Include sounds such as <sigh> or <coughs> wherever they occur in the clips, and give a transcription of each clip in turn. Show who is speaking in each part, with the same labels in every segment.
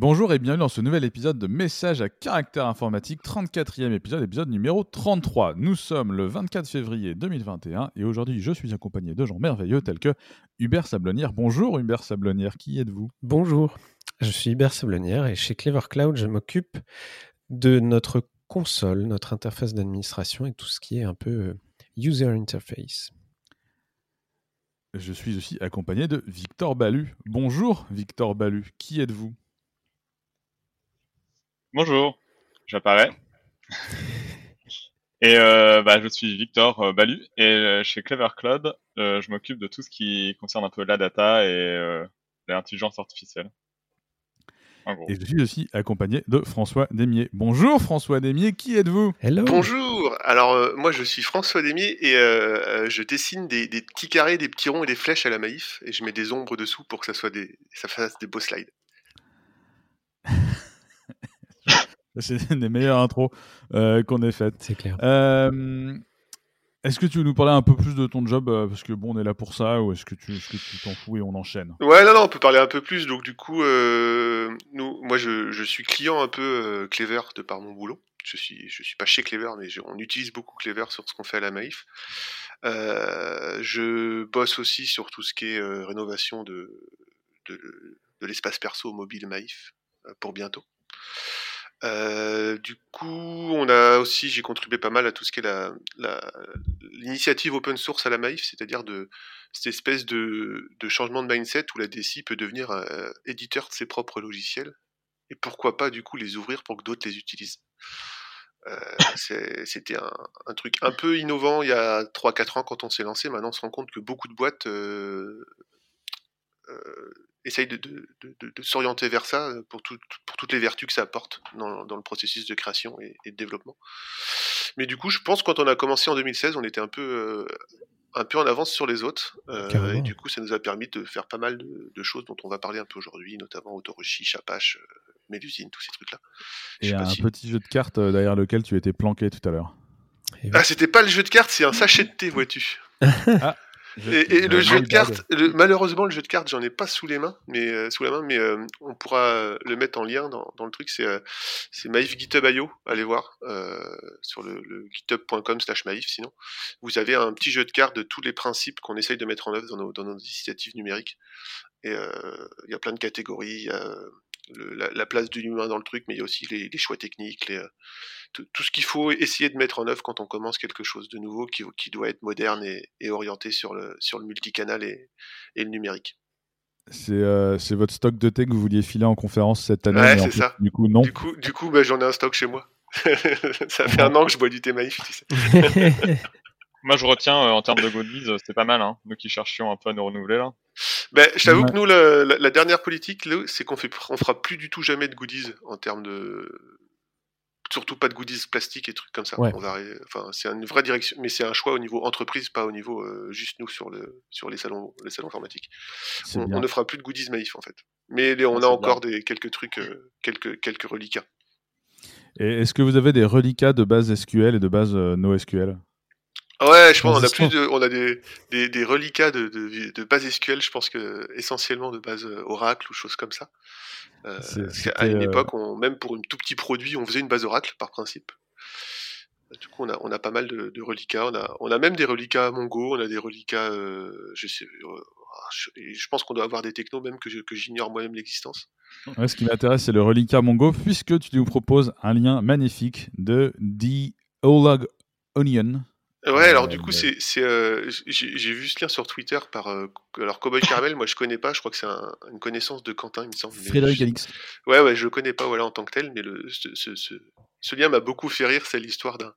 Speaker 1: Bonjour et bienvenue dans ce nouvel épisode de Message à caractère informatique, 34e épisode, épisode numéro 33. Nous sommes le 24 février 2021 et aujourd'hui je suis accompagné de gens merveilleux tels que Hubert Sablonnière. Bonjour Hubert Sablonnière, qui êtes-vous?
Speaker 2: Bonjour, je suis Hubert Sablonnière et chez Clever Cloud je m'occupe de notre console, notre interface d'administration et tout ce qui est un peu euh, user interface.
Speaker 1: Je suis aussi accompagné de Victor Balu. Bonjour Victor Balu, qui êtes-vous?
Speaker 3: Bonjour, j'apparais. <laughs> et euh, bah, je suis Victor euh, Balu et euh, chez Clever Cloud, je m'occupe de tout ce qui concerne un peu la data et l'intelligence artificielle.
Speaker 1: Et je suis aussi accompagné de François Demier. Bonjour François Demier, qui êtes-vous?
Speaker 4: Bonjour. Alors moi je suis François Demier et je dessine des, des, petits carrés, des petits ronds et des flèches à la maïf et je mets des ombres dessous pour que ça soit des, ça fasse des beaux slides.
Speaker 1: C'est une <laughs> des meilleures intros euh, qu'on ait faites.
Speaker 2: C'est clair.
Speaker 1: Euh, est-ce que tu veux nous parler un peu plus de ton job euh, Parce que bon, on est là pour ça, ou est-ce que tu t'en fous et on enchaîne?
Speaker 4: Ouais, non, non, on peut parler un peu plus. Donc, du coup, nous, moi, je, je, suis client un peu Clever de par mon boulot. Je suis, je suis pas chez Clever, mais on utilise beaucoup Clever sur ce qu'on fait à la Maïf. je bosse aussi sur tout ce qui est rénovation de, de, de l'espace perso mobile Maïf pour bientôt. Euh, du coup, on a aussi, j'ai contribué pas mal à tout ce qui est la, l'initiative open source à la Maïf, c'est-à-dire de cette espèce de, de, changement de mindset où la DSI peut devenir euh, éditeur de ses propres logiciels et pourquoi pas du coup les ouvrir pour que d'autres les utilisent. Euh, c'était un, un, truc un peu innovant il y a 3-4 ans quand on s'est lancé. Maintenant, on se rend compte que beaucoup de boîtes euh, euh essaye de, de, de, de s'orienter vers ça euh, pour, tout, pour, toutes les vertus que ça apporte dans, dans le processus de création et, et, de développement. Mais du coup, je pense que quand on a commencé en 2016, on était un peu, euh, un peu en avance sur les autres. Euh, et du coup, ça nous a permis de faire pas mal de, choses dont on va parler un peu aujourd'hui, notamment Autoroshi, Chapache, Mélusine, tous ces trucs-là.
Speaker 1: Et un petit jeu de cartes derrière lequel tu étais planqué tout à l'heure.
Speaker 4: Ah, c'était pas le jeu de cartes, c'est un sachet de thé, vois-tu. ah. <laughs> Et, le jeu de cartes, malheureusement, le jeu de cartes, j'en ai pas sous les mains, mais euh, sous la main, mais euh, on pourra euh, le mettre en lien dans, dans le truc. C'est c'est Maïf GitHub.io, allez voir sur le, le github.com/slash Maïf. Sinon, vous avez un petit jeu de cartes de tous les principes qu'on essaye de mettre en œuvre dans nos, dans nos initiatives numériques. Et il y a plein de catégories. Il y a la, la, place de l'humain dans le truc, mais il y a aussi les, les choix techniques, les, tout, tout, ce qu'il faut essayer de mettre en œuvre quand on commence quelque chose de nouveau qui, qui doit être moderne et, et, orienté sur le, sur le multicanal et, et le numérique.
Speaker 1: C'est euh, votre stock de thé que vous vouliez filer en conférence cette année.
Speaker 4: Ouais, c'est ça.
Speaker 1: Du coup, non.
Speaker 4: Du coup, du coup bah, j'en ai un stock chez moi. <laughs> ça fait un an que je bois du thé maïf, tu sais. <laughs>
Speaker 3: Moi, je retiens euh, en termes de goodies, euh, c'était pas mal, hein, nous qui cherchions un peu à nous renouveler là.
Speaker 4: Ben, je t'avoue que nous, la, la, la, dernière politique, c'est qu'on fait, on fera plus du tout jamais de goodies en termes de, surtout pas de goodies plastiques et trucs comme ça.
Speaker 2: Ouais.
Speaker 4: On va, enfin, c'est une vraie direction, mais c'est un choix au niveau entreprise, pas au niveau euh, juste nous sur le sur les salons, les salons informatiques. On, on, ne fera plus de goodies maïf en fait. Mais les, on ah, a encore bien. des quelques trucs, euh, quelques quelques reliquats.
Speaker 1: Et est-ce que vous avez des reliquats de base SQL et de base euh, NoSQL
Speaker 4: Ouais, je pense qu'on a plus de, on a des, des, des reliquats de, de, de, base SQL, je pense que essentiellement de base euh, Oracle ou choses comme ça. Euh, à une euh, époque, on, même pour un tout petit produit, on faisait une base Oracle par principe. Du coup, on a, on a pas mal de, de reliquats. On a, on a même des reliquats Mongo, on a des reliquats, euh, je sais, euh, je, je, pense qu'on doit avoir des technos même que, que j'ignore moi-même l'existence.
Speaker 1: Ouais, ce qui m'intéresse, c'est le reliquat Mongo, puisque tu nous proposes un lien magnifique de The Olog Onion,
Speaker 4: Ouais, alors du coup, c'est, c'est, euh, j'ai vu ce lien sur Twitter par euh, alors Cowboy Caramel. moi, je connais pas. Je crois que c'est un, une connaissance de Quentin, il me semble.
Speaker 1: Frédéric Alix.
Speaker 4: Ouais, ouais, je le connais pas, voilà, en tant que tel, mais le, ce, ce, ce, ce lien m'a beaucoup fait rire. C'est l'histoire d'un.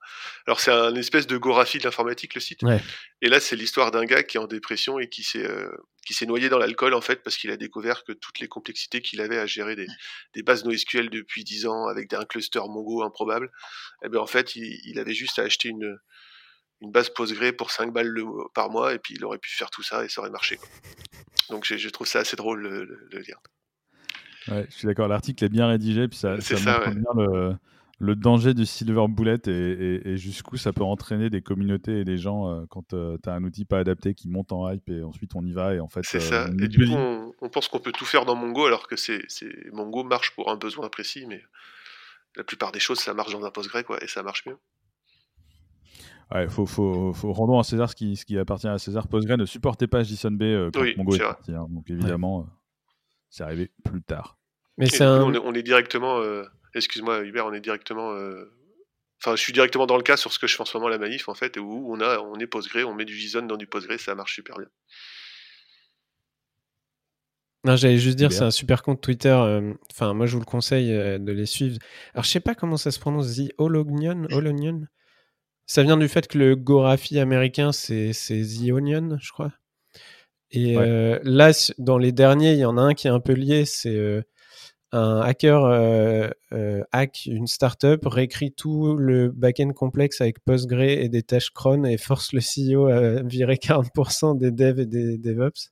Speaker 4: Alors, c'est un espèce de Gorafi de l'informatique, le site.
Speaker 2: Ouais.
Speaker 4: Et là, c'est l'histoire d'un gars qui est en dépression et qui s'est euh, qui s'est noyé dans l'alcool en fait parce qu'il a découvert que toutes les complexités qu'il avait à gérer des, des bases NoSQL depuis 10 ans avec un cluster Mongo improbable, eh ben en fait, il, il avait juste à acheter une une base Postgre pour 5 balles le, par mois, et puis il aurait pu faire tout ça et ça aurait marché. Quoi. Donc je trouve ça assez drôle de le, lire.
Speaker 1: Ouais, je suis d'accord, l'article est bien rédigé, puis ça, ça, ça montre ouais. bien le, le danger du silver bullet et, jusqu'où ça peut entraîner des communautés et des gens euh, quand tu as un outil pas adapté qui monte en hype et ensuite on y va et en fait.
Speaker 4: C'est ça. Et du coup, on, pense qu'on peut tout faire dans Mongo alors que c'est Mongo marche pour un besoin précis, mais la plupart des choses ça marche dans un Postgre quoi et ça marche mieux.
Speaker 1: Ouais, faut, faut, faut, rendons à César ce qui, ce qui appartient à César. Postgre ne supportait pas JSON B quand Mongo est, parti. Hein. donc évidemment, c'est arrivé plus tard.
Speaker 4: Mais c'est on, est, directement excuse-moi Hubert, on est directement. Euh, enfin, je suis directement dans le cas sur ce que je fais en ce moment la manif, en fait, où on, a, on est Postgre, on met du JSON dans du Postgre, ça marche super bien.
Speaker 2: Non, j'allais juste dire, c'est un super compte Twitter. Euh, enfin, moi, je vous le conseille euh, de les suivre. Alors, je sais pas comment ça se prononce, The Olognion, Olognion. Ça vient du fait que le Gorafi américain, c'est The Onion, je crois. Et là, dans les derniers, il y en a un qui est un peu lié, c'est un hacker euh, euh, hack une startup, réécrit tout le back-end complexe avec Postgre et des tâches cron et force le CEO à virer 40% des devs et des DevOps.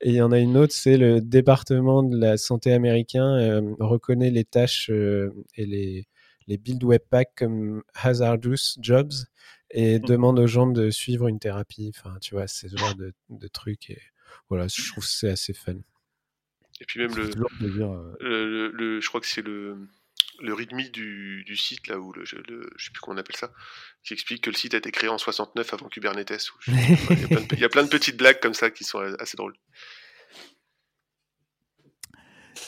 Speaker 2: Et il y en a une autre, c'est le département de la santé américain euh, reconnaît les tâches et les, les build webpack comme hazardous jobs et mmh. demande aux gens de suivre une thérapie. Enfin, tu vois, c'est ce genre de, de trucs. Et voilà, je trouve que c'est assez fun.
Speaker 4: Et puis même euh. le, le, je crois que c'est le, le readme du, du, site, là, où le, je, le, je sais plus comment on appelle ça, qui explique que le site a été créé en 69 avant Kubernetes. il, y a plein de, petites blagues comme ça qui sont assez drôles.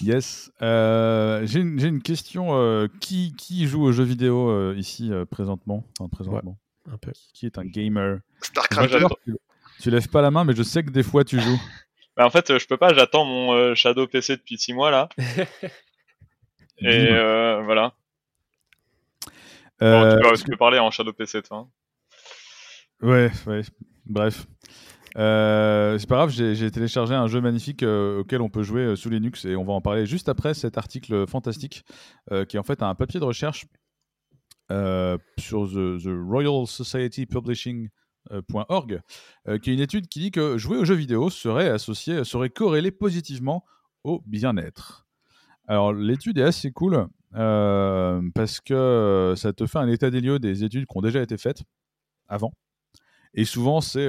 Speaker 1: Yes. Euh, J'ai une, une, question. Euh, qui, qui, joue aux jeux vidéo euh, ici présentement, enfin, présentement
Speaker 2: un peu.
Speaker 1: Qui est un gamer?
Speaker 4: Starcraft.
Speaker 1: Tu, tu lèves pas la main, mais je sais que des fois tu joues. <laughs>
Speaker 3: Bah, en fait, je peux pas, j'attends mon euh, Shadow PC depuis 6 mois là. <laughs> Et euh, voilà. Euh, tu, peux, parler en Shadow PC, toi. Hein.
Speaker 1: Ouais, ouais. Bref. C'est pas grave, j'ai téléchargé un jeu magnifique auquel on peut jouer sous Linux et on va en parler juste après cet article fantastique qui est en fait un papier de recherche sur the, Royal Society Publishing euh, .org, euh, qui est une étude qui dit que jouer aux jeux vidéo serait associé, serait corrélé positivement au bien-être. Alors l'étude est assez cool euh, parce que ça te fait un état des lieux des études qui ont déjà été faites avant. Et souvent c'est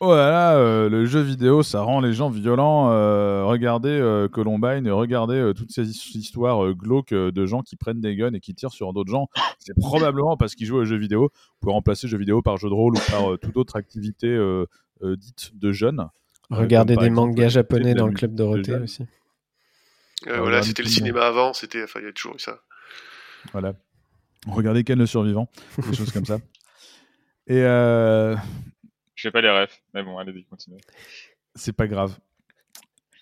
Speaker 1: Oh là là, euh, le jeu vidéo, ça rend les gens violents. Euh, regardez euh, Columbine, regardez toutes ces histoires glauques de gens qui prennent des guns et qui tirent sur d'autres gens. C'est probablement parce qu'ils jouent aux jeux vidéo. Vous pouvez remplacer jeu vidéo par jeu de rôle ou par toute autre activité dite de jeunes.
Speaker 2: Regardez des mangas japonais dans le club Dorothée aussi.
Speaker 4: voilà, c'était le cinéma avant, c'était, enfin, il y a toujours eu ça.
Speaker 1: Voilà. Regardez Ken le survivant, des choses comme ça. Et
Speaker 3: je pas les refs, mais bon, allez-y, continuez.
Speaker 1: C'est pas grave.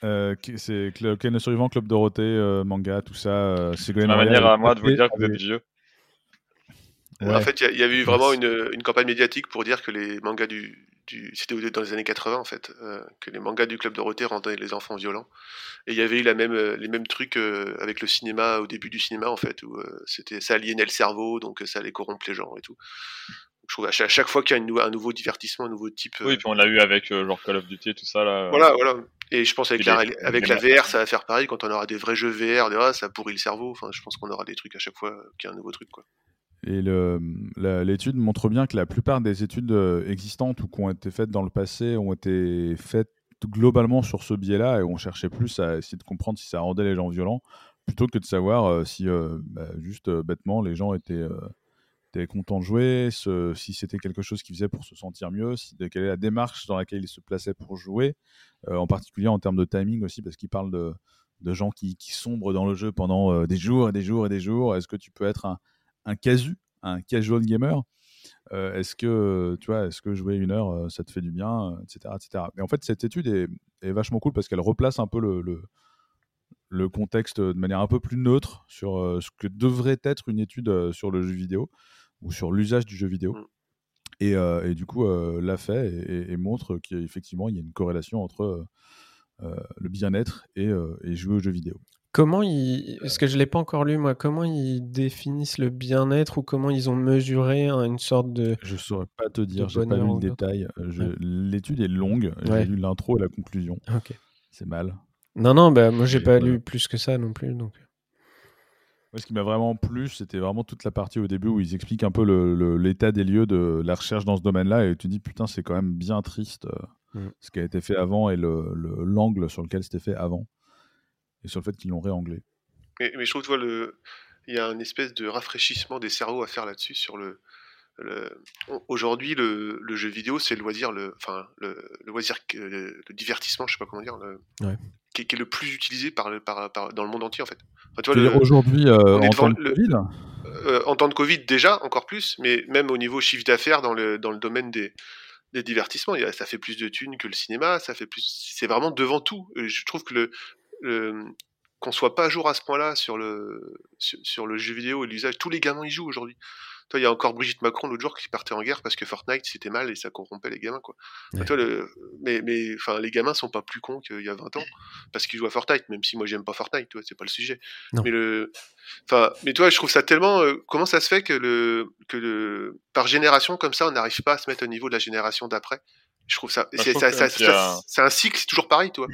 Speaker 1: Euh, c'est Ken le survivant, Club Dorothée, euh, manga, tout ça. Euh,
Speaker 3: c'est ma manière à moi de vous dire que vous êtes vieux.
Speaker 4: En fait, il y, avait eu vraiment une, une, campagne médiatique pour dire que les mangas du, du c'était dans les années 80 en fait, euh, que les mangas du club Dorothée rendaient les enfants violents. Et il y avait eu la même, les mêmes trucs avec le cinéma au début du cinéma en fait, où c'était ça aliénait le cerveau, donc ça allait corrompre les gens et tout je trouve à chaque, fois qu'il y a un nouveau divertissement, un nouveau type.
Speaker 3: Oui, puis on l'a eu avec euh, genre Call of Duty et tout ça là.
Speaker 4: Voilà, voilà. Et je pense avec, la, avec la VR, ça va faire pareil. Quand on aura des vrais jeux VR, ah, ça pourrit le cerveau. Enfin, je pense qu'on aura des trucs à chaque fois qu'il y a un nouveau truc, quoi.
Speaker 1: Et l'étude montre bien que la plupart des études euh, existantes ou qui ont été faites dans le passé ont été faites globalement sur ce biais-là et on cherchait plus à essayer de comprendre si ça rendait les gens violents plutôt que de savoir euh, si bah, juste bêtement les gens étaient content de jouer, si c'était quelque chose qu'il faisait pour se sentir mieux, quelle est la démarche dans laquelle il se plaçait pour jouer, euh, en particulier en termes de timing aussi, parce qu'il parle de, gens qui, sombrent dans le jeu pendant euh, des jours et des jours et des jours. Est-ce que tu peux être un, casu, un casual gamer? Euh, Est-ce que tu vois, est-ce que jouer une heure, ça te fait du bien, etc., etc. Mais en fait, cette étude est, vachement cool parce qu'elle replace un peu le contexte de manière un peu plus neutre sur ce que devrait être une étude sur le jeu vidéo ou sur l'usage du jeu vidéo. Mm. Et, euh, et, du coup, euh, l'a fait et, montre qu'effectivement, il y a une corrélation entre euh, le bien-être et, et, jouer aux jeux vidéo.
Speaker 2: Comment ils, ce que je l'ai pas encore lu moi, comment ils définissent le bien-être ou comment ils ont mesuré une sorte de.
Speaker 1: Je saurais pas te dire, j'ai pas lu le détail. L'étude est longue, j'ai lu l'intro et la conclusion. C'est mal.
Speaker 2: Non non, bah moi j'ai pas lu plus que ça non plus donc.
Speaker 1: Ce qui m'a vraiment plu, c'était vraiment toute la partie au début où ils expliquent un peu l'état des lieux de la recherche dans ce domaine-là. Et tu te dis, putain, c'est quand même bien triste euh, mm. ce qui a été fait avant et l'angle sur lequel c'était fait avant. Et sur le fait qu'ils l'ont réanglé.
Speaker 4: Mais, mais, je trouve, tu le... il y a une espèce de rafraîchissement des cerveaux à faire là-dessus sur le, Aujourd'hui, le, jeu vidéo, c'est le loisir, le, enfin, le, loisir, le, divertissement, je sais pas comment dire, qui, est, le plus utilisé par, par, dans le monde entier en fait.
Speaker 1: aujourd'hui, euh, en temps de Covid
Speaker 4: euh, En temps de Covid déjà, encore plus, mais même au niveau chiffre d'affaires dans le, dans le domaine des, des divertissements, ça fait plus de thunes que le cinéma, ça fait plus, c'est vraiment devant tout. Je trouve que le, qu'on soit pas à jour à ce point-là sur le, sur le jeu vidéo et l'usage, tous les gamins y jouent aujourd'hui. Toi, il y a encore Brigitte Macron l'autre jour qui partait en guerre parce que Fortnite c'était mal et ça corrompait les gamins, quoi. Toi, le... mais, mais, enfin, les gamins sont pas plus cons qu'il y a 20 ans parce qu'ils jouent à Fortnite, même si moi j'aime pas Fortnite, toi, c'est pas le sujet. Mais le, enfin, mais toi, je trouve ça tellement. Euh, comment ça se fait que le, que le, par génération comme ça, on n'arrive pas à se mettre au niveau de la génération d'après? Je trouve ça. Bah, c'est un cycle, c'est toujours pareil, toi.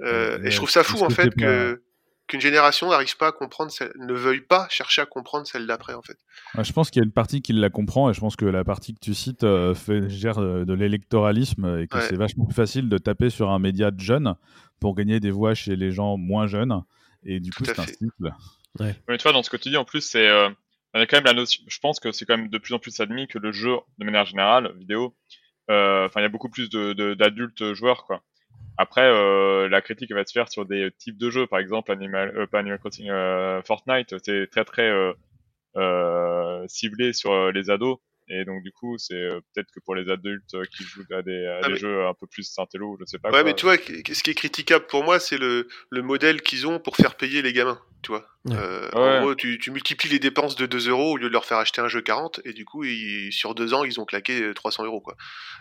Speaker 4: Euh, et je trouve ça fou en fait que qu'une génération n'arrive pas à comprendre, ne veuille pas chercher à comprendre celle d'après en fait.
Speaker 1: je pense qu'il y a une partie qui la comprend et je pense que la partie que tu cites euh, fait, gère euh, de l'électoralisme et que c'est vachement plus facile de taper sur un média de jeunes pour gagner des voix chez les gens moins jeunes et du coup c'est un cycle.
Speaker 3: Ouais. Mais tu vois dans ce que tu dis en plus c'est euh, y a quand même la notion, je pense que c'est quand même de plus en plus admis que le jeu de manière générale vidéo, enfin il y a beaucoup plus d'adultes de, joueurs quoi. Après, euh, la critique va se faire sur des types de jeux, par exemple Animal, euh, pas Animal Crossing, euh, Fortnite, c'est très très ciblé sur les ados. Et donc du coup, c'est peut-être que pour les adultes qui jouent à des, à ah, des jeux un peu plus intello, je sais pas.
Speaker 4: Ouais, mais tu vois, ce qui est critiquable pour moi, c'est le, le modèle qu'ils ont pour faire payer les gamins tu vois. Euh, en gros, tu, multiplies les dépenses de 2 euros au lieu de leur faire acheter un jeu 40, et du coup, sur 2 ans, ils ont claqué 300 euh, euros, quoi.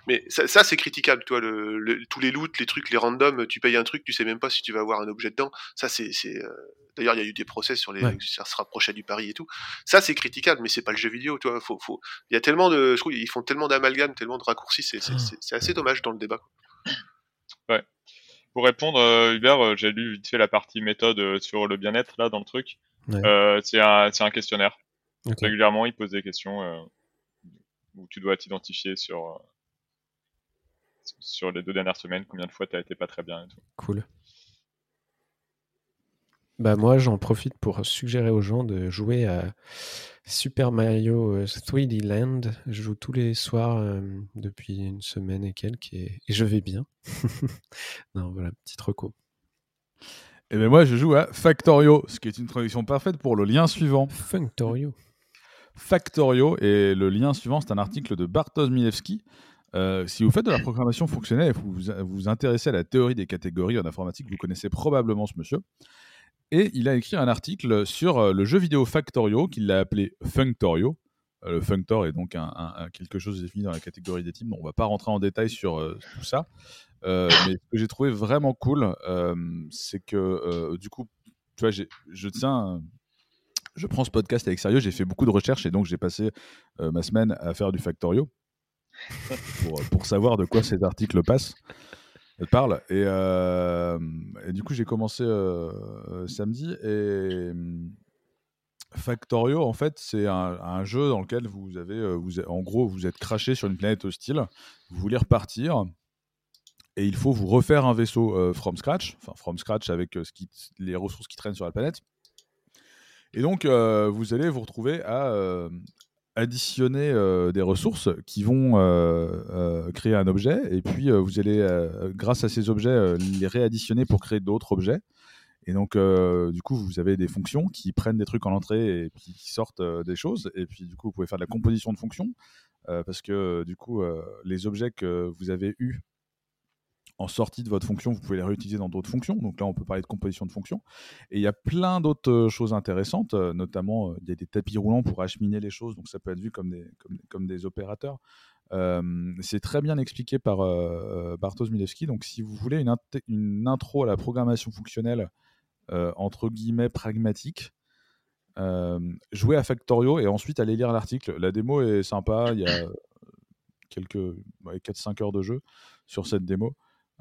Speaker 4: Mais ça, c'est critiquable, tu vois, le, tous les loots, les trucs, les randoms, tu payes un truc, tu sais même pas si tu vas avoir un objet dedans. Ça, c'est. Euh, d'ailleurs, il y a eu des procès sur les. Ça se rapprochait du pari et tout. Ça, c'est critiquable, mais c'est pas le jeu vidéo, tu vois. Faut, faut... Il y a tellement de. Je trouve ils font tellement d'amalgames, tellement de raccourcis, c'est ah. assez dommage dans le débat.
Speaker 3: Ouais. Pour répondre, euh, Hubert, euh, j'ai lu vite fait la partie méthode euh, sur le bien-être là dans le truc. c'est un, un, questionnaire. Régulièrement, il pose des questions où tu dois t'identifier sur sur les deux dernières semaines, combien de fois tu as été pas très bien et tout.
Speaker 2: Cool. Bah moi, j'en profite pour suggérer aux gens de jouer à Super Mario 3D euh, Land. Je joue tous les soirs euh, depuis une semaine et quelques et, je vais bien. <laughs> non, voilà, petit reco.
Speaker 1: Et eh bien moi, je joue à Factorio, ce qui est une traduction parfaite pour le lien suivant.
Speaker 2: Factorio.
Speaker 1: Factorio, et le lien suivant, c'est un article de Bartosz Milewski. Euh, si vous faites de la programmation fonctionnelle et vous vous intéressez à la théorie des catégories en informatique, vous connaissez probablement ce monsieur. Et il a écrit un article sur euh, le jeu vidéo Factorio qu'il a appelé Functorio. Euh, le Functor est donc un, quelque chose défini dans la catégorie des teams. Bon, on va pas rentrer en détail sur euh, tout ça. <coughs> mais ce que j'ai trouvé vraiment cool, c'est que du coup, tu vois, je tiens je prends ce podcast avec sérieux, j'ai fait beaucoup de recherches et donc j'ai passé ma semaine à faire du Factorio pour, pour, savoir de quoi ces articles passent. Elle parle. Et, euh, et du coup, j'ai commencé euh, samedi. Et hum, Factorio, en fait, c'est un, jeu dans lequel vous avez, euh, vous, en gros, vous êtes craché sur une planète hostile. Vous voulez repartir. Et il faut vous refaire un vaisseau from scratch. Enfin, from scratch avec ce qui, les ressources qui traînent sur la planète. Et donc, vous allez vous retrouver à, additionner euh, des ressources qui vont euh, euh, créer un objet et puis vous allez, grâce à ces objets, les réadditionner pour créer d'autres objets. Et donc, du coup, vous avez des fonctions qui prennent des trucs en entrée et qui sortent des choses. Et puis, du coup, vous pouvez faire de la composition de fonctions parce que, du coup, les objets que vous avez eus en sortie de votre fonction, vous pouvez les réutiliser dans d'autres fonctions. Donc là, on peut parler de composition de fonctions. Et il y a plein d'autres euh, choses intéressantes, euh, notamment euh, il y a des tapis roulants pour acheminer les choses, donc ça peut être vu comme des, comme, des opérateurs. c'est très bien expliqué par Bartosz Milewski. Donc si vous voulez une, une, intro à la programmation fonctionnelle, entre guillemets, pragmatique, jouez à Factorio et ensuite allez lire l'article. La démo est sympa, il y a quelques 4-5 heures de jeu sur cette démo.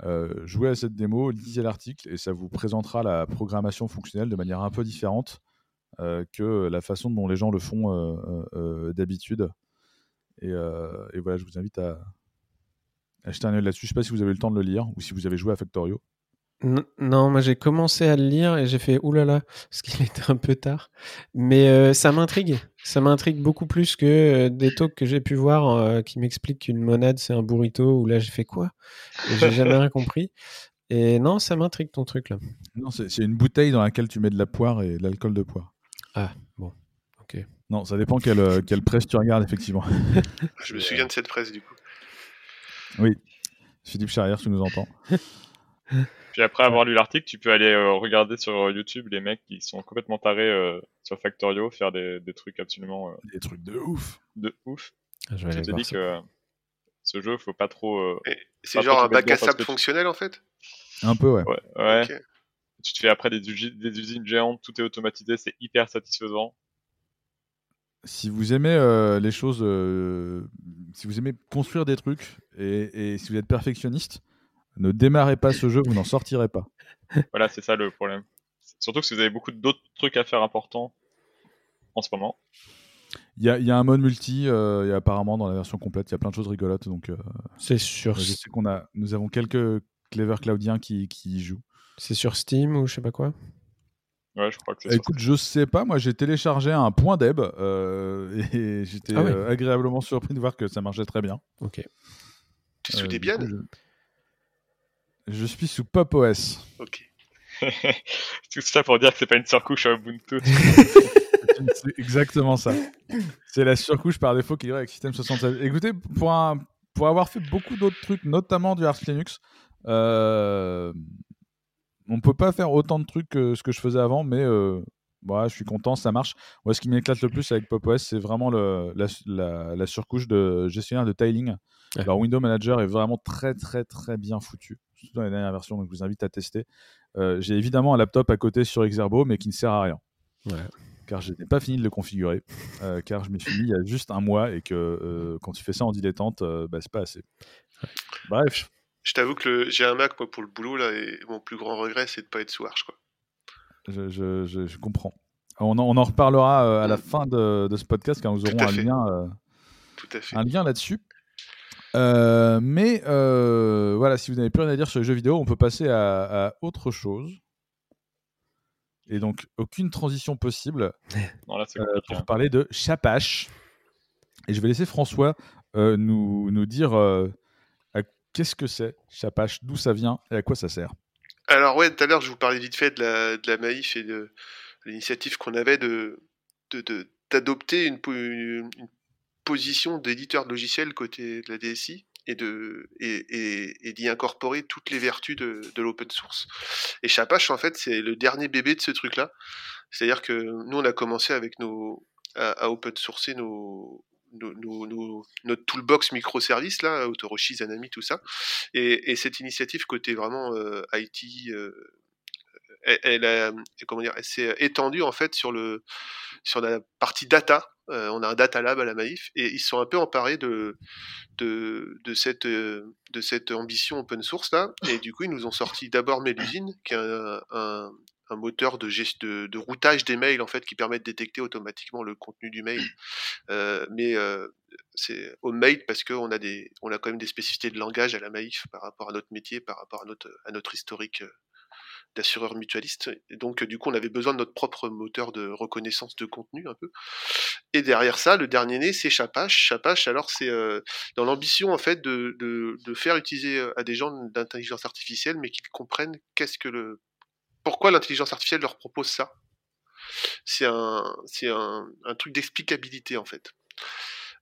Speaker 1: Euh, jouez à cette démo, lisez l'article et ça vous présentera la programmation fonctionnelle de manière un peu différente que la façon dont les gens le font d'habitude. Et, et, voilà, je vous invite à, acheter un œil là-dessus. Je sais pas si vous avez eu le temps de le lire ou si vous avez joué à Factorio.
Speaker 2: Non, moi j'ai commencé à le lire et j'ai fait oulala, <laughs> parce qu'il était un peu tard. Mais euh, ça m'intrigue. Ça m'intrigue beaucoup plus que euh, des talks que j'ai pu voir euh, qui m'expliquent qu'une monade c'est un burrito, ou là j'ai fait quoi? J'ai jamais rien compris. Et non, ça m'intrigue ton truc là.
Speaker 1: Non, c'est une bouteille dans laquelle tu mets de la poire et de l'alcool de poire.
Speaker 2: Ah, bon, ok.
Speaker 1: Non, ça dépend quelle, quelle presse tu regardes, effectivement. <laughs>
Speaker 4: Je me souviens de cette presse du coup.
Speaker 1: Oui, Philippe Charrière, tu nous entends. <laughs>
Speaker 3: Puis après avoir lu l'article, tu peux aller euh, regarder sur euh, YouTube les mecs qui sont complètement tarés euh, sur Factorio faire des, des trucs absolument.
Speaker 1: des trucs de ouf.
Speaker 3: De ouf.
Speaker 2: Ah, je vais te
Speaker 3: dis que ce jeu, faut pas trop.
Speaker 4: c'est genre un bac à sable fonctionnel en fait?
Speaker 1: Un peu, ouais.
Speaker 3: Ouais. Tu te fais après des, des usines géantes, tout est automatisé, c'est hyper satisfaisant
Speaker 1: si vous aimez les choses, si vous aimez construire des trucs et, et, si vous êtes perfectionniste, ne démarrez pas ce jeu, vous n'en sortirez pas.
Speaker 3: Voilà, c'est ça le problème. Surtout que si vous avez beaucoup d'autres trucs à faire importants en ce moment.
Speaker 1: Il y a, y a, un mode multi, euh, et apparemment dans la version complète, il y a plein de choses rigolotes. Donc, euh,
Speaker 2: c'est sûr.
Speaker 1: Je sais qu'on a, nous avons quelques clever cloudiens qui, qui y jouent.
Speaker 2: C'est sur Steam ou je sais pas quoi?
Speaker 3: Ouais, je crois que c'est
Speaker 1: Écoute, je sais pas, moi j'ai téléchargé un point deb euh, <laughs> et j'étais ah agréablement surpris de voir que ça marchait très bien.
Speaker 2: Ok.
Speaker 4: Tu es sous Debian
Speaker 1: je suis sous Pop OS.
Speaker 4: Ok. <laughs>
Speaker 3: Tout ça pour dire que c'est pas une surcouche à Ubuntu. <laughs>
Speaker 1: c'est exactement ça. C'est la surcouche par défaut qui est avec System 76. Écoutez, pour, un, pour avoir fait beaucoup d'autres trucs, notamment du Arch Linux, euh, on peut pas faire autant de trucs que ce que je faisais avant, mais euh, je suis content, ça marche. Moi, ce qui m'éclate le plus avec Pop OS, c'est vraiment le, la, la, la, surcouche de gestionnaire de tiling. Alors, Window Manager est vraiment très, très, très bien foutu dans les dernières versions, donc je vous invite à tester. Euh, j'ai évidemment un laptop à côté sur Exerbo, mais qui ne sert à rien. Car je n'ai pas fini de le configurer, euh, car je m'y suis mis il y a juste un mois et que euh, quand tu fais ça en dilettante, bah, c'est pas assez. Bref.
Speaker 4: Je t'avoue que j'ai un Mac pour le boulot là et mon plus grand regret c'est de pas être sous Arch quoi.
Speaker 1: Je, je, je, comprends. On en, on en reparlera à la mm. fin de, de, ce podcast car nous aurons un lien,
Speaker 4: Tout à fait.
Speaker 1: un lien là-dessus. Euh, mais euh, voilà, si vous n'avez plus rien à dire sur les jeux vidéo, on peut passer à, autre chose. Et donc, aucune transition possible <laughs>
Speaker 3: euh,
Speaker 1: pour hein. parler de Chapache. Et je vais laisser François nous, nous dire qu'est-ce que c'est Chapache, d'où ça vient et à quoi ça sert.
Speaker 4: Alors ouais, tout à l'heure, je vous parlais vite fait de la, de la Maïf et de l'initiative qu'on avait de d'adopter une, une, position d'éditeur de logiciel côté de la DSI et de et, et, d'y incorporer toutes les vertus de, de l'open source. Et Chapache, en fait, c'est le dernier bébé de ce truc-là. C'est-à-dire que nous, on a commencé avec nos à, open sourcer nos, nos, nos, notre toolbox microservice là, Autoroshi, Zanami, tout ça. Et, et cette initiative côté vraiment euh, IT, euh, elle, elle, comment dire, elle s'est étendue en fait sur le sur la partie data euh, on a un data lab à la Maïf et ils sont un peu emparés de, de, cette, ambition open source là. Et du coup, ils nous ont sorti d'abord Melusine, qui est un, moteur de, routage des mails en fait qui permet de détecter automatiquement le contenu du mail. Euh, mais euh, c'est au mail parce qu'on a des, on a quand même des spécificités de langage à la Maïf par rapport à notre métier, par rapport à notre historique d'assureurs mutualistes. Donc, du coup, on avait besoin de notre propre moteur de reconnaissance de contenu un peu. Et derrière ça, le dernier né, c'est Chapache. Chapache, alors, c'est euh, dans l'ambition, en fait, de, de, faire utiliser euh, à des gens d'intelligence artificielle, mais qu'ils comprennent qu'est-ce que le... Pourquoi l'intelligence artificielle leur propose ça c'est un, un truc d'explicabilité, en fait.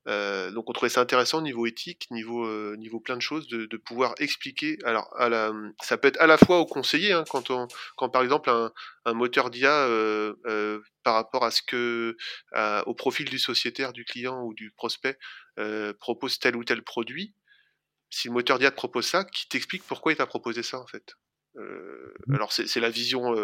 Speaker 4: Euh, donc on trouvait ça intéressant niveau éthique, niveau euh, niveau plein de choses, de, de, pouvoir expliquer. Alors à la, ça peut être à la fois au conseiller, hein, quand on, quand par exemple un, un moteur d'IA euh, par rapport à ce que au profil du sociétaire, du client ou du prospect propose tel ou tel produit. Si le moteur d'IA te propose ça, qui t'explique pourquoi il t'a proposé ça en fait. Mmh. alors c'est la vision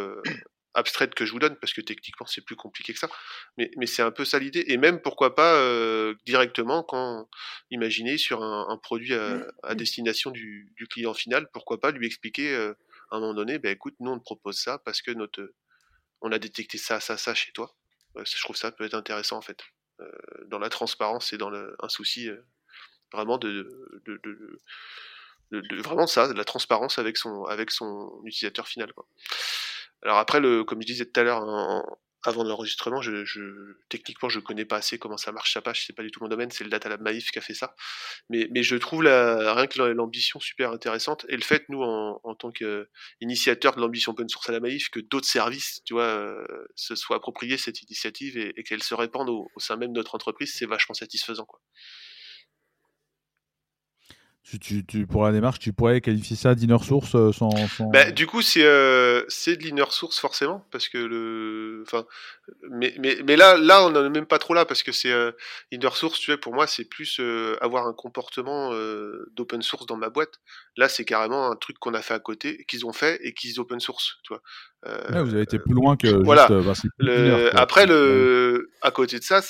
Speaker 4: abstraite que je vous donne, parce que techniquement c'est plus compliqué que ça. Mais, mais c'est un peu ça l'idée. Et même pourquoi pas euh, directement quand imaginez sur un, produit à, destination du, client final, pourquoi pas lui expliquer euh, à un moment donné, ben écoute, nous on te propose ça parce que notre on a détecté ça, ça, ça chez toi. je trouve ça peut être intéressant en fait, dans la transparence et dans le, un souci vraiment de, de, de, vraiment ça, de la transparence avec son avec son utilisateur final. Quoi. Alors après, le, comme je disais tout à l'heure, avant l'enregistrement, je, je, techniquement, je connais pas assez comment ça marche sa page, c'est pas du tout mon domaine, c'est le Data Lab Maïf qui a fait ça. Mais, mais je trouve la, rien que l'ambition super intéressante et le fait, nous, en, en tant qu'initiateur de l'ambition open source à la Maïf, que d'autres services, tu vois, euh, se soient appropriés cette initiative et, et qu'elle se répande au, au, sein même de notre entreprise, c'est vachement satisfaisant, quoi.
Speaker 1: Tu, tu, pour la démarche, tu pourrais qualifier ça d'inner source euh, sans.
Speaker 4: Bah, du coup, c'est euh, c'est de l'inner source forcément, parce que le. Enfin, mais, mais, mais là, là, on n'en est même pas trop là, parce que c'est euh, inner source, tu vois, pour moi, c'est plus euh, avoir un comportement d'open source dans ma boîte. Là, c'est carrément un truc qu'on a fait à côté, qu'ils ont fait et qu'ils open source, tu vois.
Speaker 1: Ouais, vous avez été plus loin que.
Speaker 4: Voilà. Bah, le... Après, le... à côté de ça,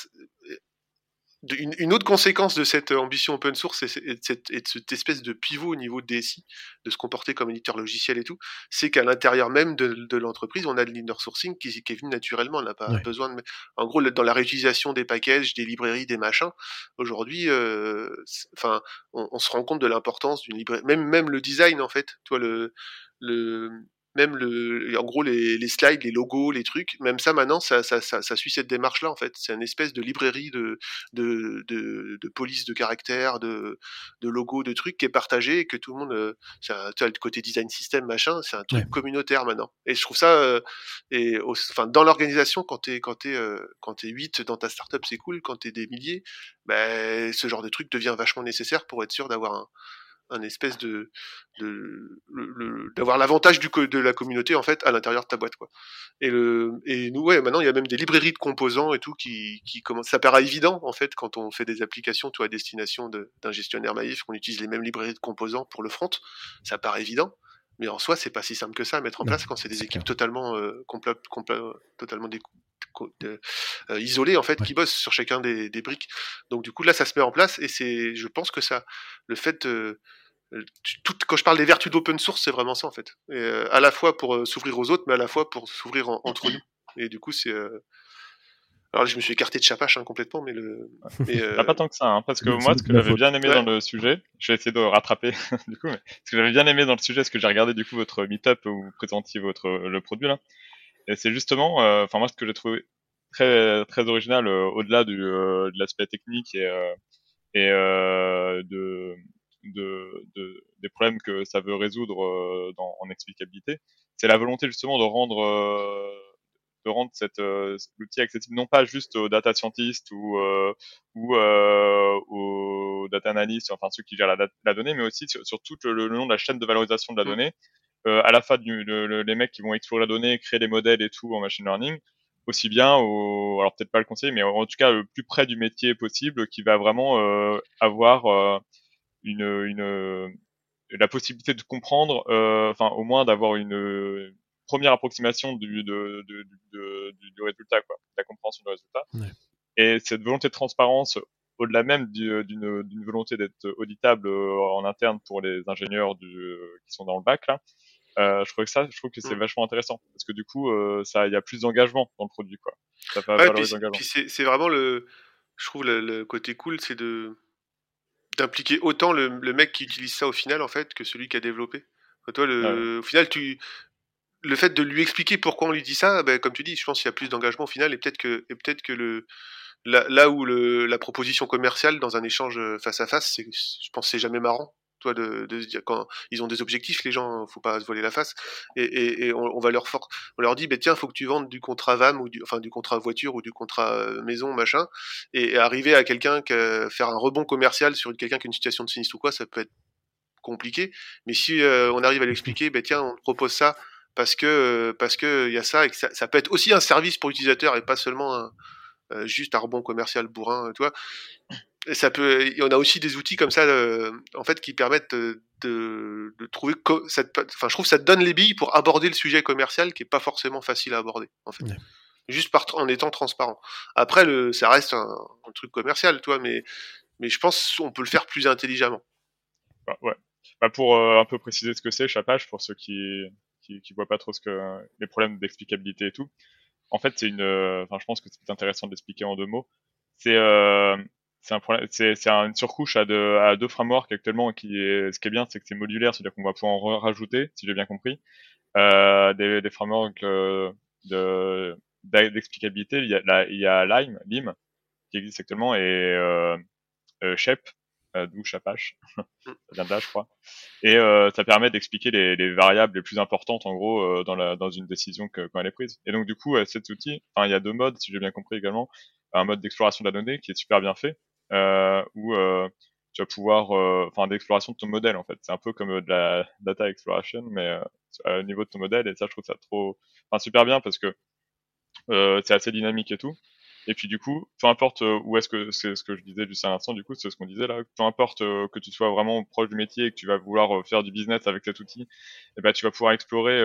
Speaker 4: une, autre conséquence de cette ambition open source et, de cette, espèce de pivot au niveau de DSI, de se comporter comme éditeur logiciel et tout, c'est qu'à l'intérieur même de, l'entreprise, on a de l'inner sourcing qui, est venu naturellement. On n'a pas besoin de. En gros, dans la réutilisation des packages, des librairies, des machins, aujourd'hui, euh, enfin, on, se rend compte de l'importance d'une librairie. Même, même le design, en fait. Toi, le, le, même le, en gros les, les, slides, les logos, les trucs, même ça maintenant, ça, ça, ça, ça suit cette démarche-là en fait. C'est une espèce de librairie de, de, de, de police de caractères, de, de logos, de trucs qui est partagé et que tout le monde, euh, tu as le côté design system machin, c'est un truc communautaire maintenant. Et je trouve ça, euh, et enfin dans l'organisation quand t'es quand t'es euh, quand t'es 8 dans ta startup c'est cool, quand t'es des milliers, ben ce genre de truc devient vachement nécessaire pour être sûr d'avoir un un espèce de, d'avoir l'avantage du de la communauté en fait à l'intérieur de ta boîte quoi. Et le et nous ouais maintenant il y a même des librairies de composants et tout qui qui commencent ça paraît évident en fait quand on fait des applications toi à destination d'un gestionnaire Maïf qu'on utilise les mêmes librairies de composants pour le front, ça paraît évident. Mais en soi, c'est pas si simple que ça à mettre en place quand c'est des équipes totalement, euh, totalement euh, isolées en fait, qui bossent sur chacun des, des, briques. Donc du coup, là, ça se met en place et c'est, je pense que ça, le fait, euh, tout, quand je parle des vertus d'open source, c'est vraiment ça en fait. Et, euh, à la fois pour euh, s'ouvrir aux autres, mais à la fois pour s'ouvrir entre nous. Et du coup, c'est euh, alors je me suis écarté de Chapache hein, complètement, mais le.
Speaker 3: Mais, euh... pas tant que ça, hein, parce que moi, ce que j'avais bien aimé dans le sujet, je vais essayer de rattraper <laughs> du coup, mais ce que j'avais bien aimé dans le sujet, ce que j'ai regardé du coup votre meetup où vous présentiez votre le produit là, et c'est justement, enfin moi, ce que j'ai trouvé très très original au-delà du de l'aspect technique et et de de, de, des problèmes que ça veut résoudre euh, dans, en explicabilité, c'est la volonté justement de rendre euh, de rendre cette euh, l'outil accessible non pas juste aux data scientists ou ou aux data analysts, enfin ceux qui gèrent la, la donnée, mais aussi sur, tout le, long de la chaîne de valorisation de la mmh. donnée, à la fois du, les mecs qui vont explorer la donnée, créer des modèles et tout en machine learning, aussi bien au, alors peut-être pas le conseiller, mais en tout cas le plus près du métier possible, qui va vraiment euh, avoir une, une la possibilité de comprendre, euh, enfin au moins d'avoir une première approximation du, de, de, du, du, résultat, quoi, de la compréhension du résultat. Et cette volonté de transparence, au-delà même d'une volonté d'être auditable euh, en interne pour les ingénieurs du, qui sont dans le bac, là, euh, je trouve que ça, je trouve que c'est mm. vachement intéressant parce que du coup, euh, ça, il y a plus d'engagement dans le produit, quoi.
Speaker 4: Ça ouais, puis c'est vraiment le, je trouve le, le côté cool, c'est de d'impliquer autant le, le, mec qui utilise ça au final en fait que celui qui a développé. Toi, le, au final, tu le fait de lui expliquer pourquoi on lui dit ça, ben, comme tu dis, je pense qu'il y a plus d'engagement au final et peut-être que et peut-être que le là, où le, la proposition commerciale dans un échange face à face, je pense c'est jamais marrant toi de, dire quand ils ont des objectifs les gens faut pas se voler la face et, on, va leur for on leur dit ben tiens faut que tu vendes du contrat VAM ou du enfin du contrat voiture ou du contrat euh, maison machin et, arriver à quelqu'un que faire un rebond commercial sur quelqu'un qui a une situation de sinistre ou quoi ça peut être compliqué. Mais si euh, on arrive à l'expliquer ben tiens on propose ça parce que euh, parce que il y a ça et que ça, ça, peut être aussi un service pour l'utilisateur et pas seulement un, juste un rebond commercial bourrin tu vois ça peut, on a aussi des outils comme ça, euh, en fait, qui permettent de, trouver, cette, enfin, je trouve que ça te donne les billes pour aborder le sujet commercial qui est pas forcément facile à aborder, en fait. Juste par, en étant transparent. Après, le, ça reste un, un, truc commercial, toi, mais, mais je pense qu'on peut le faire plus intelligemment.
Speaker 3: Bah, ouais. Bah, pour euh, un peu préciser ce que c'est, Chapage, pour ceux qui, qui, qui voient pas trop ce que, les problèmes d'explicabilité et tout. en fait, c'est une. Enfin, je pense que c'est intéressant de l'expliquer en deux mots. C'est c'est un problème, c'est, une surcouche à deux, à deux frameworks actuellement qui est, ce qui est bien, c'est que c'est modulaire, c'est-à-dire qu'on va pouvoir en rajouter, si j'ai bien compris, euh, des, des frameworks euh, de, d'explicabilité. Il y a, il y a Lime, Lime, qui existe actuellement, et euh, euh Euh, d'où Chapache, <laughs> ça vient de là, je crois. Et euh, ça permet d'expliquer les, les, variables les plus importantes, en gros, euh, dans, la, dans une décision que, quand elle est prise. Et donc, du coup, cet outil, enfin, il y a deux modes, si j'ai bien compris également, un mode d'exploration de la donnée qui est super bien fait, où tu vas pouvoir, euh, enfin, d'exploration de ton modèle en fait. C'est un peu comme de la data exploration, mais au niveau de ton modèle. Et ça, je trouve ça trop, enfin, super bien parce que c'est assez dynamique et tout. Et puis du coup, peu importe où est-ce que c'est ce que je disais juste à l'instant, du coup, c'est ce qu'on disait là. Peu importe que tu sois vraiment proche du métier et que tu vas vouloir faire du business avec cet outil, eh ben tu vas pouvoir explorer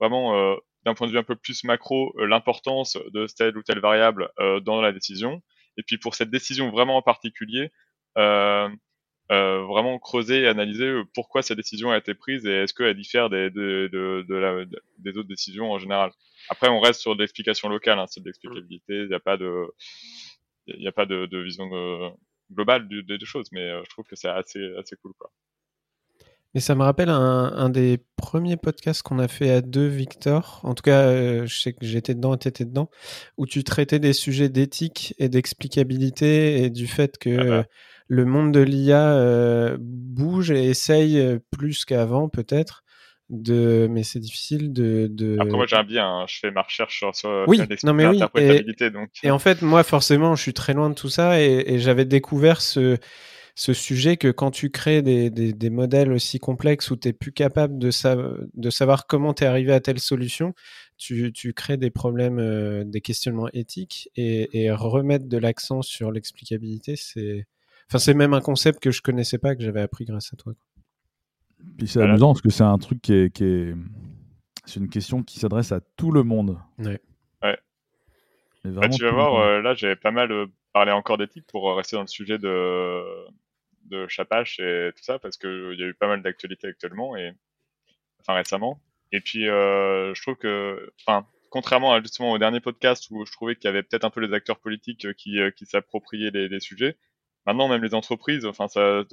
Speaker 3: vraiment d'un point de vue un peu plus macro l'importance de telle ou telle variable dans la décision et puis pour cette décision vraiment en particulier, euh, vraiment creuser et analyser euh, pourquoi cette décision a été prise et est-ce qu'elle diffère des, de, de, de la, des autres décisions en général. Après, on reste sur de l'explication locale, hein, c'est de l'explicabilité, il n'y a pas de, il n'y a pas de, de vision euh, globale des de, choses, mais je trouve que c'est assez, assez cool, quoi.
Speaker 2: Mais ça me rappelle un, un des premiers podcasts qu'on a fait à deux, Victor. En tout cas, euh, je sais que j'étais dedans et tu étais dedans, où tu traitais des sujets d'éthique et d'explicabilité et du fait que ah bah. Le monde de l'IA euh, bouge et essaye plus qu'avant, peut-être. De... Mais c'est difficile de, de...
Speaker 3: Après, moi, j'aime bien, hein. je fais ma recherche sur, sur
Speaker 2: oui, non, mais oui. Et, donc... et en fait, moi, forcément, je suis très loin de tout ça et, et j'avais découvert ce ce sujet que quand tu crées des, des, des modèles aussi complexes où tu n'es plus capable de, de savoir comment tu es arrivé à telle solution, tu, tu crées des problèmes, euh, des questionnements éthiques et, et remettre de l'accent sur l'explicabilité, c'est enfin, c'est même un concept que je connaissais pas, que j'avais appris grâce à toi.
Speaker 1: Puis c'est amusant parce que c'est un truc qui est. Qui est... C'est une question qui s'adresse à tout le monde.
Speaker 2: Ouais.
Speaker 3: ouais. Bah, tu vas voir, euh, là j'avais pas mal euh, parlé encore d'éthique pour rester dans le sujet de, de Chapache et tout ça parce qu'il y a eu pas mal d'actualités actuellement et enfin récemment. Et puis euh, je trouve que, enfin, contrairement à, justement au dernier podcast où je trouvais qu'il y avait peut-être un peu les acteurs politiques qui, euh, qui s'appropriaient les, les, sujets, maintenant même les entreprises, enfin, ça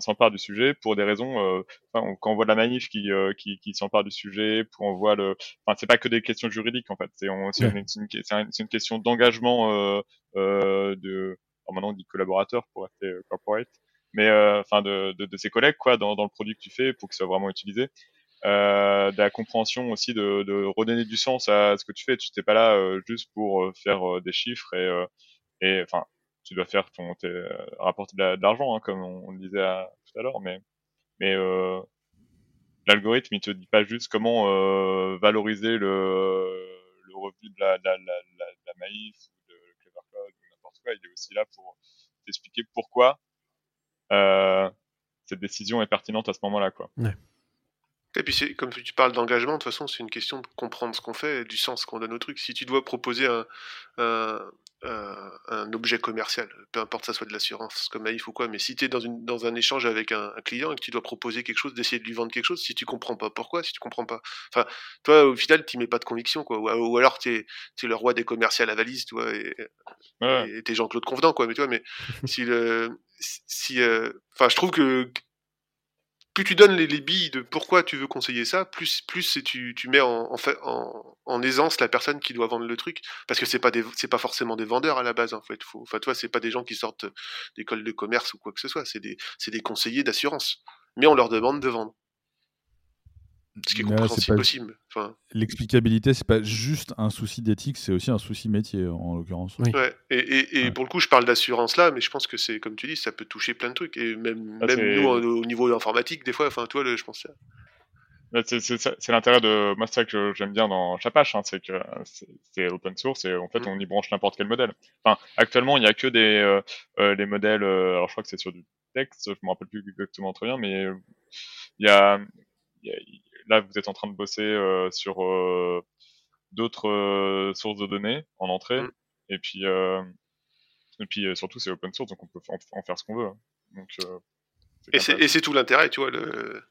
Speaker 3: s'emparent du sujet pour des raisons. Euh, enfin, quand on voit de la manif qui, euh, qui, qui s'empare du sujet, pour on voit le, enfin, c'est pas que des questions juridiques en fait, c'est une, une, une, une, question d'engagement euh, euh, de, alors maintenant on dit collaborateur pour rester corporate, mais euh, enfin de, de, de, ses collègues quoi dans, dans, le produit que tu fais pour qu'il soit vraiment utilisé. Euh, de la compréhension aussi de, de, redonner du sens à ce que tu fais. Tu n'es pas là euh, juste pour euh, faire des chiffres et, et enfin tu dois faire ton rapporter de l'argent hein, comme on, le disait tout à l'heure, mais mais l'algorithme il te dit pas juste comment valoriser le, le revenu de la, la, Maïf ou de Clever Cloud ou n'importe quoi. Il est aussi là pour t'expliquer pourquoi euh, cette décision est pertinente à ce moment-là. Quoi.
Speaker 4: Et puis, comme tu parles d'engagement, de toute façon, c'est une question de comprendre ce qu'on fait, du sens qu'on donne au truc. Si tu dois proposer un, un, objet commercial, peu importe ça soit de l'assurance comme Maïf ou quoi, mais si tu es dans, une, dans un échange avec un, client et que tu dois proposer quelque chose, d'essayer de lui vendre quelque chose, si tu comprends pas pourquoi, si tu comprends pas. Enfin, toi, au final, tu mets pas de conviction, quoi. Ou, alors tu es, le roi des commerciaux à la valise, tu vois, et tu es Jean-Claude Convenant, quoi. Mais tu vois, mais si le. Si, euh, enfin, je trouve que plus tu donnes les, billes de pourquoi tu veux conseiller ça, plus, plus tu, tu mets en, en, en, en, aisance la personne qui doit vendre le truc. Parce que c'est pas des, c'est pas forcément des vendeurs à la base, en fait. Enfin, toi, c'est pas des gens qui sortent d'école de commerce ou quoi que ce soit. C'est des, c'est des conseillers d'assurance. Mais on leur demande de vendre. Ce qui est compréhensible possible. Enfin...
Speaker 1: L'explicabilité, c'est pas juste un souci d'éthique, c'est aussi un souci métier en l'occurrence.
Speaker 4: Ouais. Et, et, et pour le coup, je parle d'assurance là, mais je pense que c'est comme tu dis, ça peut toucher plein de trucs. Et même, ah, même nous, au niveau informatique, des fois, enfin, toi, le, je pense.
Speaker 3: C'est l'intérêt de moi, c'est ça que j'aime bien dans Chapache, hein, c'est que c'est open source et en fait, mm. on y branche n'importe quel modèle. Enfin, actuellement, il n'y a que des euh, euh, les modèles. Euh, alors, je crois que c'est sur du texte, je me rappelle plus exactement très bien, mais il y a, y a là, vous êtes en train de bosser euh, sur euh, d'autres euh, sources de données en entrée. Mm. Et puis, et puis surtout, c'est open source, donc on peut en, faire ce qu'on veut. Hein. Donc,
Speaker 4: et c'est tout l'intérêt, tu vois. Le...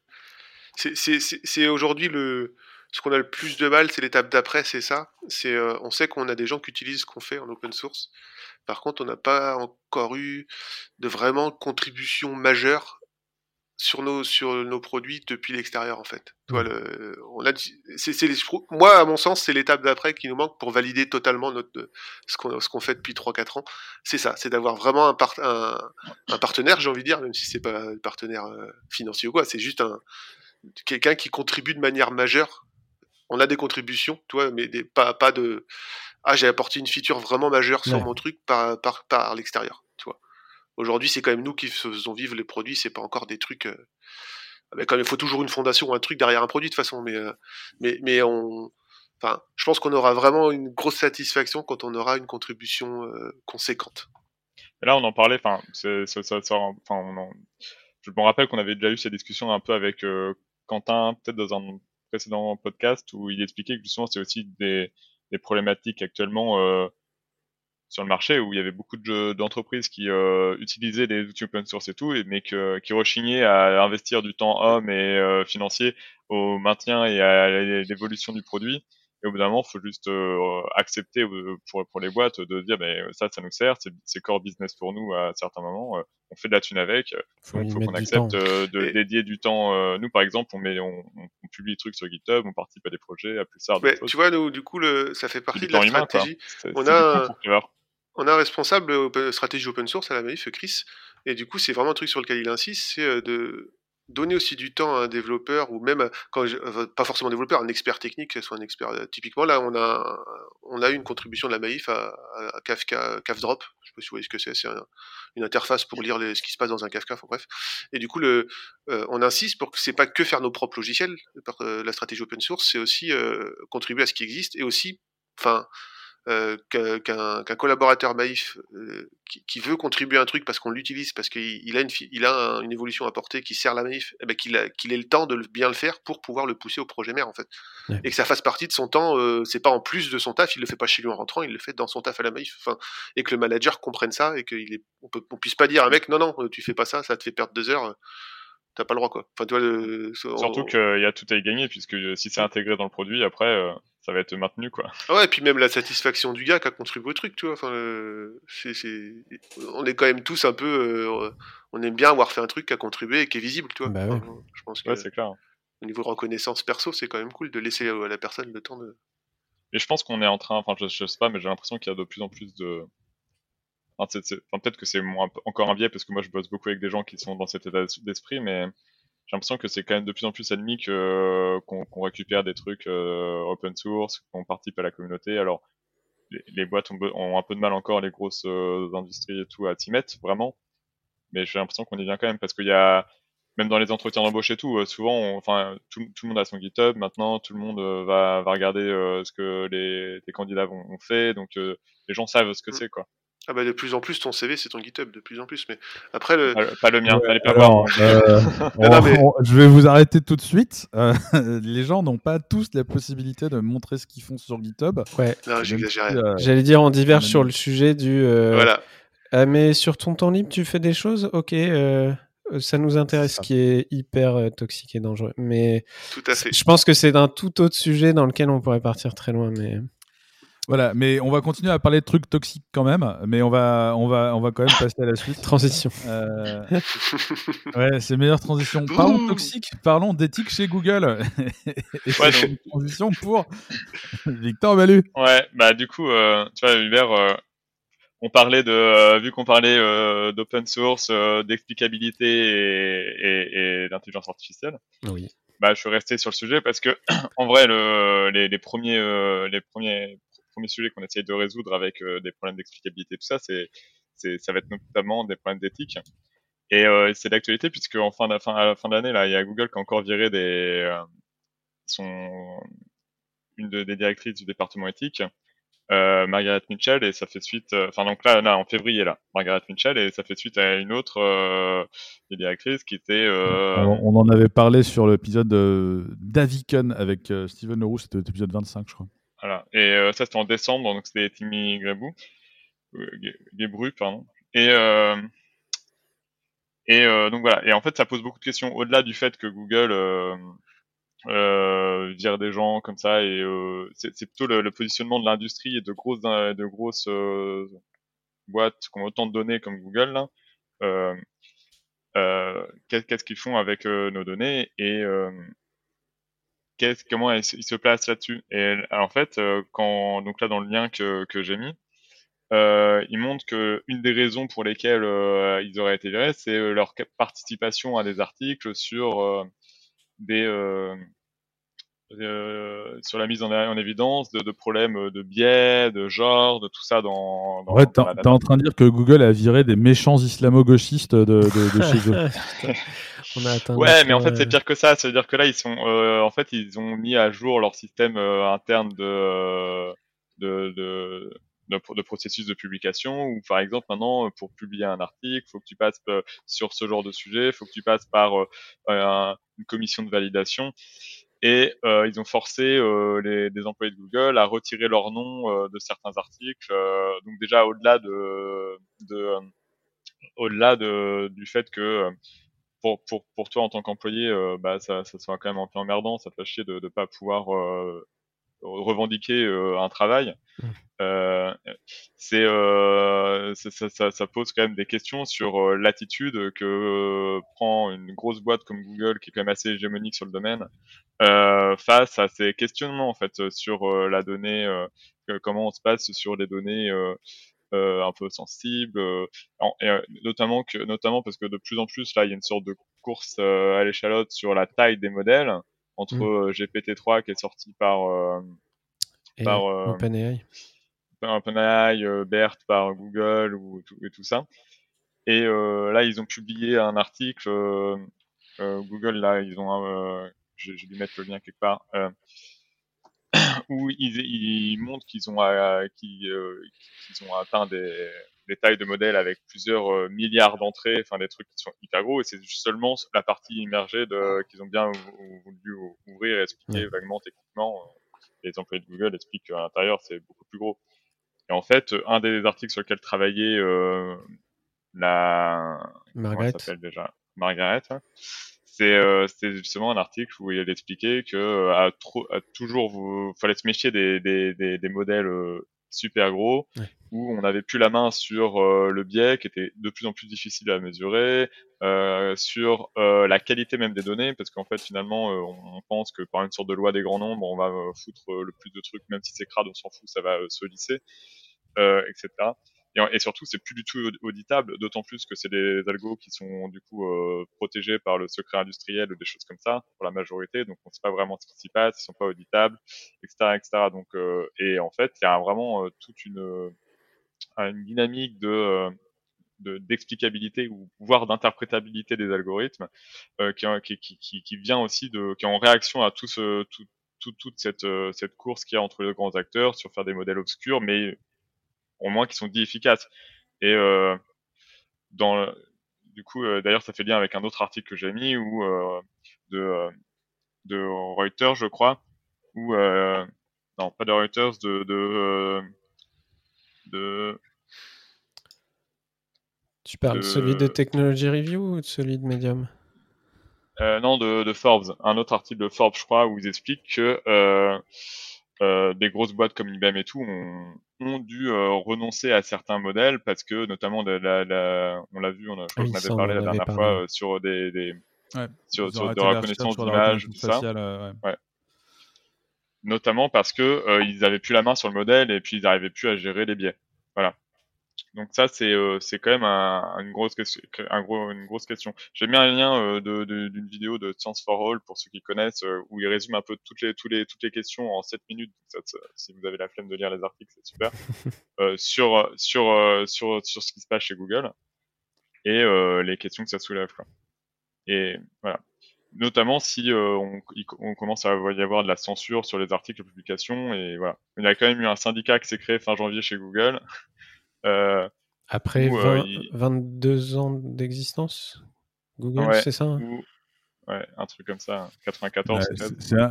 Speaker 4: C'est aujourd'hui le ce qu'on a le plus de mal, c'est l'étape d'après, c'est ça. C'est, euh, on sait qu'on a des gens qui utilisent ce qu'on fait en open source. Par contre, on n'a pas encore eu de vraiment contribution majeure sur nos sur nos produits depuis l'extérieur en fait. Toi, le, on a, c'est, c'est moi à mon sens, c'est l'étape d'après qui nous manque pour valider totalement notre ce qu'on ce qu'on fait depuis 3-4 ans. C'est ça, c'est d'avoir vraiment un, un, un partenaire, j'ai envie de dire, même si c'est pas un partenaire euh, financier ou quoi, c'est juste un quelqu'un qui contribue de manière majeure. On a des contributions, toi, mais des, pas pas de ah j'ai apporté une feature vraiment majeure sur mon truc par par par l'extérieur, tu vois. Aujourd'hui, c'est quand même nous qui faisons vivre les produits, c'est pas encore des trucs. Euh... Mais quand il faut toujours une fondation ou un truc derrière un produit de toute façon. Mais, euh... mais, mais on. Enfin, je pense qu'on aura vraiment une grosse satisfaction quand on aura une contribution euh, conséquente.
Speaker 3: Et là, on en parlait. Enfin, je me rappelle qu'on avait déjà eu ces discussions un peu avec euh, Quentin, peut-être dans un précédent podcast où il expliquait que justement c'est aussi des, problématiques actuellement sur le marché où il y avait beaucoup d'entreprises qui euh, utilisaient des outils open source et tout, mais que, qui rechignaient à investir du temps homme et euh, financier au maintien et à l'évolution du produit. Et au bout d'un moment, il faut juste euh, accepter euh, pour, pour les boîtes de dire, mais ça, ça nous sert, c'est core business pour nous à certains moments. Euh, on fait de la thune avec. Faut il faut qu'on accepte de dédier du temps. nous, par exemple, on, met, on, on, publie des trucs sur GitHub, on participe à des projets, à plus tard.
Speaker 4: Tu vois, nous, du coup, le, ça fait partie de la stratégie. on a on a un responsable stratégie open source à la Maïf, Chris, et du coup, c'est vraiment un truc sur lequel il insiste, c'est euh, de donner aussi du temps à un développeur ou même euh, pas forcément un développeur, un expert technique, soit un expert. Euh, typiquement là, on a on a une contribution de la Maïf à, Kafka, Kafdrop. Je sais pas si vous voyez ce que c'est. C'est une interface pour lire ce qui se passe dans un Kafka. Enfin bref. Et du coup, le, on insiste pour que c'est pas que faire nos propres logiciels. Par, la stratégie open source, c'est aussi contribuer à ce qui existe et aussi, enfin euh, qu'un collaborateur Maïf euh, qui, veut contribuer à un truc parce qu'on l'utilise, parce qu'il a, une, il a une évolution à porter qui sert la Maïf, eh ben qu'il ait le temps de bien le faire pour pouvoir le pousser au projet mère en fait. Et que ça fasse partie de son temps, euh, c'est pas en plus de son taf, il le fait pas chez lui en rentrant, il le fait dans son taf à la Maïf. Enfin, et que le manager comprenne ça et qu'on on, puisse pas dire à un mec non, non, tu fais pas ça, ça te fait perdre deux heures t'as pas le droit quoi. Enfin, tu
Speaker 3: vois, Surtout qu'il y a tout à y gagner puisque si c'est intégré dans le produit, après, euh, ça va être maintenu quoi.
Speaker 4: Ah ouais, et puis même la satisfaction du gars qui a contribué au truc, tu vois. Enfin, euh, c'est, on est quand même tous un peu, euh, on aime bien avoir fait un truc qui a contribué et qui est visible, tu vois.
Speaker 2: Bah ouais.
Speaker 3: je pense que. Ouais, c'est clair.
Speaker 4: Au niveau de reconnaissance perso, c'est quand même cool de laisser à la personne le temps de.
Speaker 3: Et je pense qu'on est en train, enfin, je, je sais pas, mais j'ai l'impression qu'il y a de plus en plus de Enfin, peut-être que c'est encore un biais parce que moi je bosse beaucoup avec des gens qui sont dans cet état d'esprit, mais j'ai l'impression que c'est quand même de plus en plus admis qu'on récupère des trucs euh, open source, qu'on participe à la communauté. Alors les, boîtes ont, un peu de mal encore, les grosses euh, industries et tout, à s'y mettre vraiment. Mais j'ai l'impression qu'on y vient quand même parce qu'il y a même dans les entretiens d'embauche et tout, euh, souvent, enfin, tout, tout, le monde a son GitHub. Maintenant, tout le monde va, va regarder ce que les, les candidats ont, fait. Donc, les gens savent ce que mm. c'est, quoi.
Speaker 4: Ah bah de plus en plus ton CV c'est ton GitHub de plus en plus mais après le
Speaker 3: pas, le mien allez pas voir.
Speaker 1: euh, <laughs> je vais vous arrêter tout de suite. Euh, <laughs> les gens n'ont pas tous la possibilité de montrer ce qu'ils font sur GitHub.
Speaker 2: Ouais. Euh, j'allais dire on diverge sur le sujet du voilà. Ah, mais sur ton temps libre tu fais des choses? Ok ça nous intéresse ce qui est hyper toxique et dangereux. Mais
Speaker 4: tout à fait.
Speaker 2: je pense que c'est d'un tout autre sujet dans lequel on pourrait partir très loin mais
Speaker 1: voilà, mais on va continuer à parler de trucs toxiques quand même, mais on va, on va, on va quand même passer à la suite.
Speaker 2: Transition.
Speaker 1: Euh... ouais, c'est meilleure transition. Parlons toxique, parlons d'éthique chez Google. <laughs> Et ouais, donc... transition pour <laughs> Victor Balu.
Speaker 3: Ouais, bah du coup, euh, tu vois, Hubert, euh, on parlait de, euh, vu qu'on parlait euh, d'open source, d'explicabilité et, et, d'intelligence artificielle.
Speaker 2: Oui.
Speaker 3: Bah, je suis resté sur le sujet parce que, <clears throat> en vrai, le, les, les premiers, les premiers premier sujet qu'on essaye de résoudre avec euh, des problèmes d'explicabilité, tout ça, c'est, ça va être notamment des problèmes d'éthique. Et euh, c'est d'actualité puisque en fin, fin, à la fin de l'année, là, il y a Google qui a encore viré des, euh, une des directrices du département éthique, Margaret Mitchell, et ça fait suite, enfin donc là, là, en février, là, Margaret Mitchell, et ça fait suite à une autre euh, des directrices qui était.
Speaker 1: On, en avait parlé sur l'épisode d'Aviken avec Steven Leroux, c'était l'épisode 25, je crois.
Speaker 3: Voilà. Et euh, ça, c'était en décembre, donc c'était Timmy Grabou, euh, pardon. Et, euh, et euh, donc voilà. Et en fait, ça pose beaucoup de questions au-delà du fait que Google, euh, euh, virer des gens comme ça et euh, c'est plutôt le, le, positionnement de l'industrie et de grosses de grosses euh, boîtes qui ont autant de données comme Google là. Euh, euh, qu'est-ce qu'ils font avec nos données et comment ils, se placent là-dessus. Et en fait, quand donc là dans le lien que, j'ai mis, euh, ils montrent que une des raisons pour lesquelles euh, ils auraient été virés, c'est euh, leur participation à des articles sur euh, des sur la mise en, en évidence de, de, problèmes de biais, de genre, de tout ça dans. dans
Speaker 1: ouais, t'es en train de dire que Google a viré des méchants islamo-gauchistes de, de, de chez eux. <laughs>
Speaker 3: On a ouais, mais en fait c'est pire que ça. C'est-à-dire que là ils sont, en fait ils ont mis à jour leur système interne de, de, de de, processus de publication où par exemple maintenant pour publier un article faut que tu passes euh, sur ce genre de sujet faut que tu passes par euh, une commission de validation et euh, ils ont forcé les, des employés de Google à retirer leur nom de certains articles donc déjà au-delà de, de au-delà de, du fait que pour, pour, pour toi en tant qu'employé, bah, ça, ça soit quand même un peu emmerdant, ça te fait chier de ne pas pouvoir revendiquer un travail. Mmh. Euh, c'est euh, ça, ça, ça, pose quand même des questions sur euh, l'attitude que prend une grosse boîte comme Google, qui est quand même assez hégémonique sur le domaine, face à ces questionnements en fait sur la donnée, comment on se passe sur les données. un peu sensibles, notamment que, notamment parce que de plus en plus là, il y a une sorte de course à l'échalote sur la taille des modèles entre mmh. GPT-3 qui est sorti par
Speaker 2: par OpenAI
Speaker 3: OpenAI, euh, BERT par Google ou tout, et tout ça. Et euh, là, ils ont publié un article. Euh, Google, là, ils ont, je, vais mettre le lien quelque part <coughs> où ils, ils, montrent qu'ils ont, qu'ils, ont atteint des, des, tailles de modèles avec plusieurs milliards d'entrées, enfin des trucs qui sont hyper gros, et c'est seulement la partie immergée qu'ils ont bien voulu ouvrir et expliquer vaguement techniquement. Les employés de Google expliquent qu'à l'intérieur c'est beaucoup plus gros. Et en fait, un des articles sur lequel travaillait euh, la
Speaker 2: Margaret,
Speaker 3: déjà? Margaret, hein, c'est euh, justement un article où il expliquait que euh, à, trop, à toujours vous fallait se méfier des, des, des, des modèles euh, super gros où on n'avait plus la main sur euh, le biais qui était de plus en plus difficile à mesurer, sur la qualité même des données, parce qu'en fait finalement on pense que par une sorte de loi des grands nombres on va foutre le plus de trucs, même si c'est crade on s'en fout, ça va se lisser. Etc. Et, et, surtout, c'est plus du tout auditable, d'autant plus que c'est des algos qui sont du coup euh, protégés par le secret industriel ou des choses comme ça pour la majorité, donc on ne sait pas vraiment ce qui s'y passe, ils sont pas auditables, etc., etc. Donc, euh, et en fait, il y a vraiment toute une une dynamique de d'explicabilité ou voire d'interprétabilité des algorithmes euh, qui, qui, qui, qui, vient aussi de qui est en réaction à tout ce tout, toute cette cette course qu'il y a entre les grands acteurs sur faire des modèles obscurs mais au moins qui sont dits efficaces. Et euh, dans du coup, euh, d'ailleurs, ça fait lien avec un autre article que j'ai mis ou euh, de de Reuters, je crois, ou non, pas de Reuters, de de, de
Speaker 2: tu parles de celui de Technology Review ou de celui de Medium?
Speaker 3: Euh, Non, de, de, Forbes. Un autre article de Forbes, je crois, où ils expliquent que euh, euh, des grosses boîtes comme IBM et tout ont, ont dû euh, renoncer à certains modèles parce que notamment la, la, la on l'a vu, on, a, je crois qu'on avait parlé la dernière fois euh, sur des, des
Speaker 1: ouais,
Speaker 3: sur, sur de reconnaissance d'image, tout ça.
Speaker 1: ouais.
Speaker 3: ouais. Notamment parce que ils avaient plus la main sur le modèle et puis ils n'arrivaient plus à gérer les biais. Voilà. Donc ça c'est euh, c'est quand même un, une grosse question, un gros une grosse question. J'ai mis un lien euh, de d'une vidéo de Science for All pour ceux qui connaissent euh, où il résume un peu toutes les toutes les toutes les questions en 7 minutes. Donc ça, si vous avez la flemme de lire les articles, c'est super. <laughs> sur sur sur sur ce qui se passe chez Google et les questions que ça soulève. Quoi. Et voilà. Notamment si on, on, commence à y avoir de la censure sur les articles de publication et voilà. Il y a quand même eu un syndicat qui s'est créé fin janvier chez Google euh,
Speaker 2: Après 22 euh, ans d'existence Google, c'est ça hein?
Speaker 3: Ouais, un truc comme ça, 94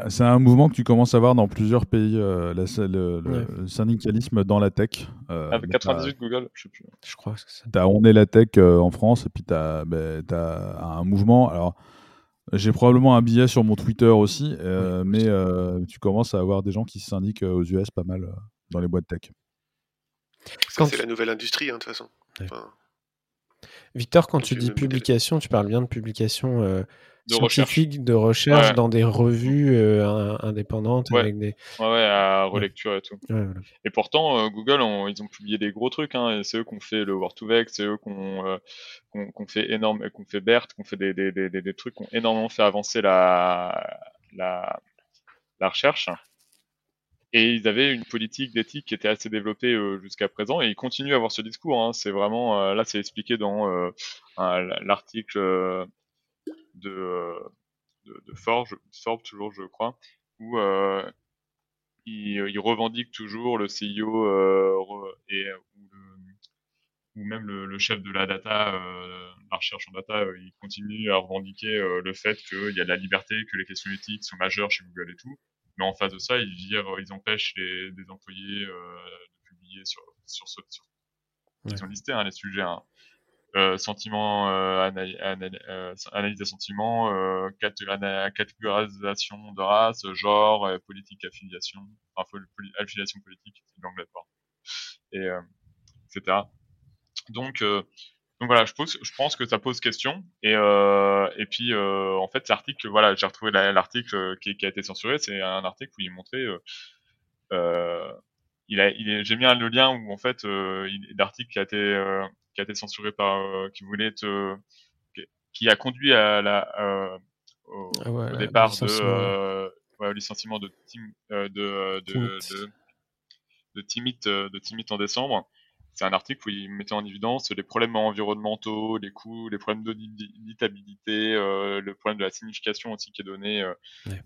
Speaker 1: C'est un, mouvement que tu commences à voir dans plusieurs pays, euh, le, syndicalisme dans la tech.
Speaker 3: Euh, 98 Google, je sais plus.
Speaker 2: Je crois que c'est
Speaker 1: ça. As On est la tech en France, et puis tu as, ben, as, un mouvement. Alors, J'ai probablement un billet sur mon Twitter aussi, mais tu commences à avoir des gens qui s'indiquent aux US pas mal dans les boîtes tech.
Speaker 4: C'est la nouvelle industrie, hein, de toute façon.
Speaker 2: Victor, quand tu dis publication, tu parles bien de publication euh, de scientifique, de recherche dans des revues euh, indépendantes
Speaker 3: ouais.
Speaker 2: avec des.
Speaker 3: Ouais, ouais, à relecture et tout. Et pourtant, euh, Google, ils ont publié des gros trucs. Hein, c'est eux qui ont fait le Word2Vec, c'est eux qui ont, fait énorme, qu'on fait BERT, qui ont fait des, des, des, des, trucs qui ont énormément fait avancer la, la, la recherche. Et ils avaient une politique d'éthique qui était assez développée euh, jusqu'à présent, et ils continuent à avoir ce discours. Hein. C'est vraiment, euh, là, c'est expliqué dans euh, l'article de, de, Forge, Forbes toujours, je crois, où ils, revendiquent toujours le CIO et ou, même le, chef de la data, la recherche en data, il continue à revendiquer le fait qu'il y a de la liberté, que les questions éthiques sont majeures chez Google et tout. Mais en face de ça, ils virent, ils empêchent les, des employés euh, de publier sur, sur ce. Sur... Ils ont listé hein, les sujets. Hein. Euh, sentiment, euh, euh, analyse des sentiments, euh, catégorisation de race, genre, politique affiliation, enfin affiliation politique, c'est l'anglais, et etc. Donc donc voilà, je, pose, je pense que ça pose question. Et, euh, et puis, euh, en fait, cet article, voilà, j'ai retrouvé l'article qui, qui, a été censuré. C'est un article où il montrait. Euh, euh il a, il j'ai mis le lien où en fait, euh, l'article qui a été euh, qui a été censuré par, euh, qui voulait être, qui a conduit à la au, ah ouais, au, départ de ouais, licenciement de Tim, de de, de, de, de Timit de Timit en décembre c'est un article où il mettait en évidence les problèmes environnementaux, les coûts, les problèmes d'auditabilité, euh, le problème de la signification aussi qui est donné euh,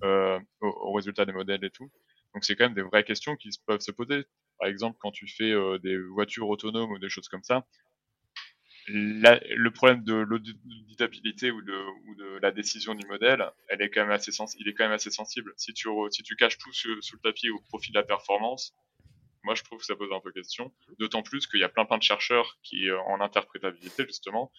Speaker 3: euh, au, résultat des modèles et tout. Donc c'est quand même des vraies questions qui peuvent se poser. Par exemple, quand tu fais euh, des voitures autonomes ou des choses comme ça, le problème de l'auditabilité ou de, ou de la décision du modèle, elle est quand même assez il est quand même assez sensible. Si tu, si tu caches tout sous, sous le tapis au profit de la performance, moi, je trouve que ça pose un peu question. D'autant plus qu'il y a plein plein de chercheurs qui, euh, en interprétabilité justement,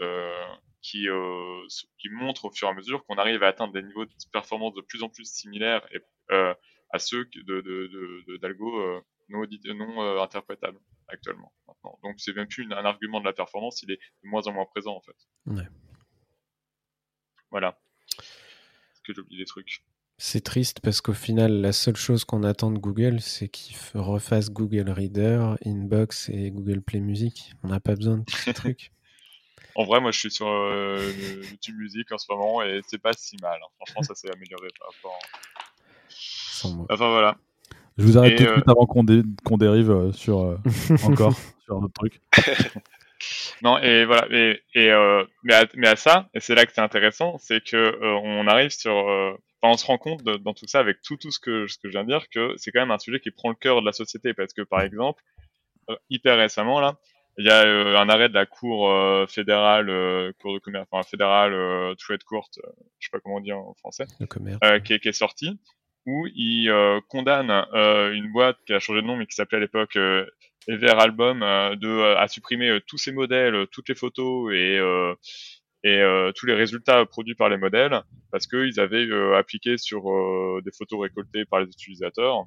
Speaker 3: euh, qui, euh, qui montrent au fur et à mesure qu'on arrive à atteindre des niveaux de performance de plus en plus similaires et, euh, à ceux de, de, d'algo euh, non, non interprétables actuellement. Maintenant. Donc c'est même plus un argument de la performance, il est de moins en moins présent en fait. Ouais. Voilà. Est-ce que j'ai oublié des trucs?
Speaker 2: C'est triste parce qu'au final, la seule chose qu'on attend de Google, c'est qu'il refasse Google Reader, Inbox et Google Play Music. On n'a pas besoin de <laughs> ces trucs.
Speaker 3: En vrai, moi, je suis sur euh, YouTube Music en ce moment et c'est pas si mal. Hein. Franchement, ça s'est amélioré par rapport. Enfin voilà.
Speaker 1: Je vous arrête tout de euh, suite avant qu'on dérive euh, sur <laughs> encore sur d'autres trucs. <laughs>
Speaker 3: non et voilà et, et mais, à, mais, à, ça et c'est là que c'est intéressant, c'est que on arrive sur on se rend compte dans tout ça, avec tout, tout ce, que, ce que je viens de dire, que c'est quand même un sujet qui prend le cœur de la société. Parce que, par exemple, euh, hyper récemment, là, il y a euh, un arrêt de la Cour euh, fédérale, Cour de commerce, enfin fédérale, trade court, je sais pas comment dire en français, qui, est, qui, est sorti, où il condamne une boîte qui a changé de nom, mais qui s'appelait à l'époque Ever Album, de, à supprimer tous ses modèles, toutes les photos et et euh, tous les résultats produits par les modèles parce qu'ils avaient euh, appliqué sur euh, des photos récoltées par les utilisateurs.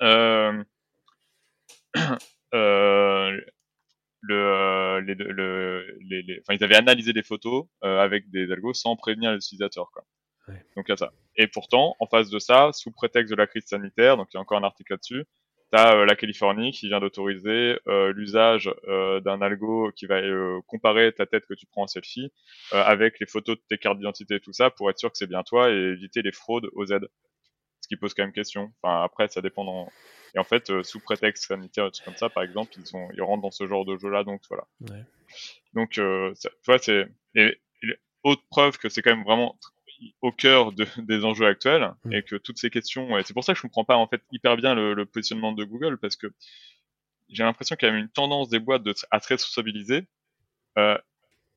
Speaker 3: <clears throat> le, les, le, les, les, enfin, ils avaient analysé les photos avec des algos sans prévenir les utilisateurs. Quoi. Donc il y a ça. Et pourtant, en face de ça, sous prétexte de la crise sanitaire, donc il y a encore un article là-dessus, T'as euh, la Californie qui vient d'autoriser euh, l'usage euh, d'un algo qui va comparer ta tête que tu prends en selfie avec les photos de tes cartes d'identité et tout ça pour être sûr que c'est bien toi et éviter les fraudes aux aides. Ce qui pose quand même question. Enfin après ça dépend. Et en fait sous prétexte sanitaire comme ça par exemple ils sont ils rentrent dans ce genre de jeu là donc voilà. Ouais. Donc ça, tu vois c'est et, autre preuve que c'est quand même vraiment au cœur de, des enjeux actuels mm. et que toutes ces questions, c'est pour ça que je comprends pas en fait hyper bien le, le positionnement de Google parce que j'ai l'impression qu'il y a une tendance des boîtes de, à très sociabiliser euh,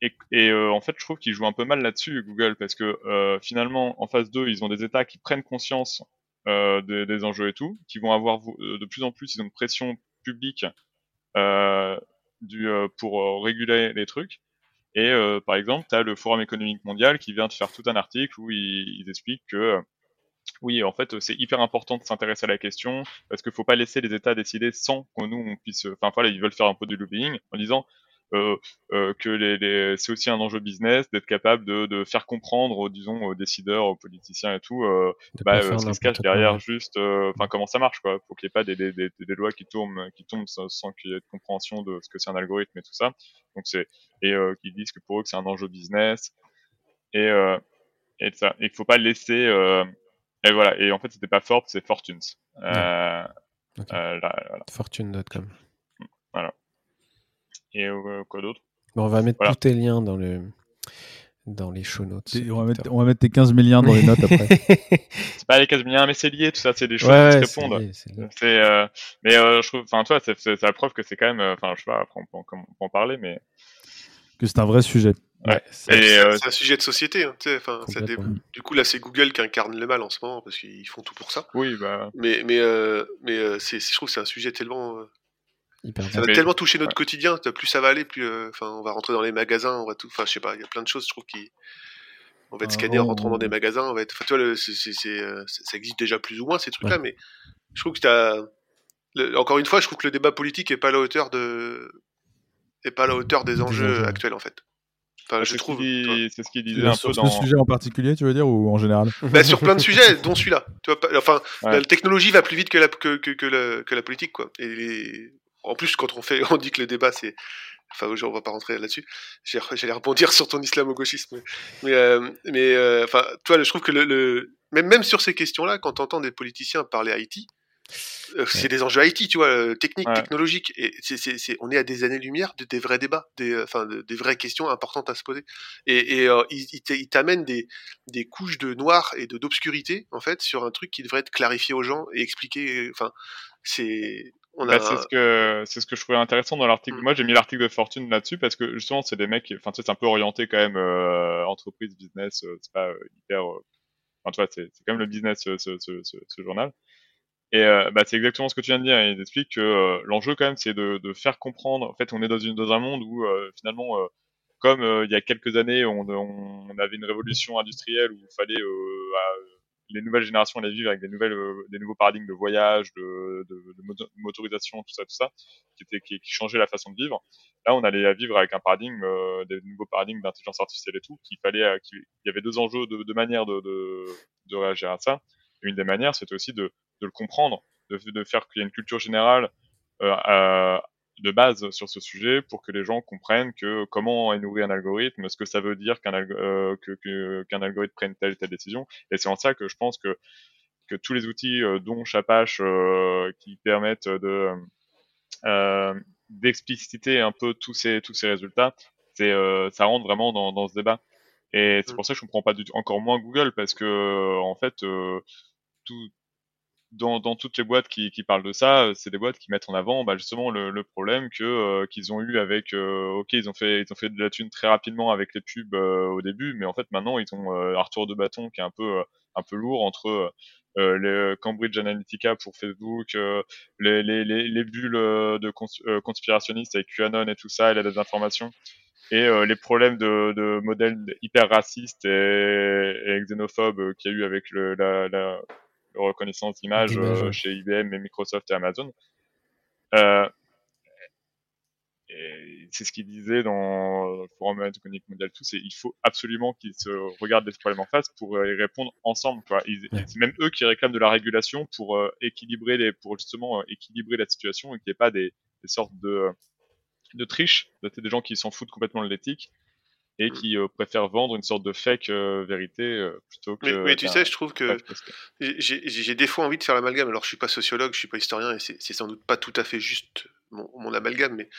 Speaker 3: et, et euh, en fait je trouve qu'ils jouent un peu mal là-dessus Google parce que euh, finalement en phase 2 ils ont des États qui prennent conscience euh, des, des, enjeux et tout, qui vont avoir euh, de plus en plus ils ont une pression publique du, pour réguler les trucs Et euh, par exemple, tu as le Forum économique mondial qui vient de faire tout un article où ils, expliquent que oui, en fait, c'est hyper important de s'intéresser à la question parce qu'il faut pas laisser les États décider sans que nous on puisse. Enfin, voilà, ils veulent faire un peu du lobbying en disant euh, euh, que les, les, c'est aussi un enjeu business d'être capable de, de, faire comprendre, disons, aux décideurs, aux politiciens et tout, euh, bah, euh, ce qui se cache derrière juste, euh, enfin comment ça marche quoi. Faut qu'il n'y ait pas des, des, des, des, lois qui tombent, qui tombent sans, qu'il y ait de compréhension de ce que c'est un algorithme et tout ça. Donc c'est et qui disent que pour eux que c'est un enjeu business et et ça, il faut pas laisser et voilà. Et en fait c'était pas Forbes, c'est Fortunes. Euh,
Speaker 2: voilà. Fortune.com.
Speaker 3: Voilà. Et euh, quoi d'autre?
Speaker 2: Bon, On va mettre tous tes liens dans le dans les show notes.
Speaker 1: On va, mettre, on va, mettre, tes 15 000 liens dans les notes après. <laughs>
Speaker 3: c'est pas les 15 000 liens, mais c'est lié, tout ça, c'est des choses qui se répondent. C'est, euh, mais euh, je trouve, enfin, toi, c'est la preuve que c'est quand même, enfin, je sais pas, après on peut, en parler, mais.
Speaker 1: Que c'est un vrai sujet.
Speaker 3: Ouais.
Speaker 4: C'est euh, un sujet de société. Hein, ça dé... Du coup, là, c'est Google qui incarne le mal en ce moment parce qu'ils font tout pour ça.
Speaker 3: Oui, bah.
Speaker 4: Mais, mais, mais c'est, je trouve que c'est un sujet tellement ça va tellement toucher notre quotidien. Plus ça va aller, plus euh, enfin, on va rentrer dans les magasins, on va tout. Enfin, je sais pas, il y a plein de choses, je trouve, qui. On va être ah scanné en rentrant dans des magasins. On va être. Enfin, tu vois, le, euh, ça existe déjà plus ou moins ces trucs-là, mais je trouve que t'as. encore une fois, je trouve que le débat politique est pas à la hauteur de. est pas à la hauteur des enjeux actuels, en fait.
Speaker 3: Enfin, je trouve. C'est ce qu'il disait un peu dans.
Speaker 1: ce sujet en particulier, tu veux dire, ou en général? <laughs>
Speaker 4: Bah, Sur plein de sujets, dont celui-là. Tu vois, enfin, la technologie va plus vite que la, que, que, que, la, que la politique, quoi. Et en plus, quand on fait, <laughs> on dit que le débat c'est, enfin, on va pas rentrer là-dessus. J'allais rebondir sur ton islamo-gauchisme, mais, euh, mais, euh, enfin, toi, je trouve que le, même, même sur ces questions-là, quand on entend des politiciens parler Haïti, euh, c'est des enjeux Haïti, tu vois, techniques, technologiques, et c'est, on est à des années-lumière de, des vrais débats, des, enfin, des vraies questions importantes à se poser. Et, et il, t'amène des, des couches de noir et de d'obscurité, en fait, sur un truc qui devrait être clarifié aux gens et expliqué. Enfin, c'est
Speaker 3: bah, c'est ce que c'est ce que je trouvais intéressant dans l'article. Mm. Moi, j'ai mis l'article de Fortune là-dessus parce que justement, c'est des mecs. Enfin, tu sais, c'est un peu orienté quand même euh, entreprise, business. Euh, c'est pas euh, hyper. enfin, tu vois, c'est quand même le business ce, ce, ce, ce journal. Et bah, c'est exactement ce que tu viens de dire. Il explique que l'enjeu quand même, c'est de, de, faire comprendre. En fait, on est dans une dans un monde où finalement, comme il y a quelques années, on, on, avait une révolution industrielle où il fallait les nouvelles générations allaient vivre avec des nouvelles, euh, des nouveaux paradigmes de voyage, de, motorisation, tout ça, tout ça, qui était qui, qui changeait la façon de vivre. Là, on allait à vivre avec un paradigme, euh, des nouveaux paradigmes d'intelligence artificielle et tout, qu'il fallait, euh, qu'il y avait deux enjeux, de, de manières de, de, réagir à ça. Une des manières, c'était aussi de, le comprendre, de, faire qu'il y ait une culture générale euh, de base sur ce sujet pour que les gens comprennent que comment est nourri un algorithme, ce que ça veut dire qu'un euh, que, qu'un algorithme prenne telle ou telle décision. Et c'est en ça que je pense que que tous les outils euh, dont Chapache euh, qui permettent de euh, d'expliciter un peu tous ces tous ces résultats, c'est ça rentre vraiment dans, dans ce débat. Et c'est mmh. pour ça que je comprends pas du tout, encore moins Google parce que en fait tout dans, dans, toutes les boîtes qui, qui parlent de ça, euh, c'est des boîtes qui mettent en avant bah, justement le, le problème que euh, qu'ils ont eu avec euh, ok ils ont fait ils ont fait de la thune très rapidement avec les pubs au début, mais en fait maintenant ils ont un retour de bâton qui est un peu un peu lourd entre les Cambridge Analytica pour Facebook, les, les, les, les, bulles de conspirationnistes avec QAnon et tout ça et la désinformation et les problèmes de, de modèles hyper racistes et, et xénophobes qu'il y a eu avec le, la, la reconnaissance d'image euh, chez IBM et Microsoft et Amazon. Euh, c'est ce qu'il disait dans le forum économique mondial tout, c'est il faut absolument qu'ils se regardent les problèmes en face pour y répondre ensemble. Quoi. C'est même eux qui réclament de la régulation pour euh, équilibrer les, pour justement équilibrer la situation et qu'il n'y ait pas des, des sortes de de triche, des gens qui s'en foutent complètement de l'éthique et qui euh, préfèrent vendre une sorte de fake euh, vérité euh, plutôt que.
Speaker 4: Mais, tu sais, je trouve que j'ai des fois envie de faire l'amalgame. Alors, je suis pas sociologue, je suis pas historien, et c'est sans doute pas tout à fait juste mon, mon amalgame, mais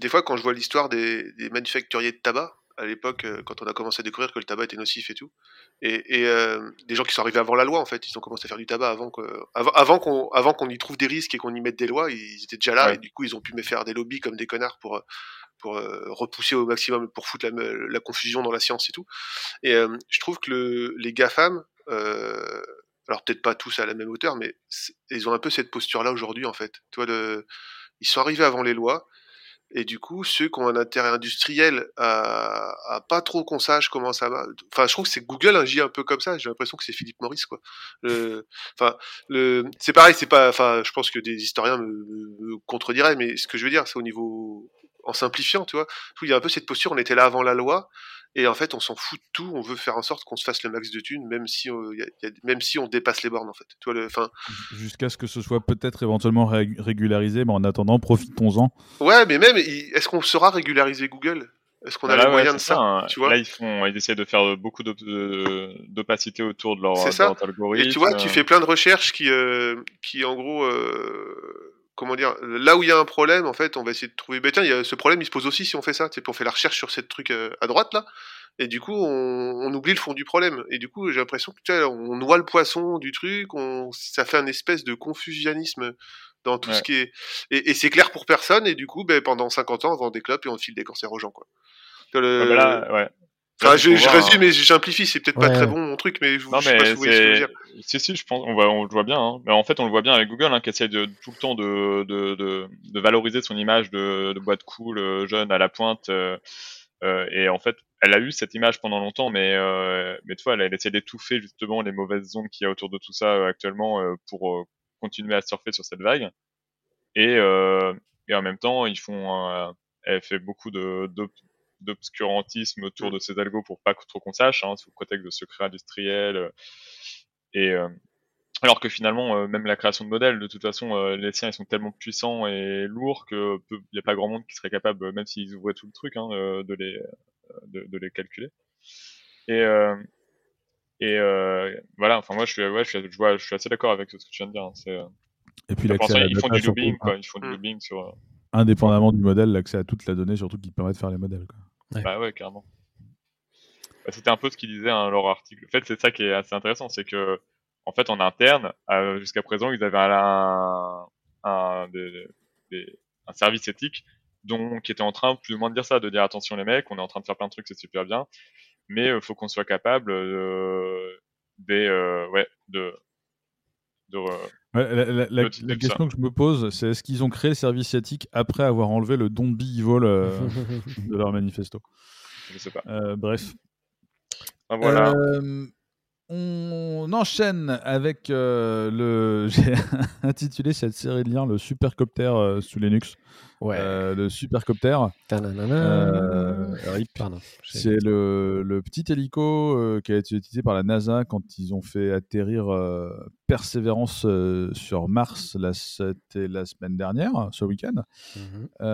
Speaker 4: des fois, quand je vois l'histoire des, des, manufacturiers de tabac, à l'époque, quand on a commencé à découvrir que le tabac était nocif et tout, et, et des gens qui sont arrivés avant la loi, en fait, ils ont commencé à faire du tabac avant qu'on avant, qu'on avant qu'on y trouve des risques et qu'on y mette des lois, ils étaient déjà là, et du coup, ils ont pu me faire des lobbies comme des connards pour pour euh, repousser au maximum, pour foutre la, confusion dans la science et tout. Et euh, je trouve que le, les GAFAM, euh, alors peut-être pas tous à la même hauteur, mais ils ont un peu cette posture-là aujourd'hui en fait. Tu vois, ils sont arrivés avant les lois. Et du coup, ceux qui ont un intérêt industriel à, pas trop qu'on sache comment ça va. Enfin, je trouve que c'est Google agit un peu comme ça. J'ai l'impression que c'est Philippe Maurice, quoi. C'est pareil, c'est pas. Enfin, je pense que des historiens me contrediraient, mais ce que je veux dire, c'est au niveau en simplifiant, tu vois. Il y a un peu cette posture, on était là avant la loi, et en fait, on s'en fout de tout. On veut faire en sorte qu'on se fasse le max de thunes, même si, on, y a, même si on dépasse les bornes, en fait. Tu vois, le, fin...
Speaker 1: Jusqu'à ce que ce soit peut-être éventuellement ré régularisé, mais en attendant, profitons-en.
Speaker 4: Ouais, mais même, est-ce qu'on sera régularisé Google? Est-ce qu'on a bah les moyens de ça,
Speaker 3: hein.
Speaker 4: tu vois?
Speaker 3: Là, ils, font, ils essaient de faire beaucoup d'opacité autour de leur,
Speaker 4: algorithme. Et tu vois, tu fais plein de recherches qui, euh, qui en gros, euh, comment dire, là où il y a un problème, en fait, on va essayer de trouver. Ben tiens, il y a ce problème, il se pose aussi si on fait ça. C'est on fait la recherche sur cette truc euh, à droite là, et du coup, on, on, oublie le fond du problème. Et du coup, j'ai l'impression que tu vois, on noie le poisson du truc. On, ça fait un espèce de confusionnisme dans tout ce qui est. Et, et c'est clair pour personne. Et du coup, ben, pendant 50 ans, on vend des clopes et on file des cancers aux gens, quoi.
Speaker 3: Le... Ah, là, ouais.
Speaker 4: Enfin, je, je résume et j'implifie, c'est peut-être pas très bon mon truc, mais je, non, je mais sais pas si vous voyez ce que je veux dire.
Speaker 3: Si, si, je pense, on, va, on le voit bien. Hein. Mais en fait, on le voit bien avec Google, hein, qui essaie de, tout le temps de, de, de, de valoriser son image de, de boîte cool, euh, jeune, à la pointe. Euh, euh, et en fait, elle a eu cette image pendant longtemps, mais, euh, mais tu vois, elle, elle essaie d'étouffer justement les mauvaises ondes qu'il y a autour de tout ça euh, actuellement euh, pour continuer à surfer sur cette vague. Et, et en même temps, ils font, elle fait beaucoup de, d'obscurantisme autour de ces algos pour pas trop qu'on sache, hein, sous prétexte de secret industriel. Euh, et euh, alors que finalement, euh, même la création de modèles, de toute façon, les siens ils sont tellement puissants et lourds que il n'y a pas grand monde qui serait capable, même s'ils ouvraient tout le truc, hein, de les de, de, les calculer. Et et voilà, enfin moi je suis, ouais, je suis, je, vois, je suis assez d'accord avec ce que tu viens de dire. Hein, c'est,
Speaker 1: et puis l'accès
Speaker 3: ils font du looping, quoi. Ils font du looping sur.
Speaker 1: Indépendamment du modèle, l'accès à toute la donnée, surtout qui permet de faire les modèles. Quoi.
Speaker 3: Ouais. Bah ouais, carrément. Bah, c'était un peu ce qu'ils disaient dans leur article. En fait, c'est ça qui est assez intéressant, c'est que, en fait, en interne, euh, jusqu'à présent, ils avaient un, un, des, des, un service éthique dont, qui était en train plus ou moins de dire ça, de dire attention les mecs, on est en train de faire plein de trucs, c'est super bien, mais il euh, faut qu'on soit capable euh, des, euh, ouais, de, de,
Speaker 1: la, la, question que je me pose, c'est est-ce qu'ils ont créé le service éthique après avoir enlevé le don de evil euh, <laughs> de leur manifesto?
Speaker 3: Je sais pas.
Speaker 1: Euh, bref.
Speaker 3: Ah, voilà.
Speaker 1: Euh, on enchaîne avec le. <laughs> J'ai intitulé cette série de liens le supercopter sous Linux.
Speaker 2: Ouais.
Speaker 1: le supercopter.
Speaker 2: Euh,
Speaker 1: C'est le, le, petit hélico qui a été utilisé par la NASA quand ils ont fait atterrir Persévérance sur Mars. C'était la semaine dernière, ce week-end.
Speaker 2: Mmh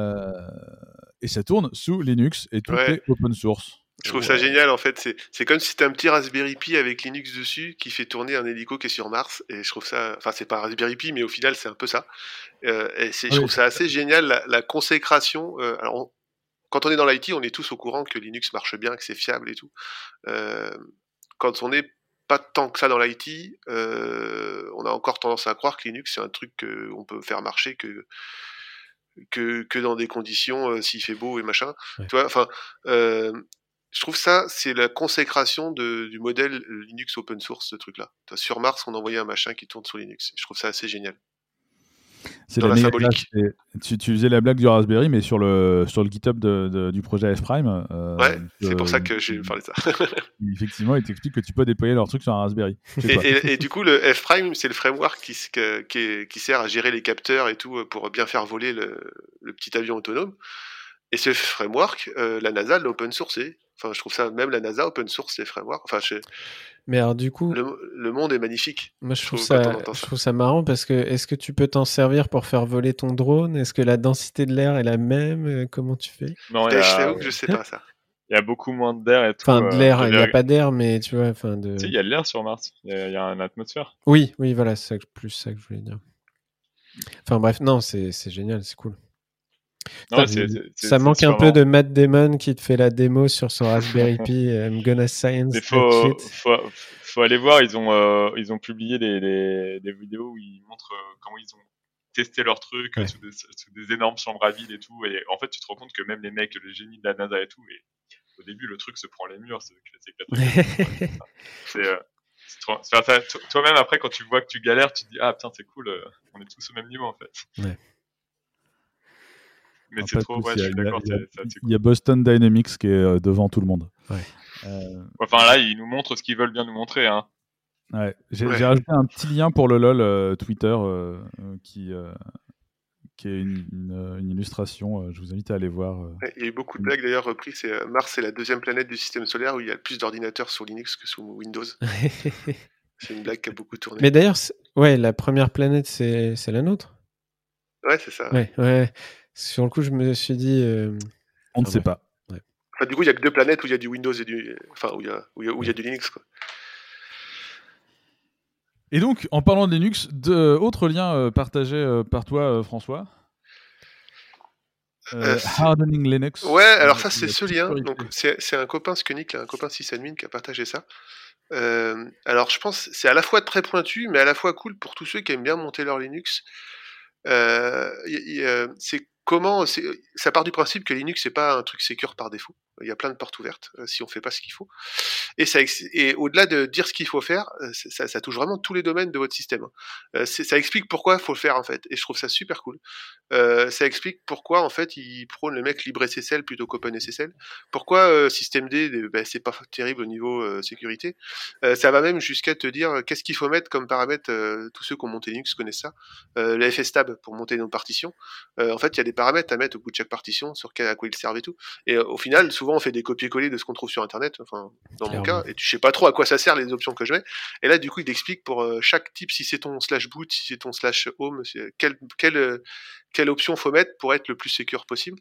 Speaker 1: et ça tourne sous Linux et tout est open source.
Speaker 4: Je trouve ça génial en fait. C'est comme si c'était un petit Raspberry Pi avec Linux dessus qui fait tourner un hélico qui est sur Mars. Et je trouve ça. Enfin, c'est pas Raspberry Pi, mais au final, c'est un peu ça. Euh, et je trouve ça assez génial la, la consécration. Euh, alors, quand on est dans l'IT, on est tous au courant que Linux marche bien, que c'est fiable et tout. Euh, quand on n'est pas tant que ça dans l'IT, on a encore tendance à croire que Linux c'est un truc qu'on peut faire marcher que que, que dans des conditions euh, s'il fait beau et machin. Tu vois, enfin, euh, je trouve ça, c'est la consécration de, du modèle Linux open source, ce truc-là. Sur Mars, on envoyait un machin qui tourne sur Linux. Je trouve ça assez génial.
Speaker 1: C'est la, symbolique. Tu, tu, faisais la blague du Raspberry, mais sur le, sur le GitHub de, de, du projet F-Prime.
Speaker 4: Euh, ouais, c'est pour ça que j'ai parlé de ça. <laughs>
Speaker 1: effectivement, il t'explique que tu peux déployer leur truc sur un Raspberry.
Speaker 4: Et, et, et, du coup, le F-Prime, c'est le framework qui, qui, qui, sert à gérer les capteurs et tout pour bien faire voler le, le petit avion autonome. Et ce framework, euh, la NASA l'a open sourcé. Enfin, je trouve ça, même la NASA open source les frameworks. Enfin, je,
Speaker 2: mais alors du coup,
Speaker 4: le, le, monde est magnifique.
Speaker 2: Moi, je trouve, ça, je trouve ça marrant parce que est-ce que tu peux t'en servir pour faire voler ton drone? Est-ce que la densité de l'air est la même? Euh, Comment tu fais?
Speaker 3: Non,
Speaker 4: je que je sais pas ça. <laughs>
Speaker 3: Il y a beaucoup moins d'air et tout.
Speaker 2: Enfin, de l'air, il n'y a pas d'air, mais tu vois, enfin de.
Speaker 3: il y a de l'air sur Mars. Il y, a, il y a une atmosphère.
Speaker 2: Oui, oui, voilà, c'est plus ça que je voulais dire. Enfin bref, non, c'est génial, c'est cool.
Speaker 3: Non, c est, c est,
Speaker 2: ça manque un peu de Matt Damon qui te fait la démo sur son Raspberry <laughs> Pi. I'm gonna science.
Speaker 3: Il faut, faut, faut, aller voir. Ils ont, euh, ils ont publié des, des, des, vidéos où ils montrent euh, comment ils ont testé leur truc ouais. sous, des, sous, des, énormes chambres à vide et tout. Et en fait, tu te rends compte que même les mecs, le génie de la NASA et tout, et au début, le truc se prend les murs. C'est <laughs> euh, toi-même après quand tu vois que tu galères tu te dis ah putain c'est cool on est tous au même niveau en fait
Speaker 2: ouais.
Speaker 3: Mais c'est trop, ouais, je suis d'accord.
Speaker 1: Il y a Boston Dynamics qui est devant tout le monde.
Speaker 3: Enfin là, ils nous montrent ce qu'ils veulent bien nous montrer. Hein.
Speaker 1: Ouais. J'ai rajouté un petit lien pour le LOL Twitter qui, qui est une, illustration. je vous invite à aller voir.
Speaker 4: il y a eu beaucoup de blagues d'ailleurs reprises. C'est Mars, c'est la deuxième planète du système solaire où il y a plus d'ordinateurs sur Linux que sous Windows. <laughs> c'est une blague qui a beaucoup tourné.
Speaker 2: Mais d'ailleurs, ouais, la première planète, c'est la nôtre.
Speaker 4: Ouais, c'est ça.
Speaker 2: Ouais, ouais. Sur le coup, je me suis dit. Euh,
Speaker 1: On ne sait pas.
Speaker 4: Enfin, du coup, il y a que deux planètes où il y a du Windows et du. Enfin, où il y a, où il y a, du Linux, quoi.
Speaker 1: Et donc, en parlant de Linux, de, autre lien euh, partagé euh, par toi, François Hardening Linux.
Speaker 4: Ouais, alors ça, c'est ce lien. Donc, c'est un copain Skunik, un copain sysadmin qui a partagé ça. alors, je pense c'est à la fois très pointu, mais à la fois cool pour tous ceux qui aiment bien monter leur Linux. c'est comment ça part du principe que Linux c'est pas un truc secure par défaut? Il y a plein de portes ouvertes euh, si on fait pas ce qu'il faut. Et, et au-delà de dire ce qu'il faut faire, euh, ça, touche vraiment tous les domaines de votre système. Hein. Euh, ça explique pourquoi il faut le faire en fait. Et je trouve ça super cool. Ça explique pourquoi en fait ils prônent le mec LibreSSL plutôt qu'OpenSSL. Pourquoi euh, systemd ben, c'est pas terrible au niveau sécurité. ça va même jusqu'à te dire qu'est-ce qu'il faut mettre comme paramètre. tous ceux qui ont monté Linux connaissent ça. le FSTab pour monter nos partitions. en fait, il y a des paramètres à mettre au bout de chaque partition sur à quoi ils servent et tout. Et au final, souvent on fait des copier-coller de ce qu'on trouve sur internet, enfin dans mon cas, et tu sais pas trop à quoi ça sert les options que je mets. Et là du coup il explique pour euh, chaque type si c'est ton slash boot, si c'est ton slash home, quelle, quelle, euh, quelle option faut mettre pour être le plus secure possible.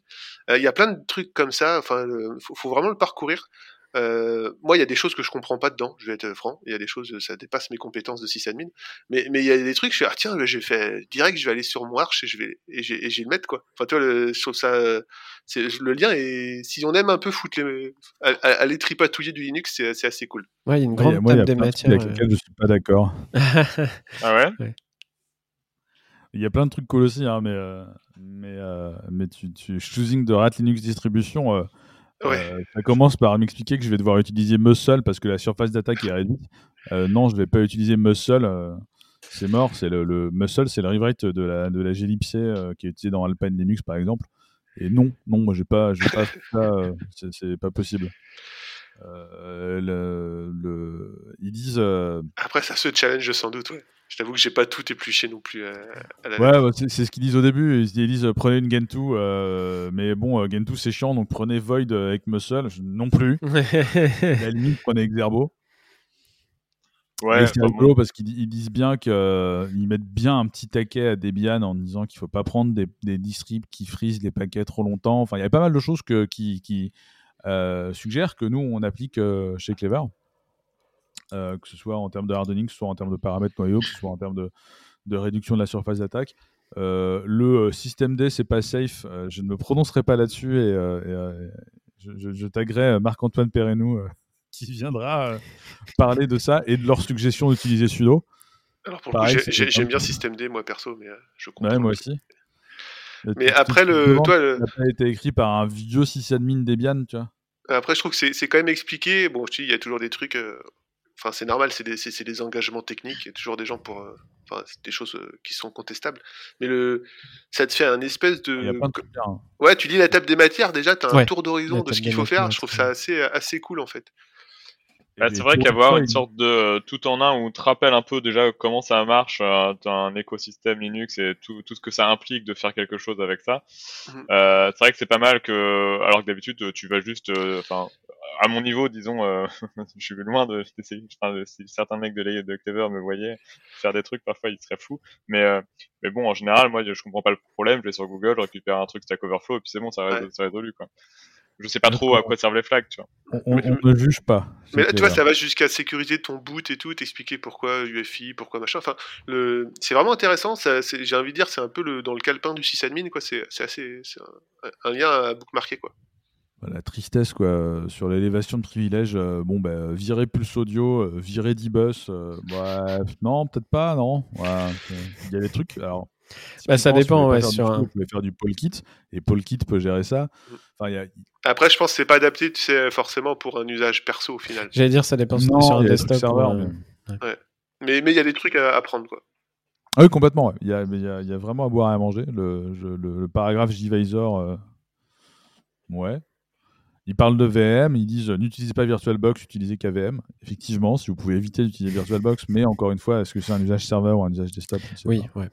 Speaker 4: Euh, il y a plein de trucs comme ça, enfin faut, faut vraiment le parcourir. Euh, moi, il y a des choses que je comprends pas dedans, je vais être franc. Il y a des choses, ça dépasse mes compétences de sysadmin. Mais, mais il y a des trucs, je fais, ah tiens, j'ai fait direct, je vais aller sur mon arch et je vais, et j'ai, le mettre, quoi. Enfin, tu vois, le, je trouve ça, c'est, le lien et si on aime un peu foutre les, aller tripatouiller du Linux, c'est, assez cool.
Speaker 2: Ouais, il y a une grande ouais, table des matières.
Speaker 1: Avec je suis pas d'accord.
Speaker 3: ah ouais?
Speaker 1: Il y a plein de trucs cool aussi, hein, mais, euh, mais, euh, mais tu, tu, choosing de Rat Linux distribution, euh, euh, ça commence par m'expliquer que je vais devoir utiliser Muscle parce que la surface d'attaque est réduite. Euh, non, je vais pas utiliser Muscle. Euh, c'est mort. C'est le, Muscle, c'est le rewrite de la, de la qui est utilisé dans Alpine Linux par exemple. Et non, non, moi j'ai pas, j'ai pas ça. c'est pas possible. Le, le, ils disent.
Speaker 4: Après, ça se challenge sans doute. Ouais. Je t'avoue que j'ai pas tout épluché non plus. Euh, à la
Speaker 1: ouais, c'est ce qu'ils disent au début. Ils disent prenez une Gentoo, euh, mais bon, euh, Gentoo c'est chiant, donc prenez Void avec Muscle. non plus. <laughs> à la limite, prenez Exerbo. Ouais, c'est rigolo parce qu'ils disent bien qu'ils mettent bien un petit taquet à Debian en disant qu'il faut pas prendre des, des distribs qui frisent les paquets trop longtemps. Enfin, il y a pas mal de choses que, qui, qui suggèrent que nous on applique chez Clever. Euh, que ce soit en termes de hardening, que ce soit en termes de paramètres noyaux, que ce soit en termes de, de réduction de la surface d'attaque. Euh, le euh, système D, c'est pas safe. je ne me prononcerai pas là-dessus et, je, je, taguerai Marc-Antoine Perrenou <laughs> qui viendra parler de ça et de leur suggestion d'utiliser sudo.
Speaker 4: Alors pour j'aime bien système D moi perso, mais je comprends.
Speaker 1: Ouais, moi aussi.
Speaker 4: Mais après le, toi, le...
Speaker 1: ça a été écrit par un vieux sysadmin Debian, tu vois.
Speaker 4: Après, je trouve que c'est quand même expliqué. Bon, je dis, il y a toujours des trucs enfin c'est normal, c'est des, des, engagements techniques, il y a toujours des gens pour, euh, enfin c'est des choses euh, qui sont contestables, mais le, ça te fait un espèce de,
Speaker 1: hein.
Speaker 4: ouais, tu lis la table des matières déjà, tu as un tour d'horizon de ce qu'il faut faire, je trouve ça assez assez cool en fait.
Speaker 3: Bah, c'est vrai qu'avoir une sorte de euh, tout en un où te rappelle un peu déjà comment ça marche, euh, un écosystème Linux et tout, tout, ce que ça implique de faire quelque chose avec ça. Mhm. euh, c'est vrai que c'est pas mal que, alors que d'habitude tu vas juste, enfin, à mon niveau, disons, euh, <laughs> je suis loin de, enfin, si certains mecs de, de Clever me voyaient faire des trucs, parfois ils seraient fous. Mais, euh, mais bon, en général, moi, je comprends pas le problème. Je vais sur Google, je récupère un truc Stack Overflow, et puis c'est bon, ça, ouais. ça résolu, quoi. Je sais pas trop à quoi servent les flags, tu vois.
Speaker 1: On, ne juge pas.
Speaker 4: Mais là, tu vois, ça va jusqu'à sécuriser ton boot et tout, t'expliquer pourquoi UFI, pourquoi machin. Enfin, le... c'est vraiment intéressant. J'ai envie de dire, c'est un peu le, dans le calepin du sysadmin, quoi. C'est assez, un, un, lien à bookmarker, quoi
Speaker 1: la tristesse quoi sur l'élévation de privilèges euh, bon ben virer Pulse Audio euh, virer D-Bus euh, non peut-être pas non il y a des trucs alors
Speaker 2: bah, ça dépend ouais, sur
Speaker 1: un... vous pouvez faire du Polkit et Polkit peut gérer ça enfin, y a...
Speaker 4: après je pense que c'est pas adapté tu sais forcément pour un usage perso au final
Speaker 2: j'allais dire ça dépend sur un desktop
Speaker 4: mais... mais mais il y a des trucs à apprendre quoi
Speaker 1: Ah oui, complètement. Il, y a, il, y a, il, y a, vraiment à boire et à manger. Le, je, le, le paragraphe Gvisor, euh... ouais. Ils parlent de VM, ils disent n'utilisez pas VirtualBox, utilisez KVM. Effectivement, si vous pouvez éviter d'utiliser VirtualBox, mais encore une fois, est-ce que c'est un usage serveur ou un usage desktop?
Speaker 2: Oui, ouais.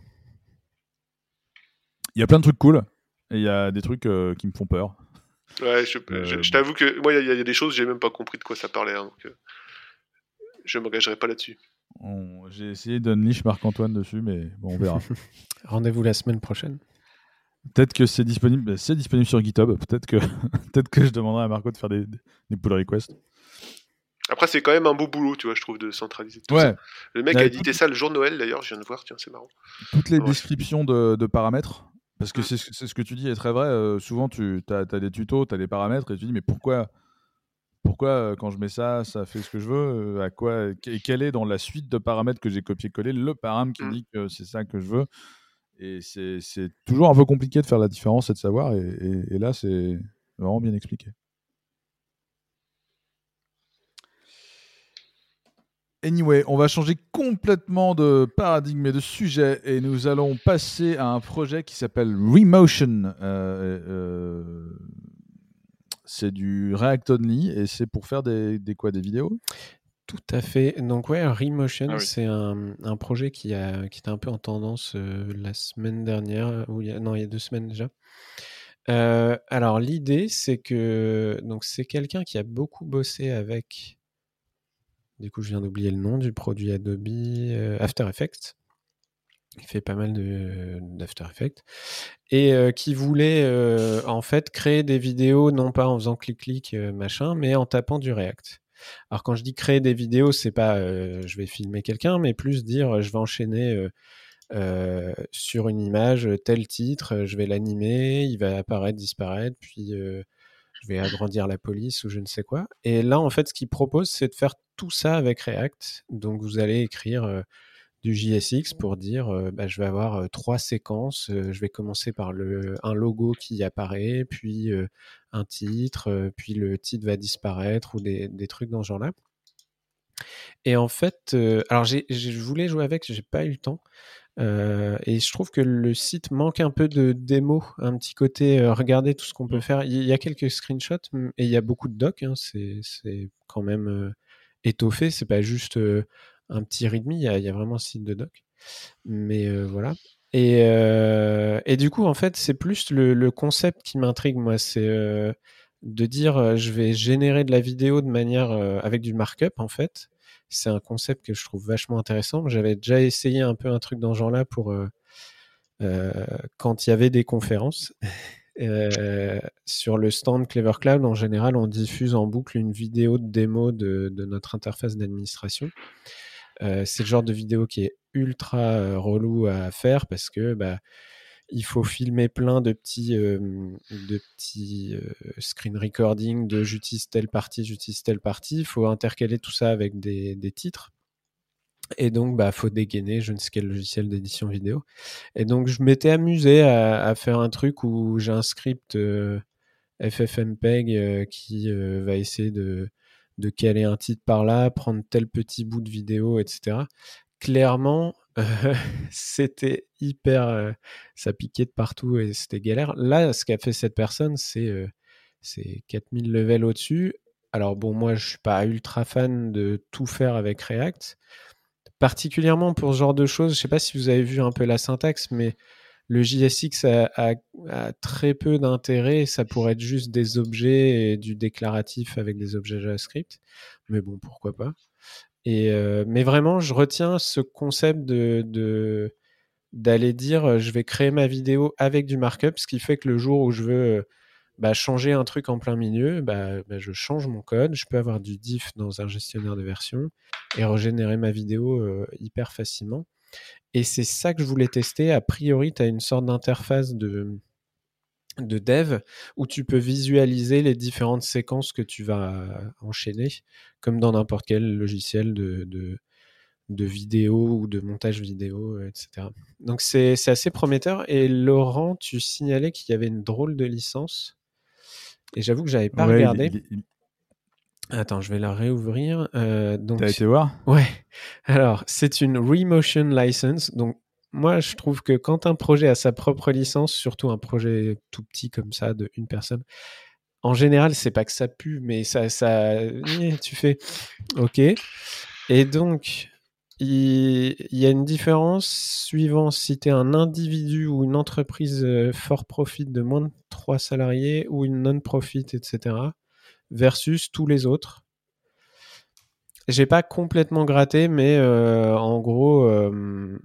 Speaker 1: Il y a plein de trucs cool et il y a des trucs euh, qui me font peur.
Speaker 4: Ouais, je, euh, je, je t'avoue que moi, il y, y, a des choses, j'ai même pas compris de quoi ça parlait. Hein, donc, euh, je m'engagerai pas là-dessus.
Speaker 1: On... J'ai essayé d'unleash Marc-Antoine dessus, mais bon, on verra. <laughs>
Speaker 2: Rendez-vous la semaine prochaine.
Speaker 1: Peut-être que c'est disponible, c'est disponible sur GitHub. Peut-être que, <laughs> peut-être que je demanderai à Marco de faire des, des pull requests.
Speaker 4: Après, c'est quand même un beau boulot, tu vois, je trouve, de centraliser tout
Speaker 1: ouais.
Speaker 4: ça. Le mec a édité ça le jour de Noël, d'ailleurs, je viens de voir, tiens, c'est marrant.
Speaker 1: Toutes les ouais. descriptions de, de, paramètres, parce que c'est ce que tu dis est très vrai. Euh, souvent, tu as, as, des tutos, tu as des paramètres, et tu dis, mais pourquoi pourquoi quand je mets ça, ça fait ce que je veux À quoi Et quel est dans la suite de paramètres que j'ai copié-collé le paramètre qui mmh. dit que c'est ça que je veux? Et c'est toujours un peu compliqué de faire la différence et de savoir. Et, et, et là, c'est vraiment bien expliqué. Anyway, on va changer complètement de paradigme et de sujet et nous allons passer à un projet qui s'appelle Remotion. Euh, euh, c'est du React Only et c'est pour faire des, des, quoi Des vidéos?
Speaker 2: Tout à fait. Donc ouais, Remotion, ah oui. c'est un, un, projet qui, a, qui était un peu en tendance euh, la semaine dernière, ou il y a, non, il y a deux semaines déjà. Euh, alors l'idée, c'est que donc c'est quelqu'un qui a beaucoup bossé avec du coup, je viens d'oublier le nom du produit Adobe euh, After Effects. Il fait pas mal d'After Effects. Et euh, qui voulait euh, en fait créer des vidéos, non pas en faisant clic-clic, machin, mais en tapant du React. Alors quand je dis créer des vidéos, c'est pas je vais filmer quelqu'un, mais plus dire je vais enchaîner sur une image tel titre, je vais l'animer, il va apparaître, disparaître, puis je vais agrandir la police ou je ne sais quoi. Et là, en fait, ce qu'il propose, c'est de faire tout ça avec React. Donc, vous allez écrire du JSX pour dire, bah, je vais avoir trois séquences. je vais commencer par le, un logo qui apparaît, puis un titre, puis le titre va disparaître ou des, des trucs dans ce genre-là. Et en fait, alors je voulais jouer avec, j'ai pas eu le temps. Euh, et je trouve que le site manque un peu de démo, un petit côté euh, regardez tout ce qu'on peut faire. Il y a quelques screenshots et il y a beaucoup de docs. Hein, c'est quand même étoffé. C'est pas juste un petit readme. Il y, a, vraiment un site de doc. Mais voilà. Et, du coup, en fait, c'est plus le, concept qui m'intrigue, moi. C'est de dire je vais générer de la vidéo de manière avec du markup, en fait c'est un concept que je trouve vachement intéressant. J'avais déjà essayé un peu un truc dans ce genre-là pour quand il y avait des conférences. <laughs> Euh, sur le stand Clever Cloud, en général, on diffuse en boucle une vidéo de démo de, notre interface d'administration. Euh, c'est le genre de vidéo qui est ultra euh, relou à faire parce que bah, il faut filmer plein de petits, de petits screen recording de j'utilise telle partie, j'utilise telle partie. Il faut intercaler tout ça avec des, des titres. Et donc, bah, faut dégainer je ne sais quel logiciel d'édition vidéo. Et donc, je m'étais amusé à, faire un truc où j'ai un script euh, FFmpeg euh, qui euh, va essayer de, de caler un titre par là, prendre tel petit bout de vidéo, etc. Clairement, <laughs> c'était hyper. Ça piquait de partout et c'était galère. Là, ce qu'a fait cette personne, c'est euh, 4000 levels au-dessus. Alors, bon, moi, je suis pas ultra fan de tout faire avec React. Particulièrement pour ce genre de choses, je sais pas si vous avez vu un peu la syntaxe, mais le JSX a, très peu d'intérêt. Ça pourrait être juste des objets et du déclaratif avec des objets JavaScript. Mais bon, pourquoi pas. Euh, mais vraiment, je retiens ce concept de, d'aller dire je vais créer ma vidéo avec du markup, ce qui fait que le jour où je veux bah, changer un truc en plein milieu, bah, bah, je change mon code, je peux avoir du diff dans un gestionnaire de version et régénérer ma vidéo euh, hyper facilement. Et c'est ça que je voulais tester. A priori, tu as une sorte d'interface de, de dev où tu peux visualiser les différentes séquences que tu vas enchaîner, comme dans n'importe quel logiciel de, de, de, vidéo ou de montage vidéo, etc. Donc c'est assez prometteur. Et Laurent, tu signalais qu'il y avait une drôle de licence. Et j'avoue que j'avais pas ouais, regardé. Il, il... Attends, je vais la réouvrir. Euh, donc,
Speaker 1: T'as été voir?
Speaker 2: Ouais. Alors, c'est une Remotion License. Donc, moi, je trouve que quand un projet a sa propre licence, surtout un projet tout petit comme ça de une personne, en général, c'est pas que ça pue, mais ça, ça, tu fais, ok. Et donc, il, y a une différence suivant si tu es un individu ou une entreprise euh, fort profit de moins de 3 salariés ou une non-profit, etc. versus tous les autres. J'ai pas complètement gratté, mais euh, en gros, euh,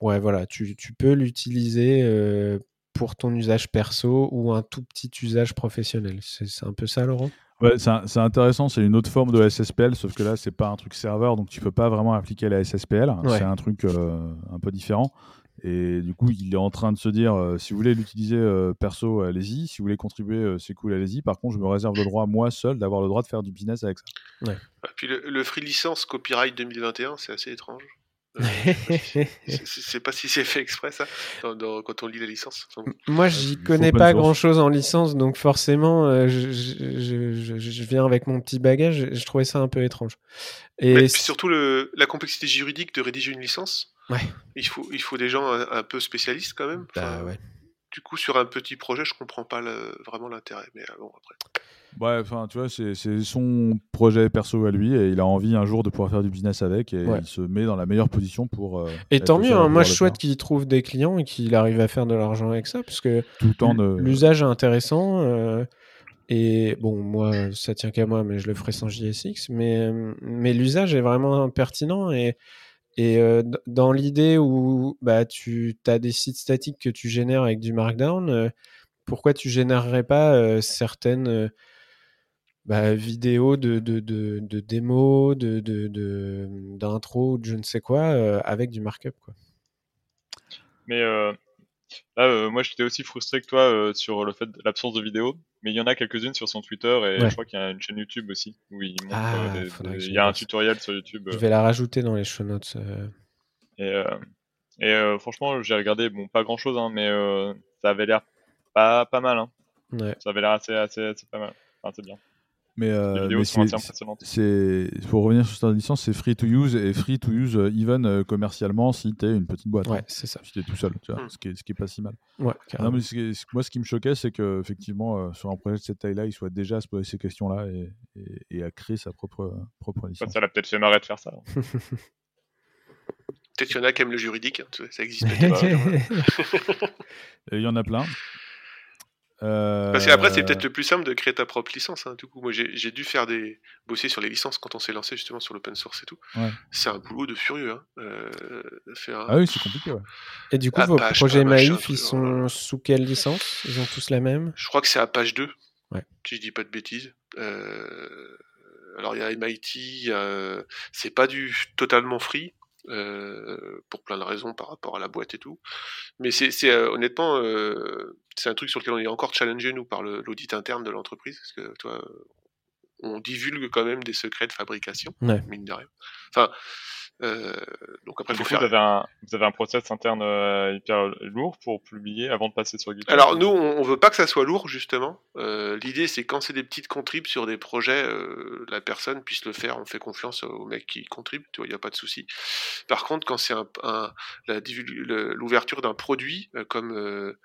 Speaker 2: ouais, voilà, tu, peux l'utiliser pour ton usage perso ou un tout petit usage professionnel. C'est un peu ça, Laurent?
Speaker 1: Ouais, c'est intéressant, c'est une autre forme de SSPL, sauf que là, c'est pas un truc serveur, donc tu peux pas vraiment appliquer la SSPL. C'est un truc euh, un peu différent. Et du coup, il est en train de se dire, euh, si vous voulez l'utiliser euh, perso, allez-y. Si vous voulez contribuer, c'est cool, allez-y. Par contre, je me réserve le droit, moi seul, d'avoir le droit de faire du business avec ça.
Speaker 4: Ouais. Puis le, le, free license copyright 2021, c'est assez étrange. <laughs> c'est pas si c'est fait exprès ça quand on lit la licence.
Speaker 2: Moi, j'y connais pas grand chose en licence, donc forcément, euh, je, viens avec mon petit bagage. Je trouvais ça un peu étrange.
Speaker 4: Et surtout le, la complexité juridique de rédiger une licence. Ouais. Il faut, il faut des gens un, peu spécialistes quand même. Bah, ouais. Du coup, sur un petit projet, je comprends pas vraiment l'intérêt. Mais euh, bon, après.
Speaker 1: Ouais, enfin, tu vois, c'est son projet perso à lui et il a envie un jour de pouvoir faire du business avec et il se met dans la meilleure position pour. Euh,
Speaker 2: et tant mieux, hein, moi je souhaite qu'il trouve des clients et qu'il arrive à faire de l'argent avec ça parce que l'usage est intéressant. Euh, et bon, moi, ça tient qu'à moi, mais je le ferai sans JSX. Mais, mais l'usage est vraiment pertinent et. Et dans l'idée où bah, tu as des sites statiques que tu génères avec du Markdown, pourquoi tu générerais pas certaines bah, vidéo de, de, de, de de, d'intro, de, je ne sais quoi, avec du markup. Quoi?
Speaker 3: Mais là, moi, j'étais aussi frustré que toi sur le fait l'absence de vidéo. Mais il y en a quelques-unes sur son Twitter et je crois qu'il y a une chaîne YouTube aussi où il montre ah, il y a un tutoriel sur YouTube.
Speaker 2: Je vais la rajouter dans les show notes.
Speaker 3: Et, et franchement, j'ai regardé, bon, pas grand chose, hein, mais ça avait l'air pas, pas mal. Hein. Ouais. Ça avait l'air assez, assez, assez pas mal. Enfin, c'est bien.
Speaker 1: Mais, euh, c'est pour revenir sur cette licence, c'est free to use et free to use euh, even euh, commercialement si tu es une petite boîte.
Speaker 2: Ouais, c'est ça.
Speaker 1: Si tu es tout seul, tu vois, hmm. ce, qui est, ce qui est pas si mal.
Speaker 2: Ouais,
Speaker 1: non, mais moi, ce qui me choquait, c'est que effectivement, sur un projet de cette taille-là, il soit déjà à se poser ces questions-là et, et, à créer sa propre, propre licence.
Speaker 3: Ça l'a peut-être fait marrer de faire ça. Hein.
Speaker 4: peut-être qu'il y en a qui aiment le juridique, hein, ça existe <laughs> peut-être.
Speaker 1: il y en a plein.
Speaker 4: Parce qu'après, c'est peut-être le plus simple de créer ta propre licence. Hein. Du coup, moi, j'ai dû faire des bosser sur les licences quand on s'est lancé justement sur l'open source et tout. C'est un boulot de furieux. Hein. Euh,
Speaker 1: ah oui, c'est compliqué.
Speaker 2: Et du coup, vos projets Maïf, ils sont sous quelle licence? Ils ont tous la même?
Speaker 4: Je crois que c'est à page 2. Si je dis pas de bêtises. Euh, alors, il y a MIT, c'est pas du totalement free. Euh, pour plein de raisons par rapport à la boîte et tout. Mais c'est euh, honnêtement, euh, c'est un truc sur lequel on est encore challengé nous par l'audit interne de l'entreprise, parce que toi, on divulgue quand même des secrets de fabrication, mine de rien. Enfin, euh, donc après,
Speaker 3: faut faire... vous, avez un, vous avez un process interne euh, hyper lourd pour publier avant de passer sur GitHub.
Speaker 4: Alors nous, on, on veut pas que ça soit lourd justement. Euh, L'idée, c'est quand c'est des petites contribs sur des projets, euh, la personne puisse le faire. On fait confiance au mec qui contribue, tu vois, il n'y a pas de souci. Par contre, quand c'est un, un l'ouverture d'un produit euh, comme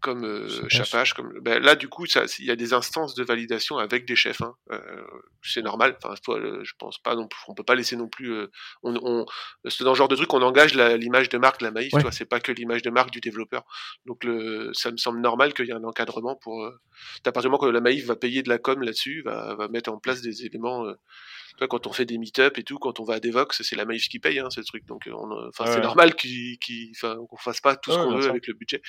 Speaker 4: comme euh, Chapage, comme ben, là du coup il y a des instances de validation avec des chefs, hein. euh, c'est normal. Enfin, je pense pas non plus, on peut pas laisser non plus. Euh, on, on c'est dans ce genre de truc on engage l'image de marque de la Maïf, c'est pas que l'image de marque du développeur. Donc le, ça me semble normal qu'il y ait un encadrement pour. Euh, à partir du moment que la Maïf va payer de la com là-dessus, va, va mettre en place des éléments euh, quand on fait des meet-up et tout, quand on va à Devox, c'est la Maïf qui paye, hein, ce truc. Donc, euh, enfin, c'est normal qu'on fasse pas tout ce qu'on veut avec le budget.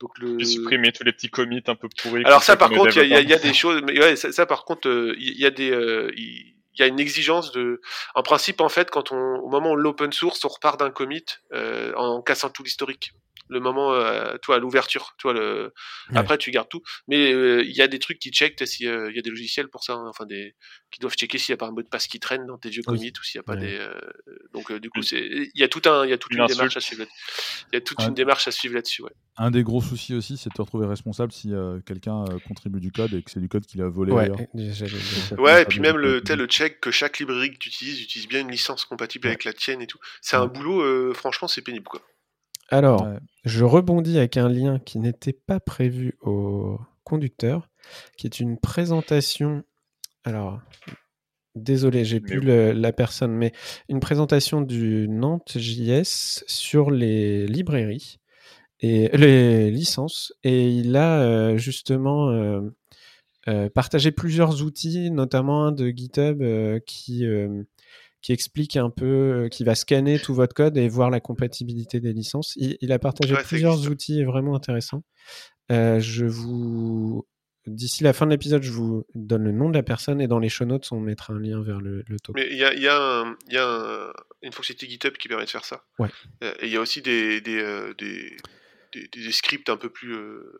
Speaker 3: Donc, le... supprimer tous les petits commits un peu pourris.
Speaker 4: Alors ça, par contre, il y, y, a des choses. Mais ouais, ça, ça, par contre, euh, il y, a des. Euh, il y a une exigence de. En principe, en fait, quand on, au moment où l'open source, on repart d'un commit euh, en cassant tout l'historique le moment, euh, toi, à l'ouverture, toi, le... après tu gardes tout. Mais euh, il y a des trucs qui checkent euh, y a des logiciels pour ça, hein, enfin des qui doivent checker s'il n'y a pas un mot de passe qui traîne dans tes vieux commits ou s'il n'y a pas des. Donc du coup, c'est il y a tout un, il y a toute une, démarche à suivre. Il y a toute une démarche à suivre là-dessus. Ouais.
Speaker 1: Un des gros soucis aussi, c'est de te retrouver responsable si quelqu'un contribue du code et que c'est du code qu'il a volé.
Speaker 4: Ouais, ouais et puis même le, le check que chaque librairie que tu utilises utilise bien une licence compatible avec la tienne et tout. C'est un boulot, franchement, c'est pénible quoi.
Speaker 2: Alors, je rebondis avec un lien qui n'était pas prévu au conducteur, qui est une présentation. Alors, désolé, j'ai plus la personne, mais une présentation du Nantes JS sur les librairies et les licences. Et il a euh, justement euh, euh, partagé plusieurs outils, notamment un de GitHub qui qui explique un peu, qui va scanner tout votre code et voir la compatibilité des licences. Il, a partagé plusieurs outils vraiment intéressants. je vous D'ici la fin de l'épisode, je vous donne le nom de la personne et dans les show notes, on mettra un lien vers le, le
Speaker 4: Mais il y a, y a, y a une fonctionnalité GitHub qui permet de faire ça.
Speaker 2: Ouais.
Speaker 4: Et il y a aussi des, des, euh, des, des, scripts un peu plus. Euh,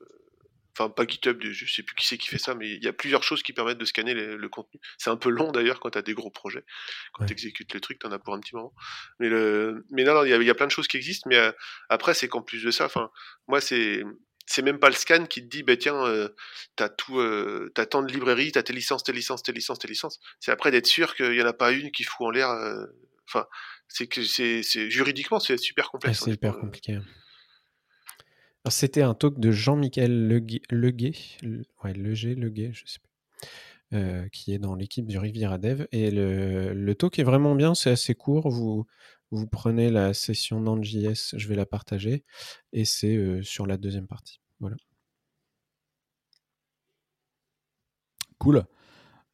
Speaker 4: enfin, pas GitHub, je sais plus qui c'est qui fait ça, mais il y a plusieurs choses qui permettent de scanner le contenu. C'est un peu long d'ailleurs quand tu as des gros projets. Quand tu exécutes le truc, tu en as pour un petit moment. Mais, le... mais non, il y, y, a plein de choses qui existent, mais euh, après, c'est qu'en plus de ça, enfin, moi, c'est c'est même pas le scan qui te dit, bah tiens, euh, t'as tout, euh, t'as tant de librairies, t'as tes licences, tes licences, tes licences, tes licences. C'est après d'être sûr qu'il y en a pas une qui fout en l'air. Enfin, c'est que c'est, juridiquement c'est super complexe.
Speaker 2: c'est hyper compliqué. C'était un talk de Jean-Michel Leguet, Leguet, je sais plus, qui est dans l'équipe du Riviera Dev. Et le, talk est vraiment bien, c'est assez court. Vous, prenez la session Node.js, je vais la partager, et c'est sur la deuxième partie. Voilà.
Speaker 1: Cool.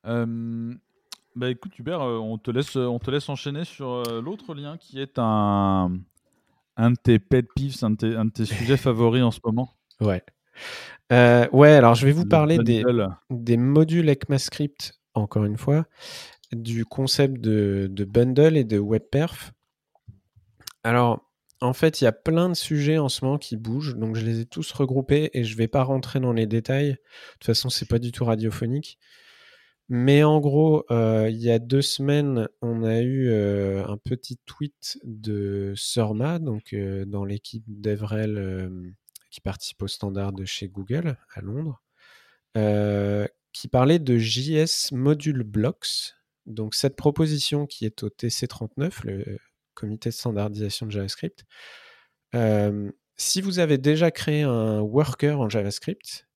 Speaker 1: bah écoute Hubert, on te on te laisse enchaîner sur l'autre lien qui est un, un de tes pet peeves, un de tes, sujets <laughs> favoris en ce moment.
Speaker 2: Ouais. ouais, alors je vais vous parler des, des modules ECMAScript, encore une fois, du concept de, de bundle et de webperf. Alors, en fait, il y a plein de sujets en ce moment qui bougent, donc je les ai tous regroupés et je ne vais pas rentrer dans les détails. De toute façon, c'est pas du tout radiophonique. Mais en gros, euh, il y a deux semaines, on a eu euh, un petit tweet de Surma, donc euh, dans l'équipe d'Evrel qui participe au standard de chez Google à Londres, qui parlait de JS Module Blocks. Donc cette proposition qui est au TC39, le comité de standardisation de JavaScript. Si vous avez déjà créé un worker en JavaScript,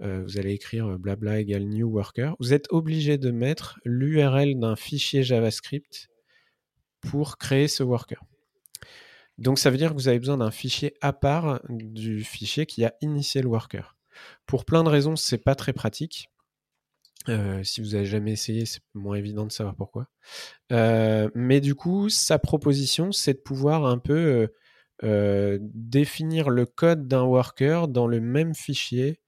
Speaker 2: vous allez écrire euh, blabla égale new worker, vous êtes obligé de mettre l'URL d'un fichier JavaScript pour créer ce worker. Donc ça veut dire que vous avez besoin d'un fichier à part du fichier qui a initié le worker. Pour plein de raisons, c'est pas très pratique. Euh, si vous avez jamais essayé, c'est moins évident de savoir pourquoi. Euh, mais du coup, sa proposition, c'est de pouvoir un peu euh, définir le code d'un worker dans le même fichier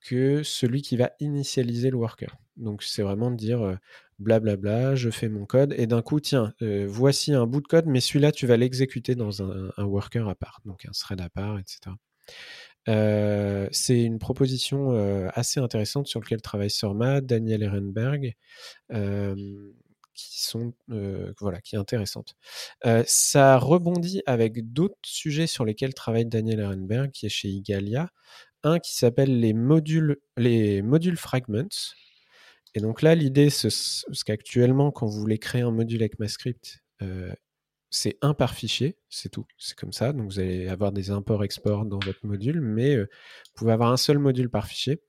Speaker 2: que celui qui va initialiser le worker. Donc c'est vraiment de dire blablabla, je fais mon code et d'un coup, tiens, voici un bout de code, mais celui-là, tu vas l'exécuter dans un, worker à part, donc un thread à part, etc. C'est une proposition assez intéressante sur laquelle travaille Sorma, Daniel Ehrenberg, qui sont voilà, qui est intéressante. ça rebondit avec d'autres sujets sur lesquels travaille Daniel Ehrenberg, qui est chez Igalia. Un qui s'appelle les modules, les modules fragments. Et donc là, l'idée, c'est qu'actuellement, quand vous voulez créer un module avec MyScript, c'est un par fichier, c'est tout. C'est comme ça. Donc vous allez avoir des imports-exports dans votre module, mais euh, vous pouvez avoir un seul module par fichier.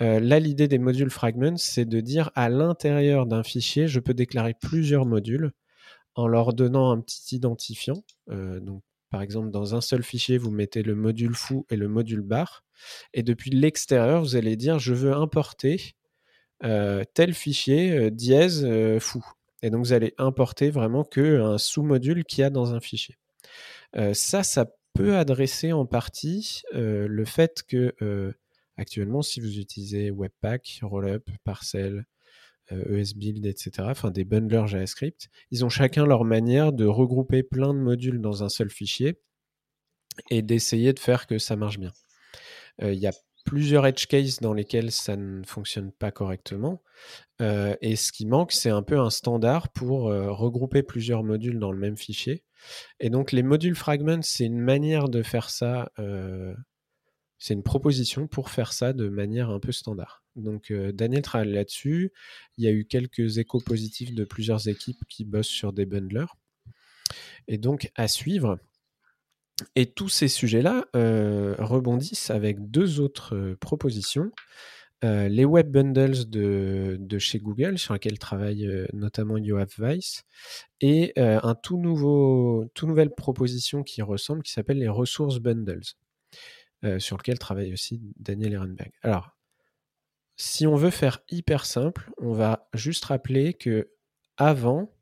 Speaker 2: Euh, là, l'idée des modules fragments, c'est de dire à l'intérieur d'un fichier, je peux déclarer plusieurs modules en leur donnant un petit identifiant. Euh, donc, par exemple, dans un seul fichier, vous mettez le module foo et le module bar. Et depuis l'extérieur, vous allez dire, je veux importer tel fichier dièse foo. Et donc, vous allez importer vraiment qu'un sous-module qu'il y a dans un fichier. Euh, ça, ça peut adresser en partie euh, le fait que euh, actuellement, si vous utilisez Webpack, Rollup, Parcel, ESBuild, e etc., enfin des bundlers JavaScript, ils ont chacun leur manière de regrouper plein de modules dans un seul fichier et d'essayer de faire que ça marche bien. Il y a plusieurs edge cases dans lesquels ça ne fonctionne pas correctement. Euh, et ce qui manque, c'est un peu un standard pour euh, regrouper plusieurs modules dans le même fichier. Et donc les modules fragments, c'est une manière de faire ça. Euh, c'est une proposition pour faire ça de manière un peu standard. Donc Daniel travaille là-dessus. Il y a eu quelques échos positifs de plusieurs équipes qui bossent sur des bundlers. Et donc à suivre. Et tous ces sujets-là rebondissent avec deux autres propositions. les web bundles de, chez Google, sur lesquels travaille notamment Yoav Weiss, et un tout nouveau, tout nouvelle proposition qui ressemble, qui s'appelle les ressources bundles, sur lequel travaille aussi Daniel Ehrenberg. Alors, si on veut faire hyper simple, on va juste rappeler que avant,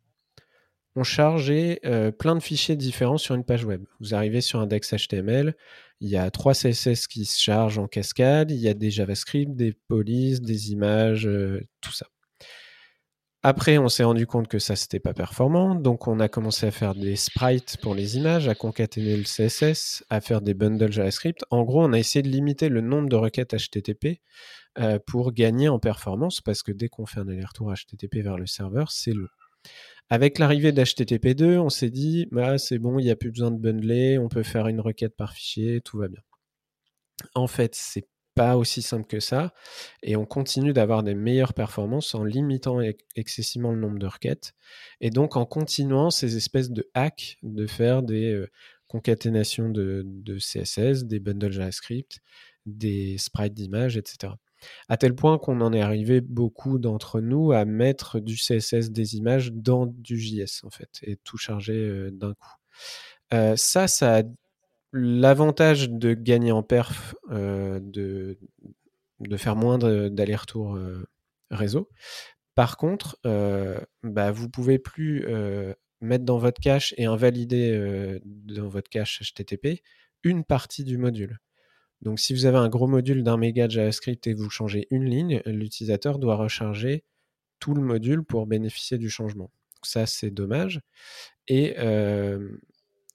Speaker 2: on chargeait euh, plein de fichiers différents sur une page web. Vous arrivez sur index HTML, il y a trois CSS qui se chargent en cascade, il y a des JavaScript, des polices, des images, euh, tout ça. Après, on s'est rendu compte que ça, c'était pas performant, donc on a commencé à faire des sprites pour les images, à concaténer le CSS, à faire des bundles JavaScript. En gros, on a essayé de limiter le nombre de requêtes HTTP euh, pour gagner en performance, parce que dès qu'on fait un aller-retour HTTP vers le serveur, c'est long. Avec l'arrivée d'HTTP2, on s'est dit, bah, c'est bon, il n'y a plus besoin de bundler, on peut faire une requête par fichier, tout va bien. En fait, c'est pas aussi simple que ça. Et on continue d'avoir des meilleures performances en limitant excessivement le nombre de requêtes. Et donc en continuant ces espèces de hacks de faire des euh, concaténations de, CSS, des bundles JavaScript, des sprites d'images, etc. À tel point qu'on en est arrivé beaucoup d'entre nous à mettre du CSS des images dans du JS en fait et tout charger euh, d'un coup. Euh, ça, ça a l'avantage de gagner en perf, euh, de, faire moins d'aller-retour euh, réseau. Par contre, euh, bah, vous pouvez plus mettre dans votre cache et invalider dans votre cache HTTP une partie du module. Donc si vous avez un gros module d'un méga JavaScript et vous changez une ligne, l'utilisateur doit recharger tout le module pour bénéficier du changement. ça, c'est dommage. Et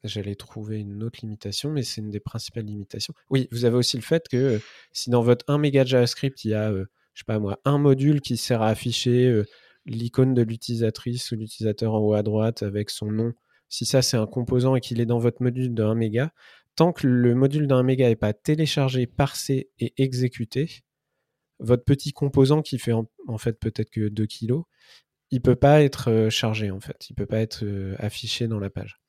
Speaker 2: J'allais trouver une autre limitation, mais c'est une des principales limitations. Oui, vous avez aussi le fait que euh, si dans votre 1 méga JavaScript, il y a, euh, je sais pas moi, un module qui sert à afficher euh, l'icône de l'utilisatrice ou l'utilisateur en haut à droite avec son nom, si ça c'est un composant et qu'il est dans votre module de 1 méga, tant que le module d'un méga n'est pas téléchargé, parsé et exécuté, votre petit composant qui fait en, fait peut-être que 2 kilos, il peut pas être chargé en fait, il peut pas être affiché dans la page.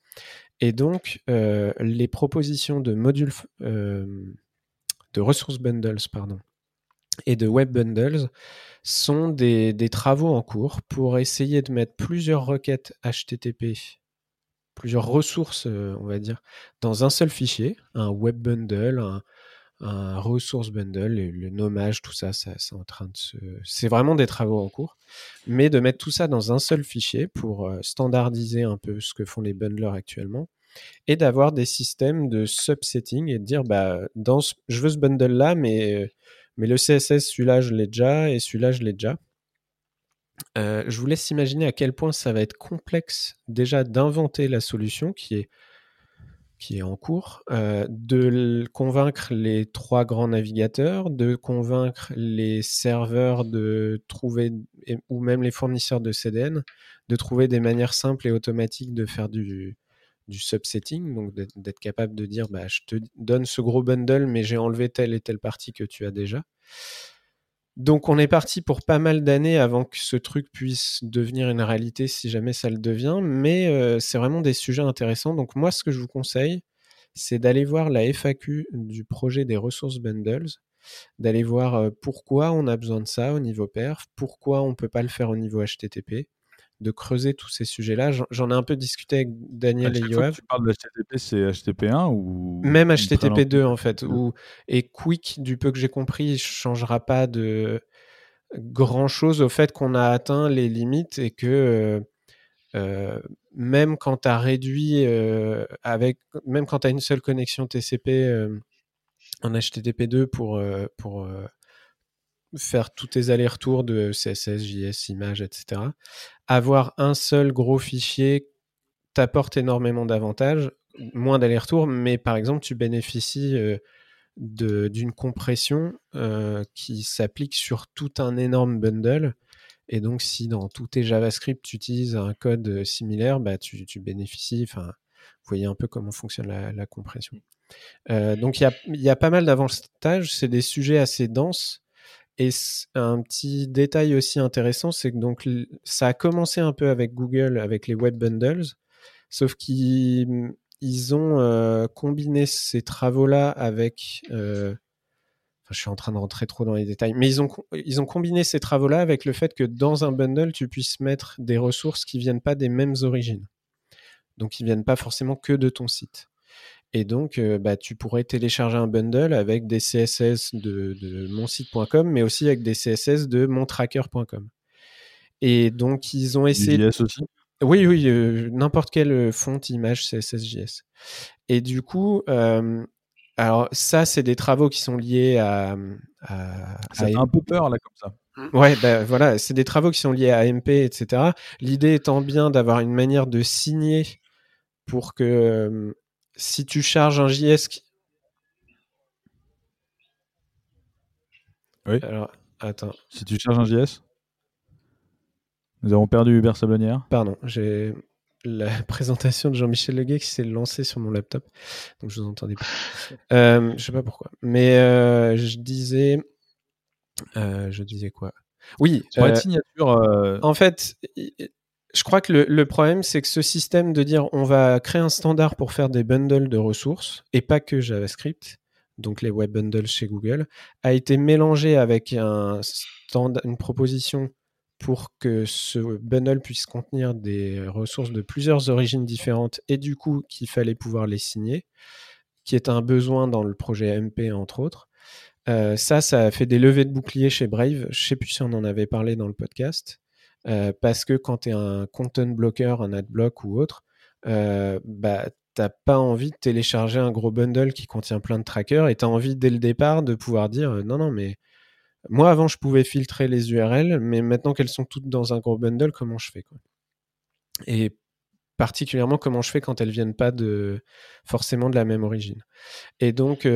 Speaker 2: Et donc, euh, les propositions de modules, euh, de ressources bundles, pardon, et de web bundles sont des, travaux en cours pour essayer de mettre plusieurs requêtes HTTP, plusieurs ressources, euh, on va dire, dans un seul fichier, un web bundle, un, un ressource bundle, le, nommage, tout ça, c'est en train de se... C'est vraiment des travaux en cours. Mais de mettre tout ça dans un seul fichier pour euh, standardiser un peu ce que font les bundlers actuellement et d'avoir des systèmes de subsetting et de dire, bah, dans je veux ce bundle-là, mais, mais le CSS, celui-là, je l'ai déjà et celui-là, je l'ai déjà. Euh, je vous laisse imaginer à quel point ça va être complexe déjà d'inventer la solution qui est qui est en cours, euh, de convaincre les trois grands navigateurs, de convaincre les serveurs de trouver, ou même les fournisseurs de CDN, de trouver des manières simples et automatiques de faire du, du subsetting, donc d'être capable de dire bah, je te donne ce gros bundle, mais j'ai enlevé telle et telle partie que tu as déjà. Donc on est parti pour pas mal d'années avant que ce truc puisse devenir une réalité si jamais ça le devient, mais euh, c'est vraiment des sujets intéressants. Donc moi ce que je vous conseille, c'est d'aller voir la FAQ du projet des ressources bundles, d'aller voir euh, pourquoi on a besoin de ça au niveau perf, pourquoi on ne peut pas le faire au niveau HTTP, de creuser tous ces sujets-là. J'en ai un peu discuté avec Daniel et Yoav.
Speaker 1: Tu parles de HTTP, c'est HTTP1 ou
Speaker 2: même HTTP2 en fait. Et Quick, du peu que j'ai compris, ne changera pas de grand chose au fait qu'on a atteint les limites et que euh, euh, même quand tu as réduit euh, avec, même quand tu as une seule connexion TCP en HTTP2 pour, pour faire tous tes allers-retours de CSS, JS, images, etc. Avoir un seul gros fichier t'apporte énormément d'avantages, moins d'allers-retours, mais par exemple, tu bénéficies euh, d'une compression euh, qui s'applique sur tout un énorme bundle. Et donc, si dans tous tes JavaScript, tu utilises un code similaire, bah, tu, bénéficies, enfin, voyez un peu comment fonctionne la, compression. Euh, donc, il y y a, pas mal d'avantages, c'est des sujets assez denses et un petit détail aussi intéressant, c'est que donc ça a commencé un peu avec Google, avec les web bundles, sauf qu'ils ils ont combiné ces travaux-là avec je suis en train de rentrer trop dans les détails, mais ils ont, ils ont combiné ces travaux-là avec le fait que dans un bundle, tu puisses mettre des ressources qui viennent pas des mêmes origines. Donc, ils viennent pas forcément que de ton site. Et donc, euh, bah, tu pourrais télécharger un bundle avec des CSS de, de monsite.com, mais aussi avec des CSS de montracker.com. Et donc, ils ont essayé.
Speaker 1: JS aussi?
Speaker 2: Oui, oui, euh, n'importe quelle euh, font image CSS.js. Et du coup, alors ça, c'est des travaux qui sont liés à.
Speaker 1: ça a un peu peur là comme ça.
Speaker 2: Mmh. Ouais, ben voilà, c'est des travaux qui sont liés à MP, etc. L'idée étant bien d'avoir une manière de signer pour que si tu charges un JS.
Speaker 1: Oui.
Speaker 2: Alors, attends.
Speaker 1: Si tu charges un JS, nous avons perdu Hubert Sablonnière.
Speaker 2: Pardon, j'ai la <laughs> présentation de Jean-Michel Leguet qui s'est lancée sur mon laptop, donc je vous entendais pas. <laughs> Euh, je sais pas pourquoi, mais euh, je disais, euh, je disais quoi? Oui.
Speaker 1: Sur signature.
Speaker 2: En fait, je crois que le, problème, c'est que ce système de dire on va créer un standard pour faire des bundles de ressources et pas que JavaScript, donc les web bundles chez Google, a été mélangé avec un une proposition pour que ce bundle puisse contenir des ressources de plusieurs origines différentes et du coup qu'il fallait pouvoir les signer, qui est un besoin dans le projet MP entre autres. Euh, ça, ça a fait des levées de boucliers chez Brave. Je sais plus si on en avait parlé dans le podcast. Parce que quand tu es un content blocker, un adblock ou autre, euh, bah, t'as pas envie de télécharger un gros bundle qui contient plein de trackers et tu as envie dès le départ de pouvoir dire non, non, mais moi, avant, je pouvais filtrer les URL, mais maintenant qu'elles sont toutes dans un gros bundle, comment je fais quoi? Et particulièrement, comment je fais quand elles viennent pas forcément de la même origine? Et donc,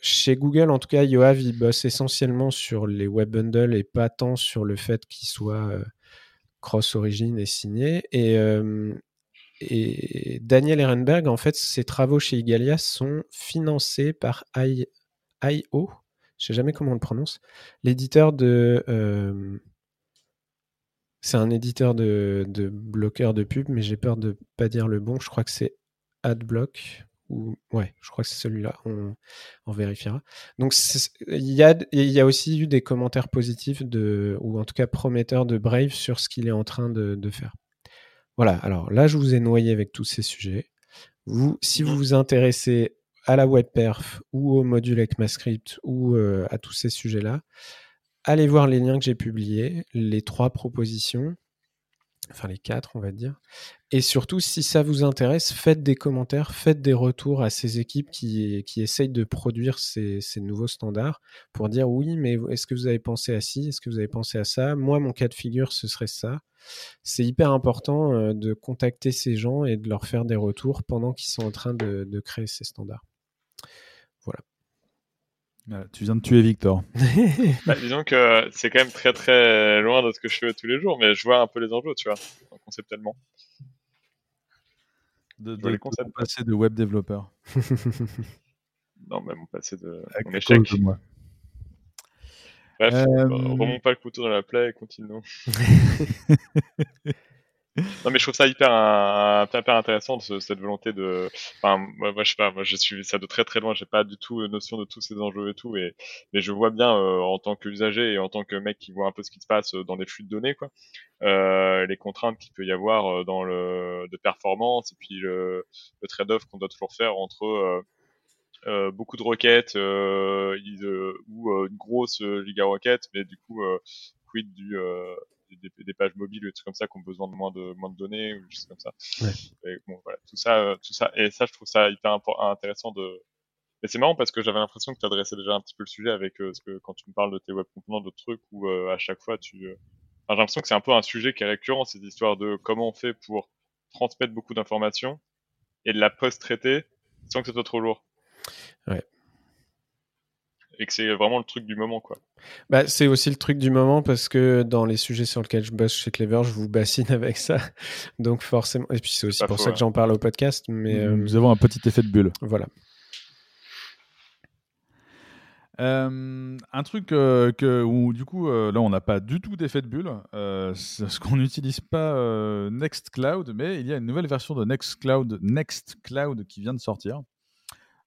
Speaker 2: chez Google, en tout cas, Yoav, il bosse essentiellement sur les web bundles et pas tant sur le fait qu'ils soient cross-origine et signés. Et, euh, et Daniel Ehrenberg, en fait, ses travaux chez Igalia sont financés par I.O., je sais jamais comment on le prononce, l'éditeur de... Euh, c'est un éditeur de, de bloqueur de pub, mais j'ai peur de pas dire le bon. Je crois que c'est AdBlock. Ou... Ouais, je crois que c'est celui-là. On, vérifiera. Donc, il y a, aussi eu des commentaires positifs, de, ou en tout cas prometteurs de Brave sur ce qu'il est en train de, de, faire. Voilà, alors là, je vous ai noyé avec tous ces sujets. Vous, si vous vous intéressez à la WebPerf ou au module ECMAScript ou euh, à tous ces sujets-là, allez voir les liens que j'ai publiés, les trois propositions, enfin les quatre, on va dire. Et surtout, si ça vous intéresse, faites des commentaires, faites des retours à ces équipes qui, qui essayent de produire ces, nouveaux standards pour dire oui, mais est-ce que vous avez pensé à ci, est-ce que vous avez pensé à ça? Moi, mon cas de figure, ce serait ça. C'est hyper important euh, de contacter ces gens et de leur faire des retours pendant qu'ils sont en train de créer ces standards.
Speaker 1: Voilà. tu viens de tuer Victor. <laughs>
Speaker 3: bah, disons que c'est quand même très très loin de ce que je fais tous les jours, mais je vois un peu les enjeux, tu vois, conceptuellement.
Speaker 1: De, de, de passé de web développeur. <laughs>
Speaker 3: non, mais mon passé de Avec mon échec. De moi. Bref, euh... remonte pas le couteau dans la plaie et continuons. <laughs> Non, mais je trouve ça hyper, hyper intéressant cette volonté de. Enfin, moi, je sais pas, moi j'ai suivi ça de très très loin. J'ai pas du tout notion de tous ces enjeux et tout, et mais je vois bien euh, en tant qu'usager et en tant que mec qui voit un peu ce qui se passe dans des flux de données, quoi, euh, les contraintes qu'il peut y avoir euh, dans le de performance et puis le, trade-off qu'on doit toujours faire entre euh, beaucoup de requêtes euh, ou une grosse giga requête, mais du coup quid du des, pages mobiles, des trucs comme ça qui ont besoin de moins de moins de données ou juste comme ça. Et bon, voilà, tout ça, euh, tout ça, et ça, je trouve ça hyper intéressant de. Et c'est marrant parce que j'avais l'impression que tu adressais déjà un petit peu le sujet avec euh, ce que quand tu me parles de tes web components, d'autres trucs où euh, à chaque fois tu. j'ai l'impression que c'est un peu un sujet qui est récurrent, cette histoire de comment on fait pour transmettre beaucoup d'informations et de la post-traiter sans que ce soit trop lourd.
Speaker 2: Ouais
Speaker 3: et que c'est vraiment le truc du moment quoi.
Speaker 2: Bah, c'est aussi le truc du moment parce que dans les sujets sur lesquels je bosse chez Clever, je vous bassine <laughs> avec ça. Donc forcément, et puis c'est aussi pour ça que j'en parle au podcast. Mais
Speaker 1: nous avons un petit effet de bulle.
Speaker 2: Voilà.
Speaker 1: un truc que, où du coup, là, on n'a pas du tout d'effet de bulle, ce qu'on n'utilise pas Nextcloud, mais il y a une nouvelle version de Nextcloud, Nextcloud qui vient de sortir.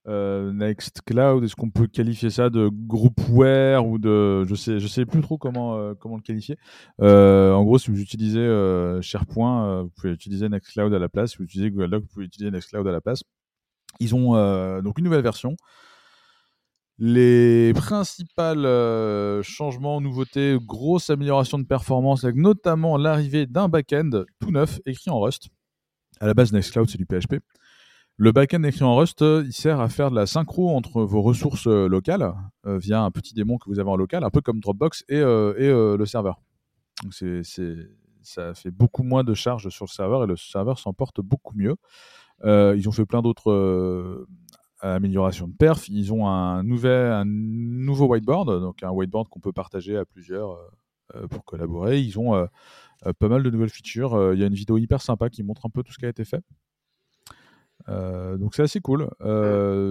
Speaker 1: Nextcloud, est-ce qu'on peut qualifier ça de groupware ou de, je sais, je sais plus trop comment comment le qualifier. en gros, si vous utilisez SharePoint, vous pouvez utiliser Nextcloud à la place. Si vous utilisez Google Doc, vous pouvez utiliser Nextcloud à la place. Ils ont donc une nouvelle version les principales euh, changements, nouveautés, grosses améliorations de performance, avec notamment l'arrivée d'un back-end tout neuf écrit en Rust. À la base, Nextcloud, c'est du PHP. Le back-end écrit en Rust, il sert à faire de la synchro entre vos ressources euh, locales euh, via un petit démon que vous avez en local, un peu comme Dropbox et, le serveur. Ça fait beaucoup moins de charges sur le serveur et le serveur s'en porte beaucoup mieux. ils ont fait plein d'autres amélioration de perf. Ils ont un, un nouveau whiteboard, donc un whiteboard qu'on peut partager à plusieurs euh, euh, pour collaborer. Ils ont euh, pas mal de nouvelles features. Il y a une vidéo hyper sympa qui montre un peu tout ce qui a été fait. Donc c'est assez cool.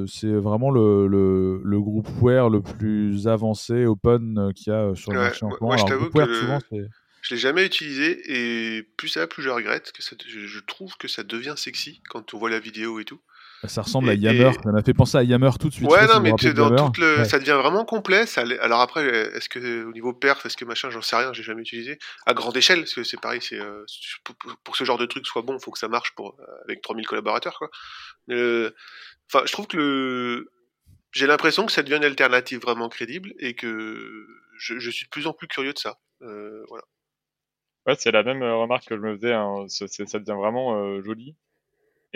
Speaker 1: c'est vraiment le, le, le groupware le plus avancé open qu'il y a sur le marché en moment.
Speaker 4: je t'avoue que je l'ai jamais utilisé et plus ça va, plus je regrette. Que je, trouve que ça devient sexy quand on voit la vidéo et tout.
Speaker 1: Ça ressemble à Yammer. Ça m'a fait penser à Yammer tout de suite.
Speaker 4: Ouais, non, mais dans toute le... ça devient vraiment complet. Ça... Alors après, est-ce que au niveau perf, est-ce que machin, j'en sais rien, j'ai jamais utilisé. À grande échelle, parce que c'est pareil, c'est euh, pour, que ce genre de truc soit bon, il faut que ça marche pour euh, avec 3000 collaborateurs, quoi. Euh, enfin, je trouve que le... j'ai l'impression que ça devient une alternative vraiment crédible et que je, suis de plus en plus curieux de ça. voilà.
Speaker 3: Ouais, c'est la même remarque que je me faisais. Hein. Ça, ça devient vraiment joli.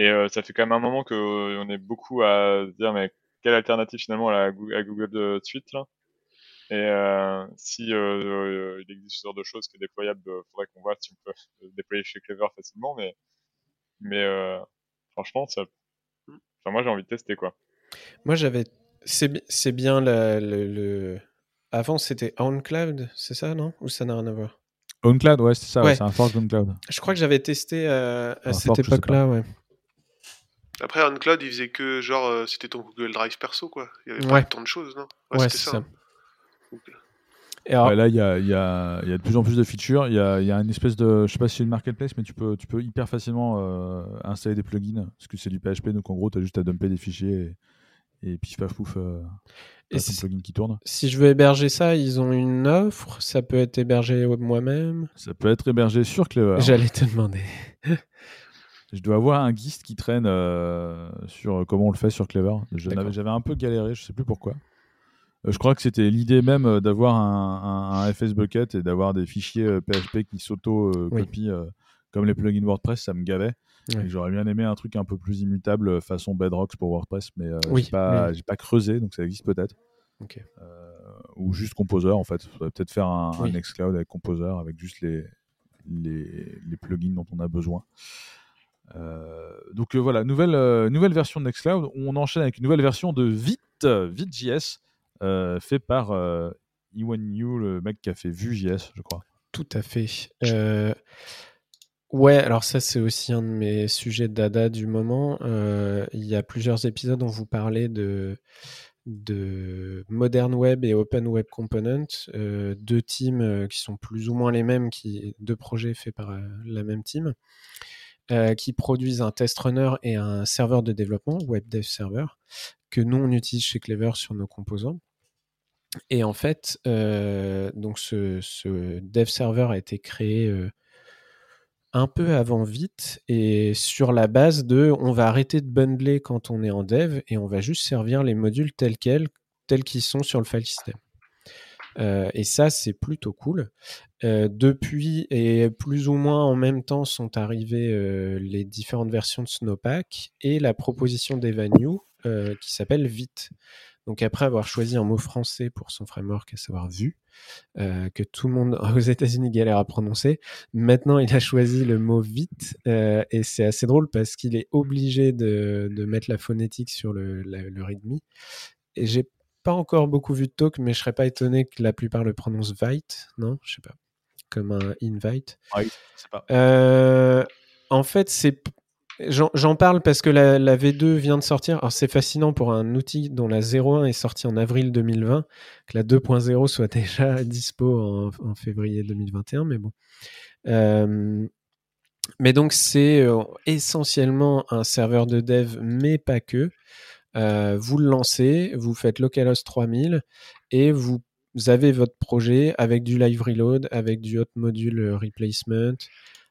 Speaker 3: Et euh, ça fait quand même un moment qu'on euh, est beaucoup à se dire, mais quelle alternative finalement à, Google Suite là? Et euh, si il existe ce genre de choses qui est déployable, il faudrait qu'on voit si on peut <laughs> déployer chez Clever facilement. Mais, mais franchement, ça... enfin, moi j'ai envie de tester quoi.
Speaker 2: Moi j'avais. C'est bien le, le... Avant c'était OnCloud, c'est ça, non? Ou ça n'a rien à voir?
Speaker 1: OnCloud, ouais, c'est ça, c'est un fork OnCloud.
Speaker 2: Je crois que j'avais testé à cette époque-là, ouais.
Speaker 4: Après, OnCloud, il faisait que genre, euh, c'était ton Google Drive perso, quoi. Il y avait pas tant de choses, non?
Speaker 2: Ouais, c'est ça.
Speaker 1: là, il y a, y, a, y a, de plus en plus de features. Il y a, y a, une espèce de. Je sais pas si c'est une marketplace, mais tu peux, tu peux hyper facilement euh, installer des plugins. Parce que c'est du PHP, donc en gros, tu as juste à dumper des fichiers et, et pif paf pouf. Euh, et si, plugin qui tourne.
Speaker 2: Si je veux héberger ça, ils ont une offre? Ça peut être hébergé moi-même?
Speaker 1: Ça peut être hébergé sur Clever.
Speaker 2: J'allais te demander. <laughs>
Speaker 1: Je dois avoir un gist qui traîne euh, sur comment on le fait sur Clever. J'avais un peu galéré, je sais plus pourquoi. Euh, je crois que c'était l'idée même euh, d'avoir un, un, FS Bucket et d'avoir des fichiers PHP qui s'auto-copient comme les plugins WordPress, ça me gavait. J'aurais bien aimé un truc un peu plus immutable façon Bedrocks pour WordPress, mais oui, j'ai pas, pas, creusé, donc ça existe peut-être. ou juste Composer en fait. Faudrait peut-être faire un, un, Nextcloud avec Composer avec juste les, les, les plugins dont on a besoin. Euh, donc euh, voilà, nouvelle, euh, nouvelle version de Nextcloud. On enchaîne avec une nouvelle version de Vite, Vite.js, fait par Iwan Yu, le mec qui a fait Vue.js, je crois.
Speaker 2: Tout à fait. Ouais, alors ça c'est aussi un de mes sujets dada du moment. il y a plusieurs épisodes où vous parlez de, de Modern Web et Open Web Component, deux teams qui sont plus ou moins les mêmes, qui, deux projets faits par la même team. Euh, qui produisent un test runner et un serveur de développement, Web Dev Server, que nous on utilise chez Clever sur nos composants. Et en fait, euh, donc ce, dev server a été créé euh, un peu avant vite et sur la base de on va arrêter de bundler quand on est en dev et on va juste servir les modules tels quels, tels qu'ils sont sur le file system. Euh, et ça, c'est plutôt cool. Euh, depuis et plus ou moins en même temps sont arrivées euh, les différentes versions de Snowpack et la proposition d'Evanew qui s'appelle Vite. Donc après avoir choisi un mot français pour son framework, à savoir Vue, que tout le monde <laughs> aux États-Unis galère à prononcer, maintenant il a choisi le mot Vite et c'est assez drôle parce qu'il est obligé de, mettre la phonétique sur le, le README. Et j'ai pas encore beaucoup vu de talk, mais je serais pas étonné que la plupart le prononcent Vite, non? Je sais pas. Comme un invite.
Speaker 1: Ouais,
Speaker 2: pas. Euh, en fait, c'est J'en parle parce que la, V2 vient de sortir. Alors c'est fascinant pour un outil dont la 0.1 est sortie en avril 2020, que la 2.0 soit <laughs> déjà dispo en, février 2021, mais bon. Euh, mais donc c'est euh, essentiellement un serveur de dev, mais pas que. Euh, vous le lancez, vous faites localhost 3000 et vous, avez votre projet avec du live reload, avec du hot module replacement,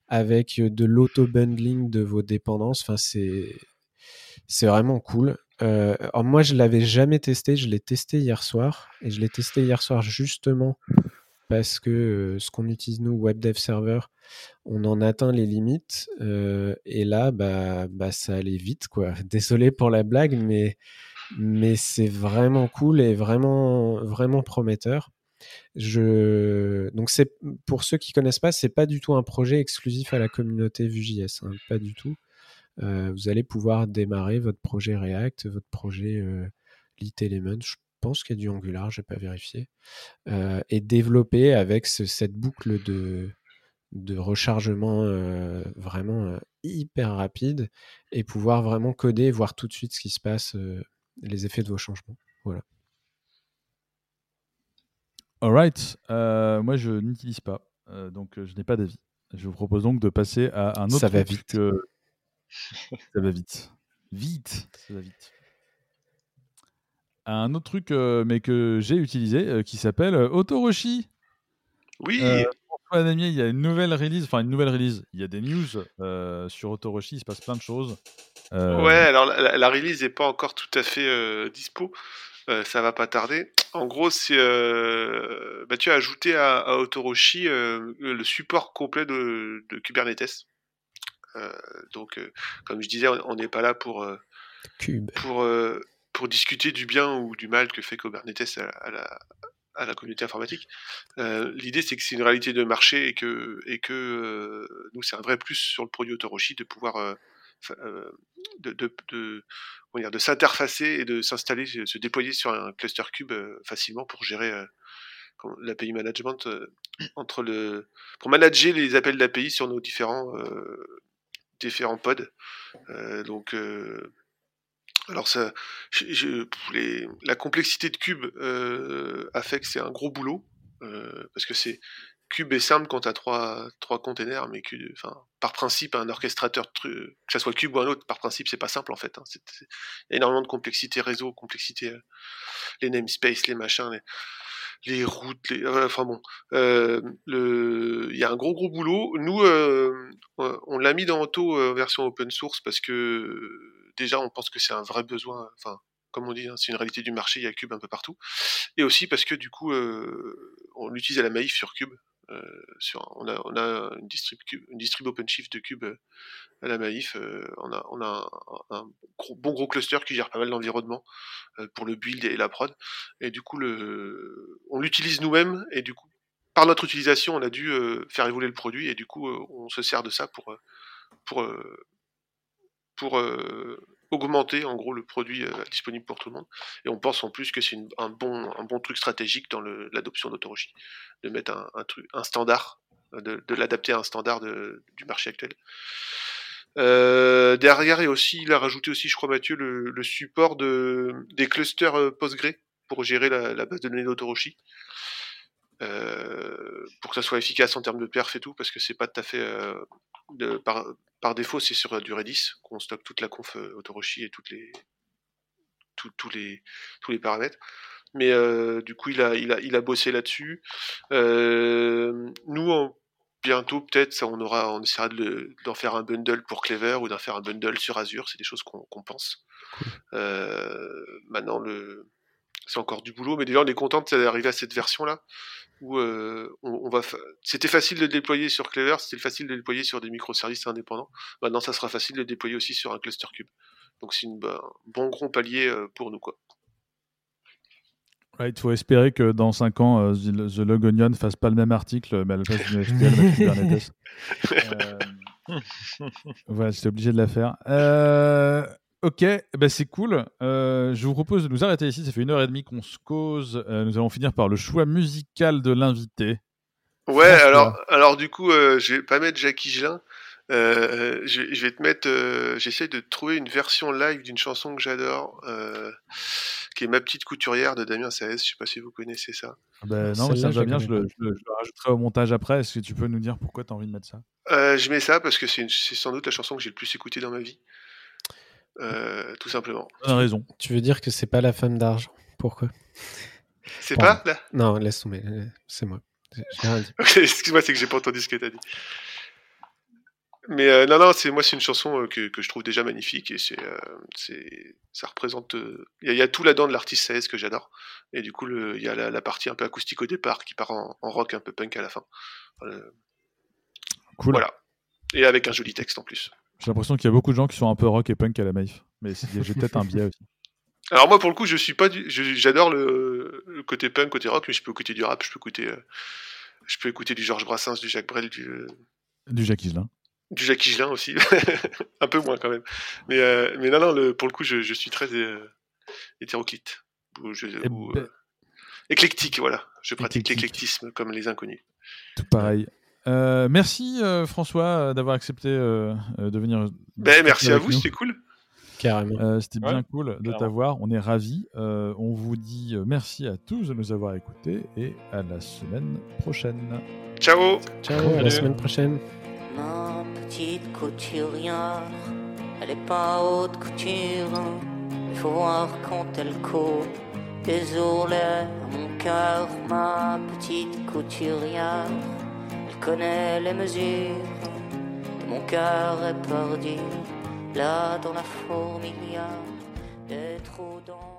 Speaker 2: avec de l'auto-bundling de vos dépendances. Enfin, c'est, vraiment cool. Euh, moi, je l'avais jamais testé. Je l'ai testé hier soir. Et je l'ai testé hier soir justement parce que ce qu'on utilise nous, Web Dev Server, on en atteint les limites. Euh, et là, bah, bah, ça allait vite. Quoi. <laughs> Désolé pour la blague, mais, mais c'est vraiment cool et vraiment, vraiment prometteur. Je... Donc c'est pour ceux qui connaissent pas, c'est pas du tout un projet exclusif à la communauté Vue.js, hein, pas du tout. Euh, vous allez pouvoir démarrer votre projet React, votre projet euh, Element. Je pense qu'il y a du Angular, j'ai pas vérifié, euh, et développer avec cette boucle de de rechargement euh, vraiment hyper rapide et pouvoir vraiment coder, voir tout de suite ce qui se passe, les effets de vos changements. Voilà.
Speaker 1: Alright, euh, moi je n'utilise pas, euh, donc euh, je n'ai pas d'avis. Je vous propose donc de passer à un autre.
Speaker 2: Ça va vite. Que...
Speaker 1: ça va vite. Vite, ça va vite. Un autre truc, mais que j'ai utilisé, qui s'appelle Autoroshi.
Speaker 4: Oui.
Speaker 1: il y a une nouvelle release, enfin une nouvelle release. Il y a des news sur Autoroshi, il se passe plein de choses.
Speaker 4: Ouais, alors la, la release n'est pas encore tout à fait dispo. Euh, ça va pas tarder. En gros, c'est euh, bah, tu as ajouté à, à Autoroshi euh, le support complet de, Kubernetes. donc, comme je disais, on n'est pas là pour pour pour discuter du bien ou du mal que fait Kubernetes à, la à la communauté informatique. L'idée, c'est que c'est une réalité de marché et que, et que nous, c'est un vrai plus sur le produit Autoroshi de pouvoir de, de, de, dire, de s'interfacer et de s'installer, se déployer sur un cluster cube euh, facilement pour gérer euh, l'API management euh, entre le pour manager les appels d'API sur nos différents différents pods. donc alors ça, la complexité de cube a fait que c'est un gros boulot parce que c'est Cube est simple quand tu as trois, trois containers, mais par principe, un orchestrateur, que ce soit Cube ou un autre, par principe, c'est pas simple en fait. Hein. C'est, énormément de complexité réseau, complexité, euh, les namespaces, les machins, les, routes, les, enfin bon, euh, il y a un gros gros boulot. Nous, euh, on l'a mis dans Auto version open source parce que déjà, on pense que c'est un vrai besoin. Enfin, comme on dit, hein, c'est une réalité du marché, il y a Cube un peu partout. Et aussi parce que du coup, on l'utilise à la Maïf sur Cube. Euh, on, a, une distrib, OpenShift de Cube euh, à la Maïf. Euh, on a, un, bon gros cluster qui gère pas mal d'environnement pour le build et la prod. Et du coup, on l'utilise nous-mêmes et du coup, par notre utilisation, on a dû faire évoluer le produit et du coup, on se sert de ça pour pour pour augmenter en gros le produit euh, disponible pour tout le monde. Et on pense en plus que c'est un bon, un bon truc stratégique dans l'adoption d'autorogie, de mettre un, truc, un standard, euh, de, de l'adapter à un standard de, du marché actuel. Euh, derrière, et aussi, il a rajouté aussi, je crois, Mathieu, le, support de, des clusters euh, Postgre pour gérer la, base de données d'Autoroshi. Euh, pour que ça soit efficace en termes de perf et tout, parce que c'est pas tout à fait euh, de, par, par défaut, c'est sur du Redis qu'on stocke toute la conf euh, Autoroshi et toutes les, tous les, tous les paramètres. Mais euh, du coup, il a, il a, il a bossé là-dessus. Euh, nous, bientôt, peut-être, on aura, on essaiera d'en faire un bundle pour Clever ou d'en faire un bundle sur Azure. C'est des choses qu'on pense. Euh, maintenant, le, c'est encore du boulot, mais déjà, on est content d'arriver à cette version-là où euh, on, va. C'était facile de le déployer sur Clever, c'était facile de le déployer sur des microservices indépendants. Maintenant, ça sera facile de le déployer aussi sur un cluster cube. Donc, c'est un bon gros palier euh, pour nous, quoi.
Speaker 1: il faut espérer que dans 5 ans, euh, The Log Onion fasse pas le même article, mais à la place d'une HTML Kubernetes. <laughs> voilà, j'étais obligé de la faire. Ok, bah c'est cool. Euh, je vous propose de nous arrêter ici. Ça fait une heure et demie qu'on se cause. Euh, nous allons finir par le choix musical de l'invité.
Speaker 4: Ouais, alors, alors du coup, euh, je vais pas mettre Jackie Gelin. Euh, je, vais te mettre. Euh, j'essaie de trouver une version live d'une chanson que j'adore, qui est Ma petite couturière de Damien Saez. Je sais pas si vous connaissez ça.
Speaker 1: Ah ben, non, mais ça va bien. Je le, rajouterai au montage après. Est-ce que tu peux nous dire pourquoi tu as envie de mettre ça?
Speaker 4: Je mets ça parce que c'est sans doute la chanson que j'ai le plus écoutée dans ma vie. Tout simplement.
Speaker 1: Tu as raison.
Speaker 2: Tu veux dire que c'est pas la femme d'argent Pourquoi
Speaker 4: C'est pas là
Speaker 2: Non, laisse tomber. C'est moi. <laughs>
Speaker 4: Excuse-moi, c'est que j'ai pas entendu ce que tu as dit. Mais euh, non, non, c'est moi, c'est une chanson euh, que, que, je trouve déjà magnifique et c'est, euh, c'est, ça représente. Il y, a tout là-dedans de l'artiste 16 que j'adore. Et du coup, il y a la, partie un peu acoustique au départ qui part en, rock un peu punk à la fin.
Speaker 1: cool.
Speaker 4: Voilà. Et avec un joli texte en plus.
Speaker 1: J'ai l'impression qu'il y a beaucoup de gens qui sont un peu rock et punk à la Maïf. Mais j'ai peut-être un biais aussi. <laughs>
Speaker 4: Alors moi, pour le coup, je suis pas du... j'adore le... côté punk, côté rock, mais je peux écouter du rap, je peux écouter, je peux écouter du Georges Brassens, du Jacques Brel, du.
Speaker 1: Du Jacques Higelin.
Speaker 4: Du Jacques Higelin aussi, <laughs> un peu moins quand même. Mais, euh, mais non, non, le, pour le coup, je, je suis très euh, hétéroclite. Ou, je, eh ou, ben euh, éclectique, voilà. Je pratique l'éclectisme comme les inconnus.
Speaker 1: Tout pareil. Merci François d'avoir accepté de venir.
Speaker 4: Ben, merci à vous, c'était cool.
Speaker 2: Carrément.
Speaker 1: c'était bien cool de t'avoir. On est ravis. on vous dit merci à tous de nous avoir écoutés et à la semaine prochaine.
Speaker 4: Ciao.
Speaker 2: Ciao, à la semaine prochaine
Speaker 5: petite couturière, elle est pas haute couture, il faut voir quand elle court. Désolé mon cœur, ma petite couturière, connaît les mesures, et mon cœur est perdu, là dans la fourmilière, des trous dans